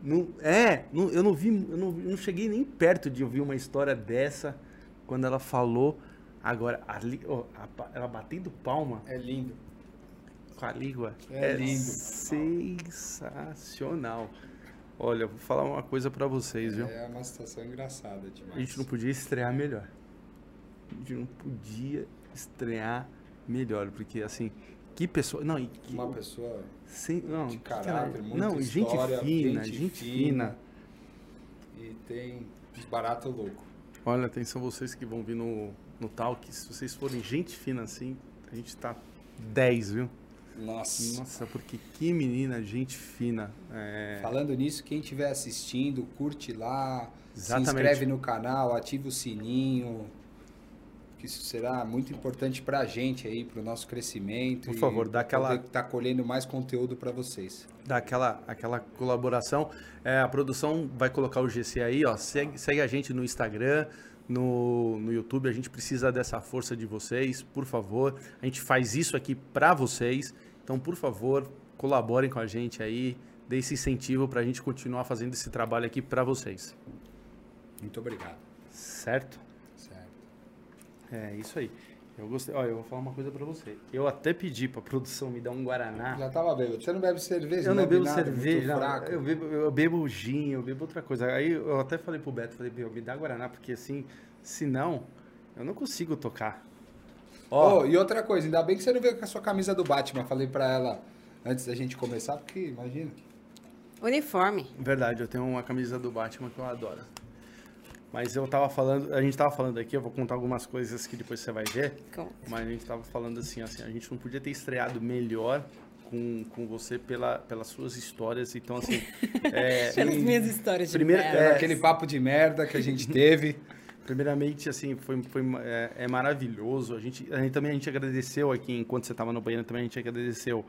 Não, é, não- eu não vi, eu não, eu não cheguei nem perto de ouvir uma história dessa quando ela falou. Agora, a a ela batendo palma É lindo. com a língua É lindo. sensacional. Olha, vou falar uma coisa pra vocês, viu? É uma situação engraçada demais. A gente não podia estrear melhor. A gente não podia estrear melhor, porque assim, que pessoa. Não, e que, Uma pessoa sem, não, de caráter, muita não, gente história, fina, gente, fina. E tem uns baratos loucos. Olha, atenção vocês que vão vir no, no Talk, se vocês forem gente fina assim, a gente tá 10, viu? Nossa. Nossa, porque que menina, gente fina. É, Falando nisso, quem estiver assistindo, curte lá, Exatamente. se inscreve no canal, ativa o sininho, que isso será muito importante pra gente aí, pro nosso crescimento. Por favor, dá aquela- poder tá colhendo mais conteúdo pra vocês. dar aquela, aquela colaboração. É, a produção vai colocar o GC aí, ó. Segue, segue a gente no Instagram, no, no YouTube. A gente precisa dessa força de vocês, por favor. A gente faz isso aqui pra vocês. Então, por favor, colaborem com a gente aí. Dê esse incentivo pra gente continuar fazendo esse trabalho aqui pra vocês. Muito obrigado. Certo. É isso aí. Eu gostei. Olha, eu vou falar uma coisa pra você. Eu até pedi pra produção me dar um Guaraná. Já tava bêbado. Você não bebe cerveja? Eu não bebe bebo nada, cerveja, muito não. fraco. eu, bebo, eu bebo gin, eu bebo outra coisa. Aí eu até falei pro Beto, falei, meu, me dá Guaraná, porque assim, senão eu não consigo tocar. Ó, Oh, e outra coisa, ainda bem que você não veio com a sua camisa do Batman. Falei pra ela antes da gente começar, porque imagina. Uniforme. verdade, eu tenho uma camisa do Batman que eu adoro. Mas eu tava falando, a gente tava falando aqui, eu vou contar algumas coisas que depois você vai ver. Com- Mas a gente tava falando assim, assim, a gente não podia ter estreado melhor com, com você pela, pelas suas histórias. Então, assim. é, Pelas minhas histórias de Primeiro- merda. É. Aquele papo de merda que a gente teve. primeiramente, assim, foi, foi é, é maravilhoso. A gente, a gente também a gente agradeceu aqui, enquanto você estava no banheiro, também a gente agradeceu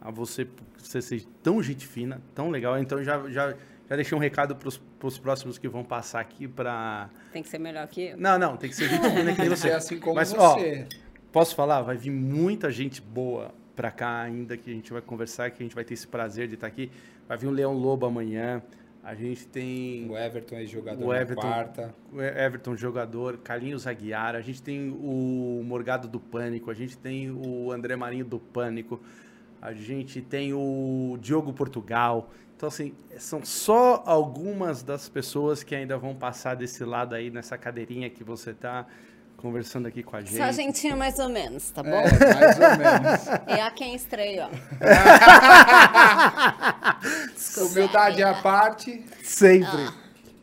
a você por você ser tão gente fina, tão legal. Então já, já, já deixei um recado para os próximos que vão passar aqui para. Tem que ser melhor que eu. Não, não, tem que ser gente fina que você. ser assim como Mas, ó, você. Posso falar? Vai vir muita gente boa pra cá ainda que a gente vai conversar, que a gente vai ter esse prazer de estar aqui. Vai vir o Leão Lobo amanhã. A gente tem O Everton é jogador O na Everton. quarta. o Everton jogador, Carlinhos Aguiar, a gente tem o Morgado do Pânico, a gente tem o André Marinho do Pânico, a gente tem o Diogo Portugal. Então, assim, são só algumas das pessoas que ainda vão passar desse lado aí, nessa cadeirinha que você tá conversando aqui com a gente. Só gentinho mais ou menos, tá bom? É, mais ou menos. É a quem estreia, ó. Humildade à parte. Sempre. Ah.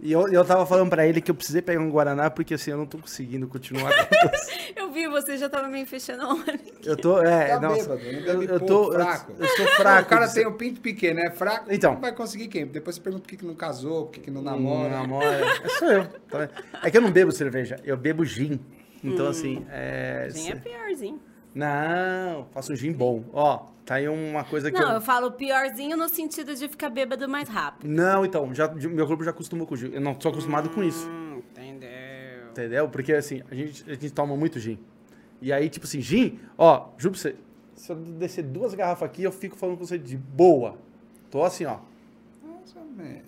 E eu, eu tava falando pra ele que eu precisei pegar um Guaraná, porque assim, eu não tô conseguindo continuar. Eu vi, você já tava meio fechando a olho. Eu tô, é, Tá nossa, bêbado, não eu, eu tô, eu, fraco. eu sou fraco. o cara tem ser- um pinto pequeno, é fraco. Então. Não vai conseguir quem? Depois você pergunta por que, que não casou, por que, que não Não namora. namora. É sou eu. tá? É que eu não bebo cerveja, eu bebo gin. Então, Hum. assim, é... Gin é piorzinho. Não, faço um gin bom. Ó, tá aí uma coisa que Não, eu... eu falo piorzinho no sentido de ficar bêbado mais rápido. Não, então, já, meu corpo já acostumou com gin. Eu não sou acostumado com isso. Hum, entendeu. Entendeu? Porque, assim, a gente, a gente toma muito gin. E aí, tipo assim, gin, ó, juro pra você, se eu descer duas garrafas aqui, eu fico falando com você de boa. Tô assim, ó.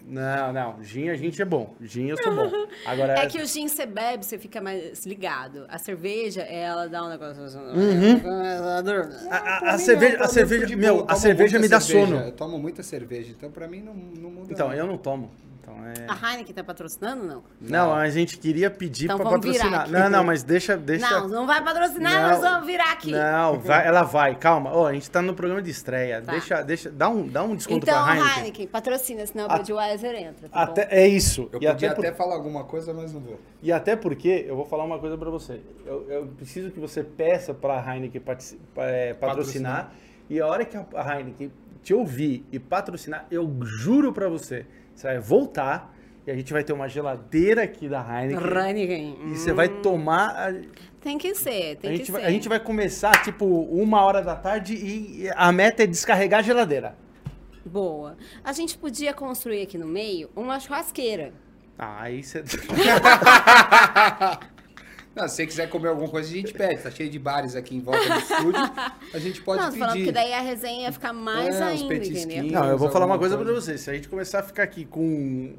Não, não, gin a gente é bom. Gin eu sou bom. Agora, É que o gin você bebe, você fica mais ligado. A cerveja, ela dá um negócio. Uhum. Ela dorme. a, a- a cerveja, a cerveja, meu, a tomo cerveja muita me dá cerveja, sono. Eu tomo muita cerveja, então pra mim não, não muda. Então, não. eu não tomo. Então é... A Heineken tá patrocinando, não? Não, a gente queria pedir Então pra patrocinar. aqui. Não, não, mas deixa, deixa. Não, não vai patrocinar, Não. nós vamos virar aqui. Não, vai- ela vai, calma. Ó, a gente tá no programa de estreia. Tá. Deixa, deixa, dá um, dá um desconto Então, pra Heineken. Heineken, patrocina, senão o A- Budweiser entra. Tá Até, bom? é isso. Eu e, podia até até, por- falar alguma coisa, mas não vou. e até porque, eu vou falar uma coisa pra você. Eu, eu preciso que você peça pra Heineken partici- pa- é, patrocinar. E a hora que a a Heineken te ouvir e patrocinar, eu juro pra você, você vai voltar e a gente vai ter uma geladeira aqui da Heineken. Heineken. E você vai tomar. a- Tem que ser, tem a, que gente ser. vai, a gente vai começar, tipo, uma hora da tarde e a meta é descarregar a geladeira. Boa. A gente podia construir aqui no meio uma churrasqueira. Ah, aí você. Não, se você quiser comer alguma coisa, a gente pede. Tá cheio de bares aqui em volta do estúdio. A gente pode não, falando pedir. que daí a resenha ia ficar mais É, ainda, entendeu? Não, eu vou falar uma coisa pra coisa. você. Se a gente começar a ficar aqui com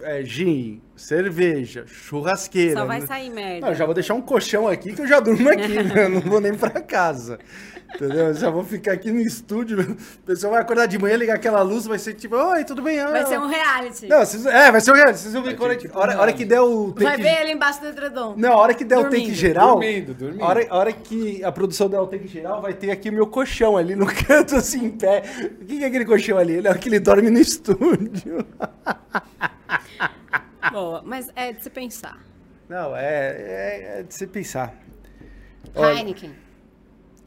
é, gin, cerveja, churrasqueira. Só vai né? sair merda. Não, eu já vou deixar um colchão aqui que eu já durmo aqui, né? Eu não vou nem pra casa. Entendeu? Eu já vou ficar aqui no estúdio. O pessoal vai acordar de manhã, ligar aquela luz, vai ser tipo, oi, tudo bem? Vai Ah, ser um reality. Não, vocês, é, vai ser um reality. Vocês vão ver Vai quando hora, tipo hora, hora que der o vai take- ver ele embaixo do edredom. Não, a hora que der o Dormindo. take geral. Dormindo, dormindo. A hora, a hora que a produção der o take geral, vai ter aqui o meu colchão ali no canto, assim, em pé. O que é aquele colchão ali? Ele é o que ele dorme no estúdio. Boa, mas é de se pensar. Não, é, é, é de se pensar. Olha, Heineken,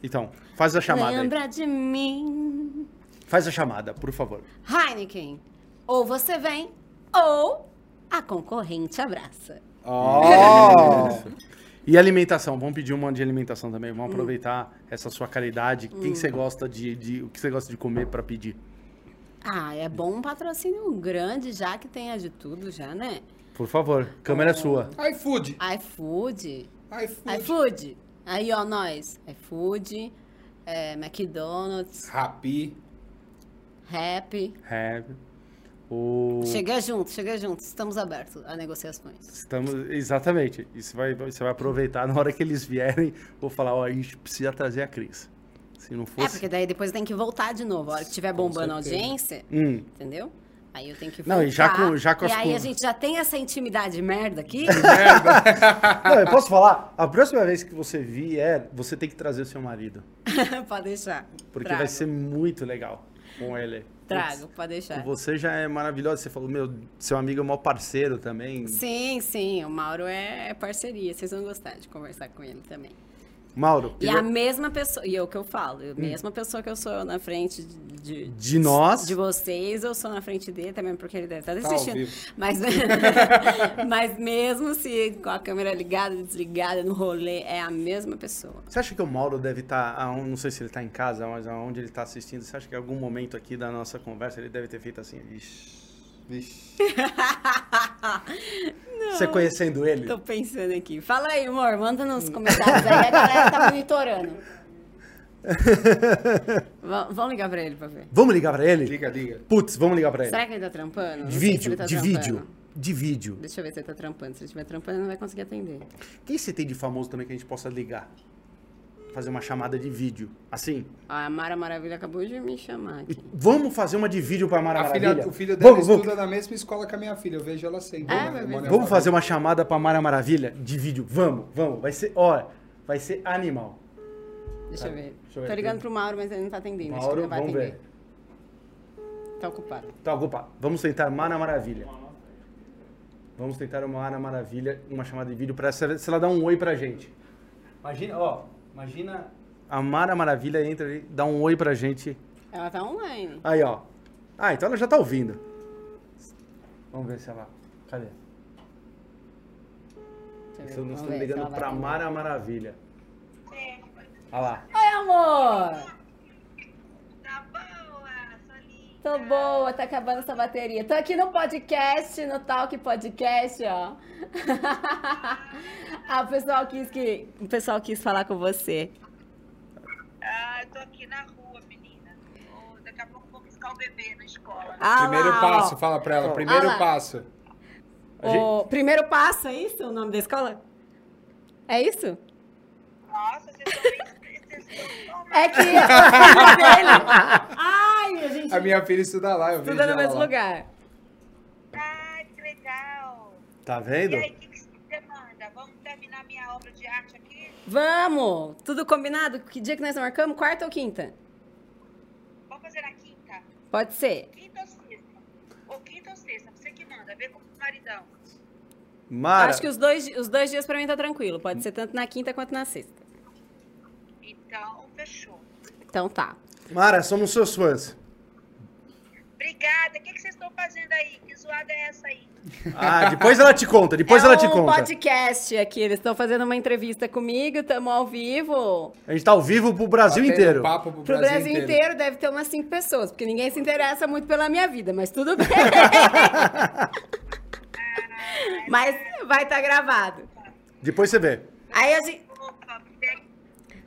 Então, faz a chamada aí. lembra de mim. Faz a chamada, por favor. Heineken, ou você vem, ou a concorrente abraça. Oh! E alimentação, vamos pedir um monte de alimentação também. Vamos aproveitar essa sua caridade. Quem você gosta de, de- O que você gosta de comer pra pedir? Ah, é bom um patrocínio grande, já que tenha de tudo já, né? Por favor, câmera é sua. iFood. iFood. iFood. iFood. Aí, ó, nós. iFood, é, McDonald's, Rappi. Happy. Have. O... Chega junto, chega junto. Estamos abertos a negociações. Estamos, exatamente. Isso vai, você vai aproveitar na hora que eles vierem. Vou falar, ó, a gente precisa trazer a Cris. Se não É, fosse. porque daí depois tem que voltar de novo. A hora que tiver bombando a audiência, Hum. entendeu? Aí eu tenho que Não, voltar. e já com- já com E as aí a gente já tem essa intimidade merda aqui. Não, eu posso falar? A próxima vez que você vier, você tem que trazer o seu marido. pode deixar. Porque Trago. vai ser muito legal com ele. Trago, pode deixar. Você já é maravilhosa. Você falou, meu, seu amigo é o maior parceiro também. Sim, sim. O Mauro é parceria. Vocês vão gostar de conversar com ele também. Mauro, E queria- a mesma pessoa, e é o que eu falo, a mesma pessoa que eu sou na frente de, de nós, de vocês, eu sou na frente dele também, porque ele deve estar Tá assistindo. vivo. mas, mas mesmo se com a câmera ligada, desligada, no rolê, é a mesma pessoa. você acha que o Mauro deve estar, aon- não sei se ele está em casa, mas aonde ele está assistindo, você acha que em algum momento aqui da nossa conversa ele deve ter feito assim, Ixi, Vixe. você conhecendo ele? Tô pensando aqui. Fala aí, amor, manda nos comentários aí, a galera tá monitorando. Va- Vamos ligar pra ele pra ver. Vamos ligar pra ele? Liga, liga. Putz, vamos ligar pra ele. Será que ele tá trampando? Não De vídeo, tá de trampando. vídeo, de vídeo. Deixa eu ver se ele tá trampando. Se ele estiver trampando, ele não vai conseguir atender. Quem você tem de famoso também que a gente possa ligar? Fazer uma chamada de vídeo. Assim? A Mara Maravilha acabou de me chamar aqui. Vamos fazer uma de vídeo pra Mara A Maravilha? filha, o filho dela vamos, vamos, estuda na mesma escola que a minha filha. Eu vejo ela sempre. É, né? vamos fazer uma chamada pra Mara Maravilha de vídeo. Vamos, vamos. Vai ser, ó, vai ser animal. Deixa eu ver. deixa eu ver. Tô ligando pro Mauro, mas ele não tá atendendo. Acho que Mauro, ele vai vamos atender. ver. Tá ocupado. Tá, opa. Vamos tentar Mara Maravilha. Vamos tentar uma Mara Maravilha, uma chamada de vídeo pra se se ela dá um oi pra gente. Imagina, ó, imagina a Mara Maravilha entra ali, dá um oi pra gente. Ela tá online. Aí, ó. Ah, então ela já tá ouvindo. Vamos ver se ela. Cadê? Ver. Estamos ligando pra. Mara Maravilha. Olha lá. Oi, amor! Tá boa, Solinha. Tô boa, tá acabando essa bateria. Tô aqui no podcast, no Talk Podcast, ó. ah, o pessoal quis que. O pessoal quis falar com você. Ah, eu tô aqui na rua, menina. Daqui a pouco vou buscar o bebê na escola. Ah, Primeiro lá, passo, ó. fala pra ela. Primeiro Ah passo. O primeiro passo, é isso o nome da escola? É isso? Nossa, vocês estão bem. É que o filho dele. Ai, a gente A minha filha estuda lá, eu vejo estuda no mesmo lá. lugar. Ai, que legal. Tá vendo? E aí, o que, que você manda? Vamos terminar minha obra de arte aqui? Vamos! Tudo combinado? Que dia que nós marcamos? Quarta ou quinta? Vamos fazer na quinta? Pode ser. Quinta ou sexta? Ou quinta ou sexta? Você que manda, vê com o maridão. Mara. Acho que os dois, os dois dias pra mim tá tranquilo. Pode ser tanto na quinta quanto na sexta. Então, fechou. Então tá. Mara, somos seus fãs. Obrigada. O que, que vocês estão fazendo aí? Que zoada é essa aí? Ah, depois ela te conta, depois é ela te um conta. podcast aqui. Eles estão fazendo uma entrevista comigo, estamos ao vivo. A gente tá ao vivo pro Brasil Batendo inteiro. Papo pro, Pro Brasil, inteiro. deve ter umas cinco pessoas, porque ninguém se interessa muito pela minha vida, mas tudo bem. mas vai estar gravado. Depois você vê. Aí a gente. Opa, você é,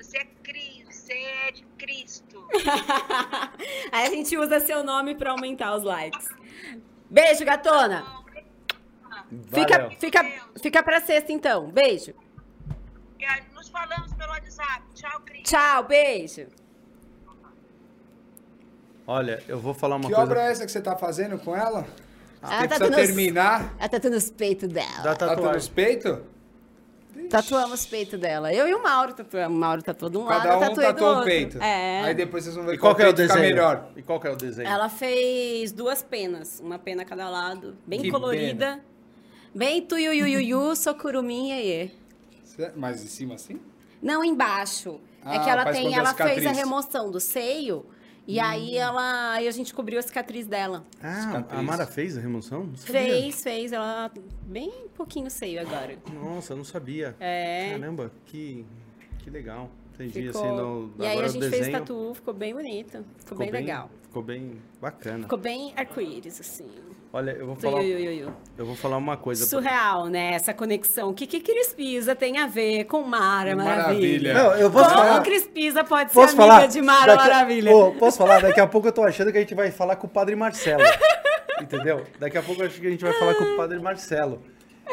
você é Cristo, você é de Cristo. Aí a gente usa seu nome pra aumentar os likes. Beijo, gatona. Fica, Valeu. fica, fica pra sexta, então. Beijo. Nos falamos pelo WhatsApp. Tchau, Cris. Tchau, beijo. Olha, eu vou falar uma Que coisa. obra é essa que você tá fazendo com ela? Ela Você tá precisa tendo- terminar. Ela tá tendo os peitos dela. Da Tá nos tatuagem. peitos? Tatuamos os peitos dela. Eu e o Mauro tatuamos. O Mauro tatuou de um lado, Cada eu um tatuei do tatuou um outro. peito. É. Aí depois vocês vão ver E qual que é o peito desenho? melhor. E qual que é o desenho? Ela fez duas penas, uma pena a cada lado, bem Que colorida. Bem tuiuiuiu, socurumin iê. Cê- Mas em cima assim? Não, embaixo. é Ah, que ela tem, a ela fez a remoção do seio e aí ela, aí a gente cobriu a cicatriz dela. Ah, Cicatriz. a Mara fez a remoção? Não sabia. Fez, fez, ela bem pouquinho seio agora. Nossa, eu não sabia. É. Caramba, que, que legal. Entendi, Ficou... assim, no, e aí a gente fez desenho tatu, ficou bem bonito, ficou, bem, legal. Ficou bem bacana. Ficou bem arco-íris, assim. Olha, eu vou falar, eu vou falar uma coisa. pra- Surreal, né? Essa conexão. O que que Cris Pisa tem a ver com Mara Maravilha. Maravilha? Não, eu posso Como falar. Cris Pisa pode Posso ser amiga falar? de Mara Daqui- Maravilha? Ô, posso falar? Daqui a pouco eu tô achando que a gente vai falar com o Padre Marcelo. entendeu? Daqui a pouco eu acho que a gente vai falar com o Padre Marcelo.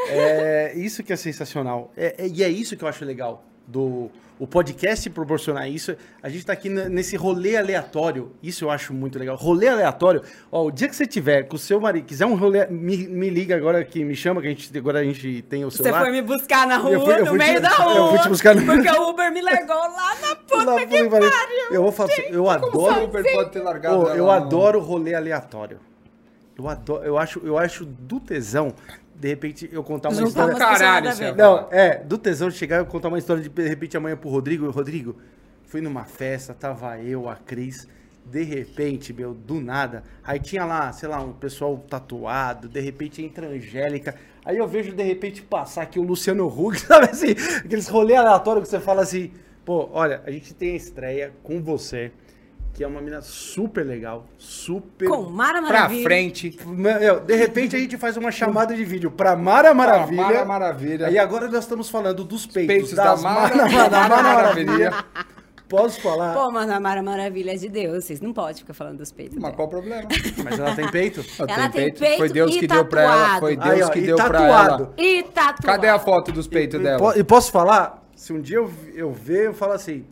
É isso que é sensacional. É- é- e é isso que eu acho legal do o podcast proporcionar isso. A gente tá aqui nesse rolê aleatório. Isso eu acho muito legal. Rolê aleatório. Ó, o dia que você tiver com o seu marido, quiser um rolê, me, me liga agora que me chama, que a gente agora a gente tem o Você celular. foi me buscar na rua, Eu fui- eu no fui te- meio da rua. eu fui te buscar no- Porque o Uber me largou lá na puta Lá, que pariu. Eu vou falar, assim, eu O adoro Uber pode ter largado ela eu adoro rolê aleatório. Eu adoro, eu acho, eu acho do tesão de repente, eu contar uma Juntar história. umas Caralho. Não, é, do tesão de chegar e contar uma história de, de repente amanhã pro Rodrigo. Rodrigo, fui numa festa, tava eu, a Cris. De repente, meu, do nada. Aí tinha lá, sei lá, um pessoal tatuado. De repente entra a Angélica. Aí eu vejo de repente passar aqui o Luciano Huck, sabe assim? Aqueles rolê aleatórios que você fala assim: pô, olha, a gente tem a estreia com você, que é uma menina super legal, super. Com Mara Pra Maravilha. frente. Meu, de repente a gente faz uma chamada de vídeo pra Mara Maravilha. Mara Maravilha. Aí agora nós estamos falando dos peitos, Peitos da Mara, Mara, Mara, Mara Mara Maravilha. Posso falar? Pô, mas a Mara Maravilha é de Deus. Vocês não podem ficar falando dos peitos. Mas dela. qual o problema? Mas ela tem peito? Ela tem Foi peito Deus e que deu pra ela. tatuado. Foi Deus Aí, ó, que e deu pra tatuado. ela. E tatuado. Cadê a foto dos peitos E, dela? e posso falar? Se um dia eu, eu ver, eu falo assim,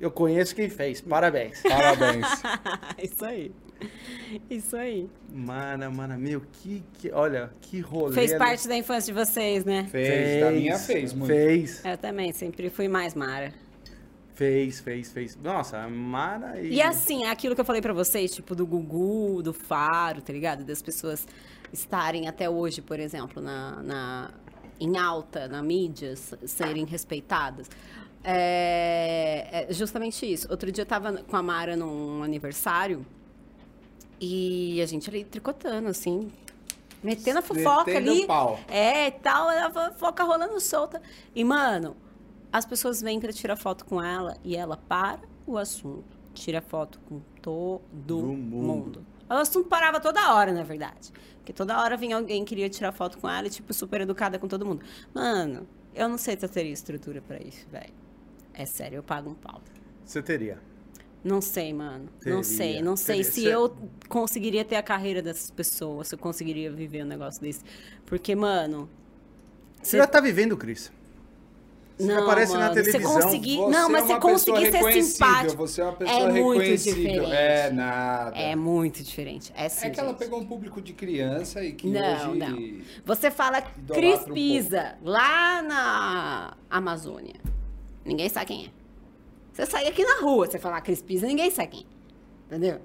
eu conheço quem fez, parabéns. Parabéns. Isso aí. Isso aí. Mana, mana, meu, que, que olha, que rolê. Fez né? parte da infância de vocês, né? Fez, da minha fez muito. Fez, Eu também, sempre fui mais Mara. fez, fez, fez. Nossa, Mara e... E assim, aquilo que eu falei pra vocês, tipo, do Gugu, do Faro, tá ligado? Das pessoas estarem até hoje, por exemplo, na, na- em alta, na mídia, serem respeitadas. É, é justamente isso. Outro dia eu tava com a Mara num aniversário e a gente ali tricotando, assim, metendo a fofoca Metendo ali. pau. É, e tal, a fofoca rolando solta. E, mano, as pessoas vêm pra tirar foto com ela e ela para o assunto, tira foto com todo Do mundo. mundo. O assunto parava toda hora, na verdade. Porque toda hora vinha alguém que queria tirar foto com ela e, tipo, super educada com todo mundo. Mano, eu não sei se eu teria estrutura pra isso, velho. É sério, eu pago um pau. Você teria. Não sei, mano. Teria, Não sei. Não sei teria. se Cê- eu conseguiria ter a carreira dessas pessoas, se eu conseguiria viver um negócio desse. Porque, mano. Você já tá vivendo, Cris. Você não, aparece na mano, televisão, Você conseguir, Você não, mas é você conseguir ser simpático. Você é uma pessoa é muito reconhecível. diferente. É nada. É muito diferente. É sim, É que ela pegou um público de criança e que Não, hoje... não. Você fala Cris um Pisa, lá na Amazônia. Ninguém sabe quem é. Você sai aqui na rua, você falar Cris Pisa, ninguém sabe quem é. Entendeu?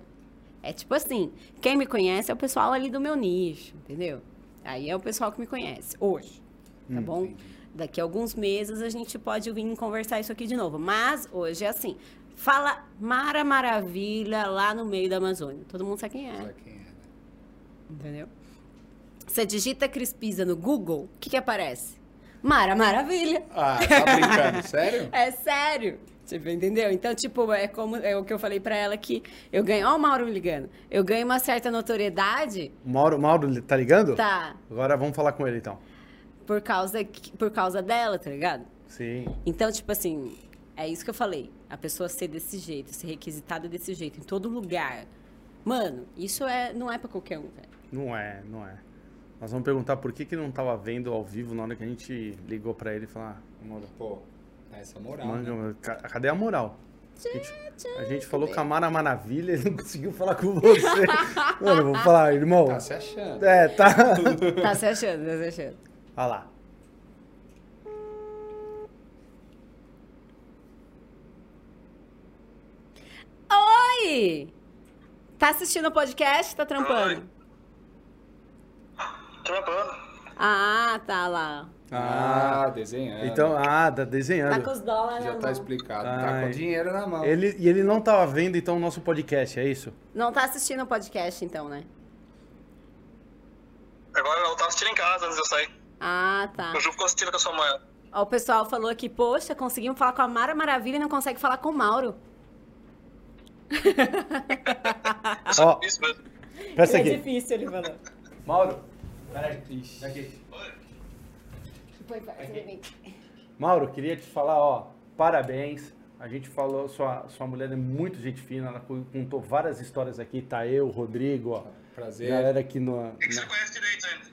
É tipo assim, quem me conhece é o pessoal ali do meu nicho, entendeu? Aí é o pessoal que me conhece, hoje, tá bom? Daqui a alguns meses a gente pode vir conversar isso aqui de novo. Mas hoje é assim, fala Mara Maravilha lá no meio da Amazônia. Todo mundo sabe quem é. Sabe quem é, né? Entendeu? Você digita Cris Pisa no Google, o que que aparece? Mara Maravilha. Ah, tá brincando, sério? É sério. Tipo, entendeu? Então, tipo, é como é o que eu falei pra ela que eu ganho, ó o Mauro me ligando. Eu ganho uma certa notoriedade, O Mauro, Mauro tá ligando? tá, Agora vamos falar com ele então. por causa por causa dela, tá ligado? Sim. Então, tipo assim, é isso que eu falei. A pessoa ser desse jeito, ser requisitada desse jeito, em todo lugar. Mano, isso é, não é pra qualquer um, velho. Não é, não é. Nós vamos perguntar por que que não tava vendo ao vivo na hora que a gente ligou pra ele e falar, Mauro, Pô, essa moral, manga, né? ca- cadê a moral? A gente, a gente falou com a Mara Maravilha, ele não conseguiu falar com você. Mano, eu vou falar, irmão. Tá se achando. É, tá. Tá se achando, tá se achando. Olha lá. Oi! Tá assistindo o podcast? Tá trampando? Trampando. Ah, tá lá. Ah, desenhando. Então, ah, tá Tá desenhando. com os dólares Já na tá mão. explicado. Tá com Ai. dinheiro na mão. Ele, e ele não tava vendo, então, o nosso podcast, é isso? Não tá assistindo o podcast, então, né? Agora eu tava assistindo em casa antes de eu sair. Ah, tá. O Ju ficou assistindo com a sua mãe. Ó, o pessoal falou aqui, poxa, conseguimos falar com a Mara Maravilha e não consegue falar com o Mauro. Ó, Isso mesmo. presta é aqui. difícil, ele falou. Mauro, peraí. Aqui. Foi. Mauro, queria te falar, ó, parabéns. A gente falou, sua, sua mulher é muito gente fina, ela co- contou várias histórias aqui, tá eu, Rodrigo, ó. Prazer. Galera aqui no. É que você na- conhece direito ainda.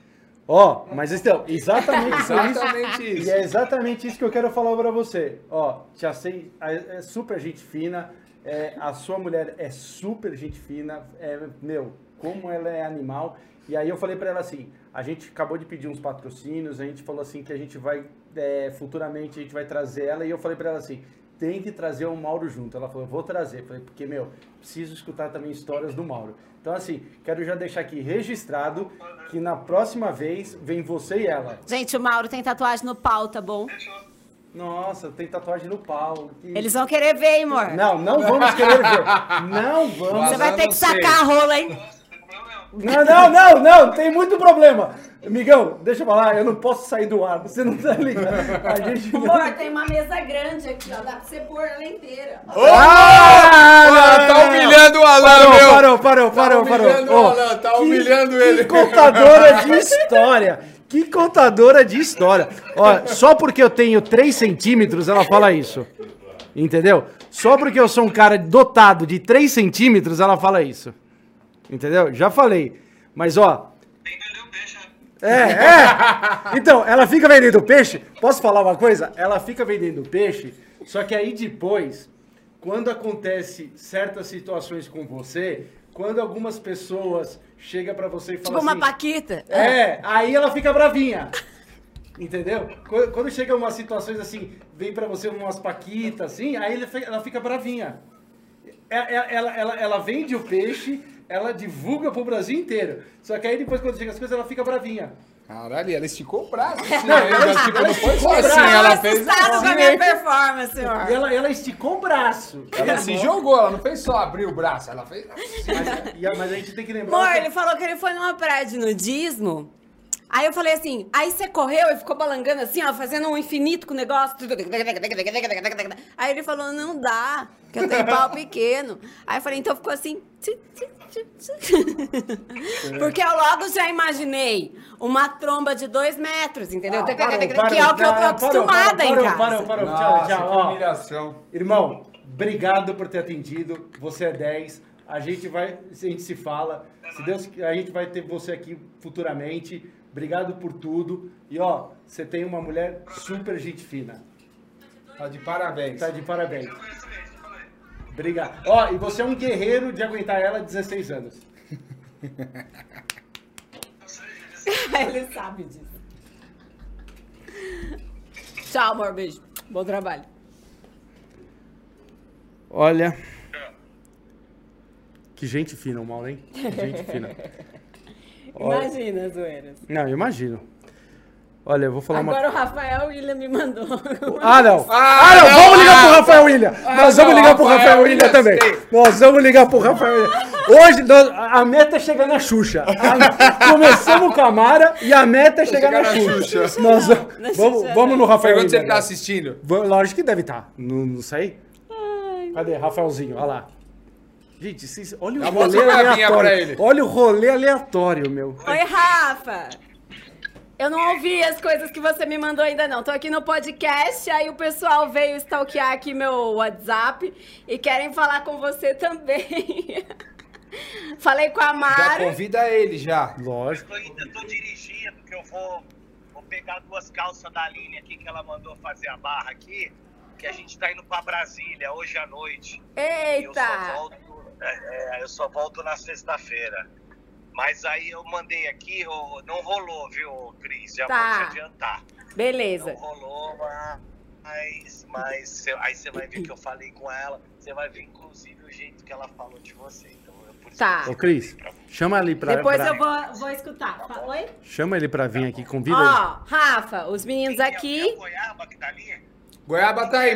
Ó, mas então, exatamente isso. Exatamente E isso. é exatamente isso que eu quero falar pra você. Ó, te sei, é super gente fina, é, a sua mulher é super gente fina, é, meu, como ela é animal. E aí eu falei pra ela assim, a gente acabou de pedir uns patrocínios, a gente falou assim que a gente vai, é, futuramente, a gente vai trazer ela, e eu falei pra ela assim, tem que trazer o Mauro junto. Ela falou, vou trazer. Eu falei, porque, meu, preciso escutar também histórias do Mauro. Então, assim, quero já deixar aqui registrado que na próxima vez vem você e ela. Gente, o Mauro tem tatuagem no pau, tá bom? Nossa, tem tatuagem no pau. Que- Eles vão querer ver, hein, amor? Não, não vamos querer ver. Não vamos. Você vai ter que sacar a rola, hein? Não, não, não, não, tem muito problema. Amigão, deixa eu falar, eu não posso sair do ar, você não tá ligado. A gente não... Amor, tem uma mesa grande aqui, ó. Dá pra você pôr ela inteira. Ah, Ah, tá humilhando o Alan, Parou, meu. parou, parou, parou, Tá parou. humilhando o Ó, Alan, tá que- humilhando ele. Que contadora de história. Que contadora de história. Ó, só porque eu tenho 3 centímetros, ela fala isso. Entendeu? Só porque eu sou um cara dotado de 3 centímetros, ela fala isso. Entendeu? Já falei. Mas, ó, Tem que vender o peixe, né? é, é. Então, ela fica vendendo peixe. Posso falar uma coisa? Ela fica vendendo peixe, só que aí depois, quando acontece certas situações com você, quando algumas pessoas chegam pra você e falam Tipo uma assim, paquita. é, aí ela fica bravinha. Entendeu? Quando, quando chegam umas situações assim, vem pra você umas paquitas assim, aí ela fica bravinha. Ela, ela, ela, ela vende o peixe, ela divulga pro Brasil inteiro. Só que aí depois, quando chega as coisas, ela fica bravinha. Caralho, ela esticou o braço. Assim, Não, ela ela não foi só esticou o assim, braço. ela fez assustado com a assim. minha performance, senhor. Ela, ela esticou o braço. Ela se jogou, ela não fez só abrir o braço, ela fez. Mas, a- mas a gente tem que lembrar. Amor, que- ele falou que ele foi numa praia de nudismo. Aí eu falei assim, aí você correu e ficou balangando assim, ó, fazendo um infinito com o negócio. Aí ele falou, não dá, que eu tenho pau pequeno. Aí eu falei, então ficou assim. Porque eu logo já imaginei uma tromba de dois metros, entendeu? Ah, que parou, é o que eu parou, tô parou, acostumada parou, em parou, casa. Parou, parou, tchau, Nossa, tchau. ó. humilhação. Irmão, obrigado por ter atendido. Você é 10. A gente vai, a gente se fala. Se Deus, a gente vai ter você aqui futuramente. Obrigado por tudo. E ó, você tem uma mulher super gente fina. Tá de parabéns. Tá de parabéns. Obrigado. Ó, e você é um guerreiro de aguentar ela 16 anos. Ele sabe disso. Tchau, amor, beijo. Bom trabalho. Olha. Que gente fina o Mauro, hein? Que gente fina. Olha- Imagina, zoeiras. Não, eu imagino. Olha, eu vou falar uma Agora o Rafael William me mandou. Ah, não. Ah, Ah, não. não. Vamos ligar pro Ah, Rafael William. Nós não, vamos ligar pro Rafael Rafael William também. sei. Nós vamos ligar pro Rafael William. Hoje, nós- a meta é chegar na Xuxa. A- começamos com a Mara e a meta é chegar, na, chegar na Xuxa. Xuxa. Nós Na vamos, Xuxa, vamos no Rafael William. ele tá assistindo. Lógico que deve estar. Não, não sei. Cadê? Rafaelzinho, olha lá. Gente, vocês- olha o Já rolê aleatório. Olha o rolê aleatório, meu. Oi, Rafa. Eu não ouvi as coisas que você me mandou ainda não. Tô aqui no podcast, aí o pessoal veio stalkear aqui meu WhatsApp e querem falar com você também. Falei com a Já Mara. convida ele já. Lógico. Eu ainda tô dirigindo, porque eu vou, vou pegar duas calças da Aline aqui que ela mandou fazer a barra aqui, que a gente tá indo pra Brasília hoje à noite. E Eu só Eita! volto, é, é, eu só volto na sexta-feira. Mas aí eu mandei aqui, não rolou, viu, Cris? Já Tá. vou te adiantar. Não Beleza. rolou, mas, mas cê- aí você vai ver que eu falei com ela. Você vai ver, inclusive, o jeito que ela falou de você. Então, eu, por isso Tá. que eu Ô, Cris, chama ali pra... Depois pra- eu vou, vou escutar. Fa- Oi? Chama ele pra vir aqui, convida ele. Ó, Rafa, os meninos Tem- tem aqui. goiaba que tá ali? Goiaba tá aí,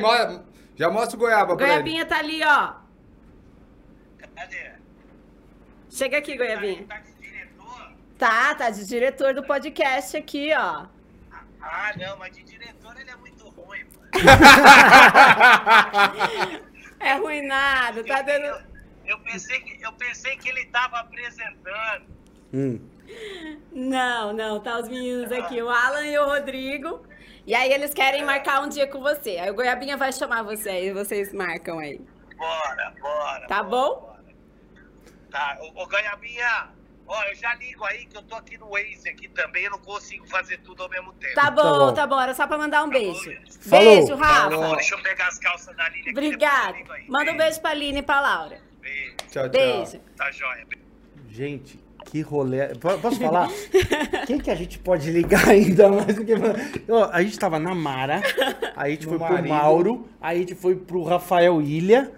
já mostra o goiaba pra ele. Goiabinha tá ali, ó. Cadê? Chega aqui, Goiabinha. Tá de diretor? Tá, tá de diretor do podcast aqui, ó. Ah, não, mas de diretor ele é muito ruim, mano. É ruim nada, tá dando. Eu, eu pensei que, eu pensei que ele tava apresentando. Hum. Não, não, tá os meninos aqui, o Alan e o Rodrigo. E aí eles querem marcar um dia com você. Aí o Goiabinha vai chamar você, aí vocês marcam aí. Bora, bora. Tá bora, bom? Tá, ô, ô Ganhabinha, ó, eu já ligo aí que eu tô aqui no Waze aqui também, eu não consigo fazer tudo ao mesmo tempo. Tá bom, bom. tá bom, era só pra mandar um beijo. Falou. Beijo, Rafa. Bom, deixa eu pegar as calças da Aline aqui. Obrigada. Manda um beijo pra Aline e pra Laura. Beijo. Tchau, tchau. Beijo. Tá joia. Gente, Que rolê. Po- Posso falar? Quem que a gente pode ligar ainda mais do que. Ó, a gente tava na Mara, aí a gente No foi pro marido. Mauro, aí a gente foi pro Rafael Ilha.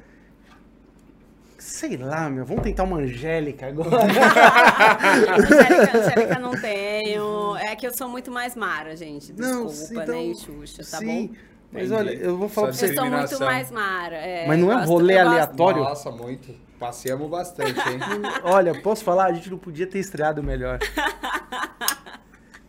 Sei lá, meu, vamos tentar uma Angélica agora. Angélica, Angélica não tenho. É que eu sou muito mais Mara, gente. Não, Desculpa, então, né, e Xuxa, tá sim, bom? Mas olha, eu vou falar pra Só você. Eu sou muito mais Mara. é, Mas não é gosto- rolê aleatório? Nossa, muito. Passeamos bastante, hein? Olha, posso falar? A gente não podia ter estreado melhor.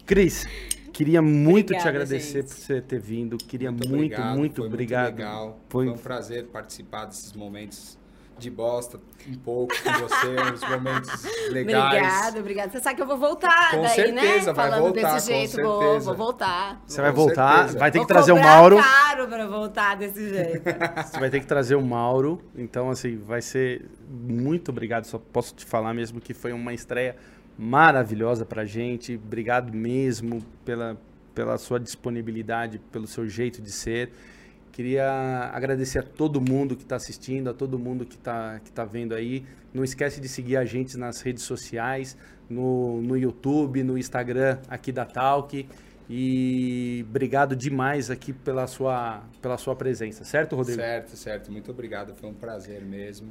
Cris, queria muito te Obrigada, agradecer gente. por você ter vindo. Queria muito, obrigado, muito, foi obrigado. Muito legal. Foi- Foi um prazer participar desses momentos de bosta, um pouco com você, uns momentos legais. Obrigada, obrigada. Você sabe que eu vou voltar Com daí, certeza, né? vai Falando voltar, desse com jeito, vou, certeza. vou voltar. Você vai Com voltar, certeza. vai ter Vou que trazer o Mauro. caro pra voltar desse jeito. Você vai ter que trazer o Mauro. Então, assim, vai ser muito obrigado. Só posso te falar mesmo que foi uma estreia maravilhosa pra gente. Obrigado mesmo pela, pela sua disponibilidade, pelo seu jeito de ser. Queria agradecer a todo mundo que está assistindo, a todo mundo que está que tá vendo aí. Não esquece de seguir a gente nas redes sociais, no, no YouTube, no Instagram aqui da Talk. E obrigado demais aqui pela sua, pela sua presença, certo, Rodrigo? Certo, certo. Muito obrigado. Foi um prazer mesmo.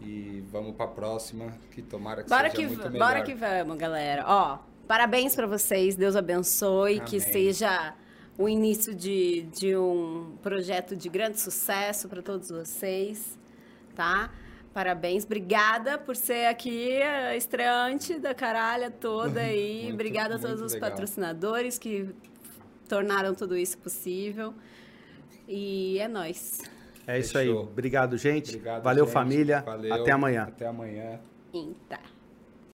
E vamos pra próxima, que tomara que Bora seja que, muito melhor. bora que vamos, galera. Ó, parabéns pra vocês, Deus abençoe, que Amém. seja o início de, de um projeto de grande sucesso para todos vocês, tá? Parabéns, obrigada por ser aqui estreante da caralha toda aí. Muito, obrigada a todos os legal. patrocinadores que tornaram tudo isso possível. E é nóis. É isso aí. Fechou. Obrigado, gente. Obrigado, Valeu, gente. família. Valeu. Até amanhã. Até amanhã. Eita.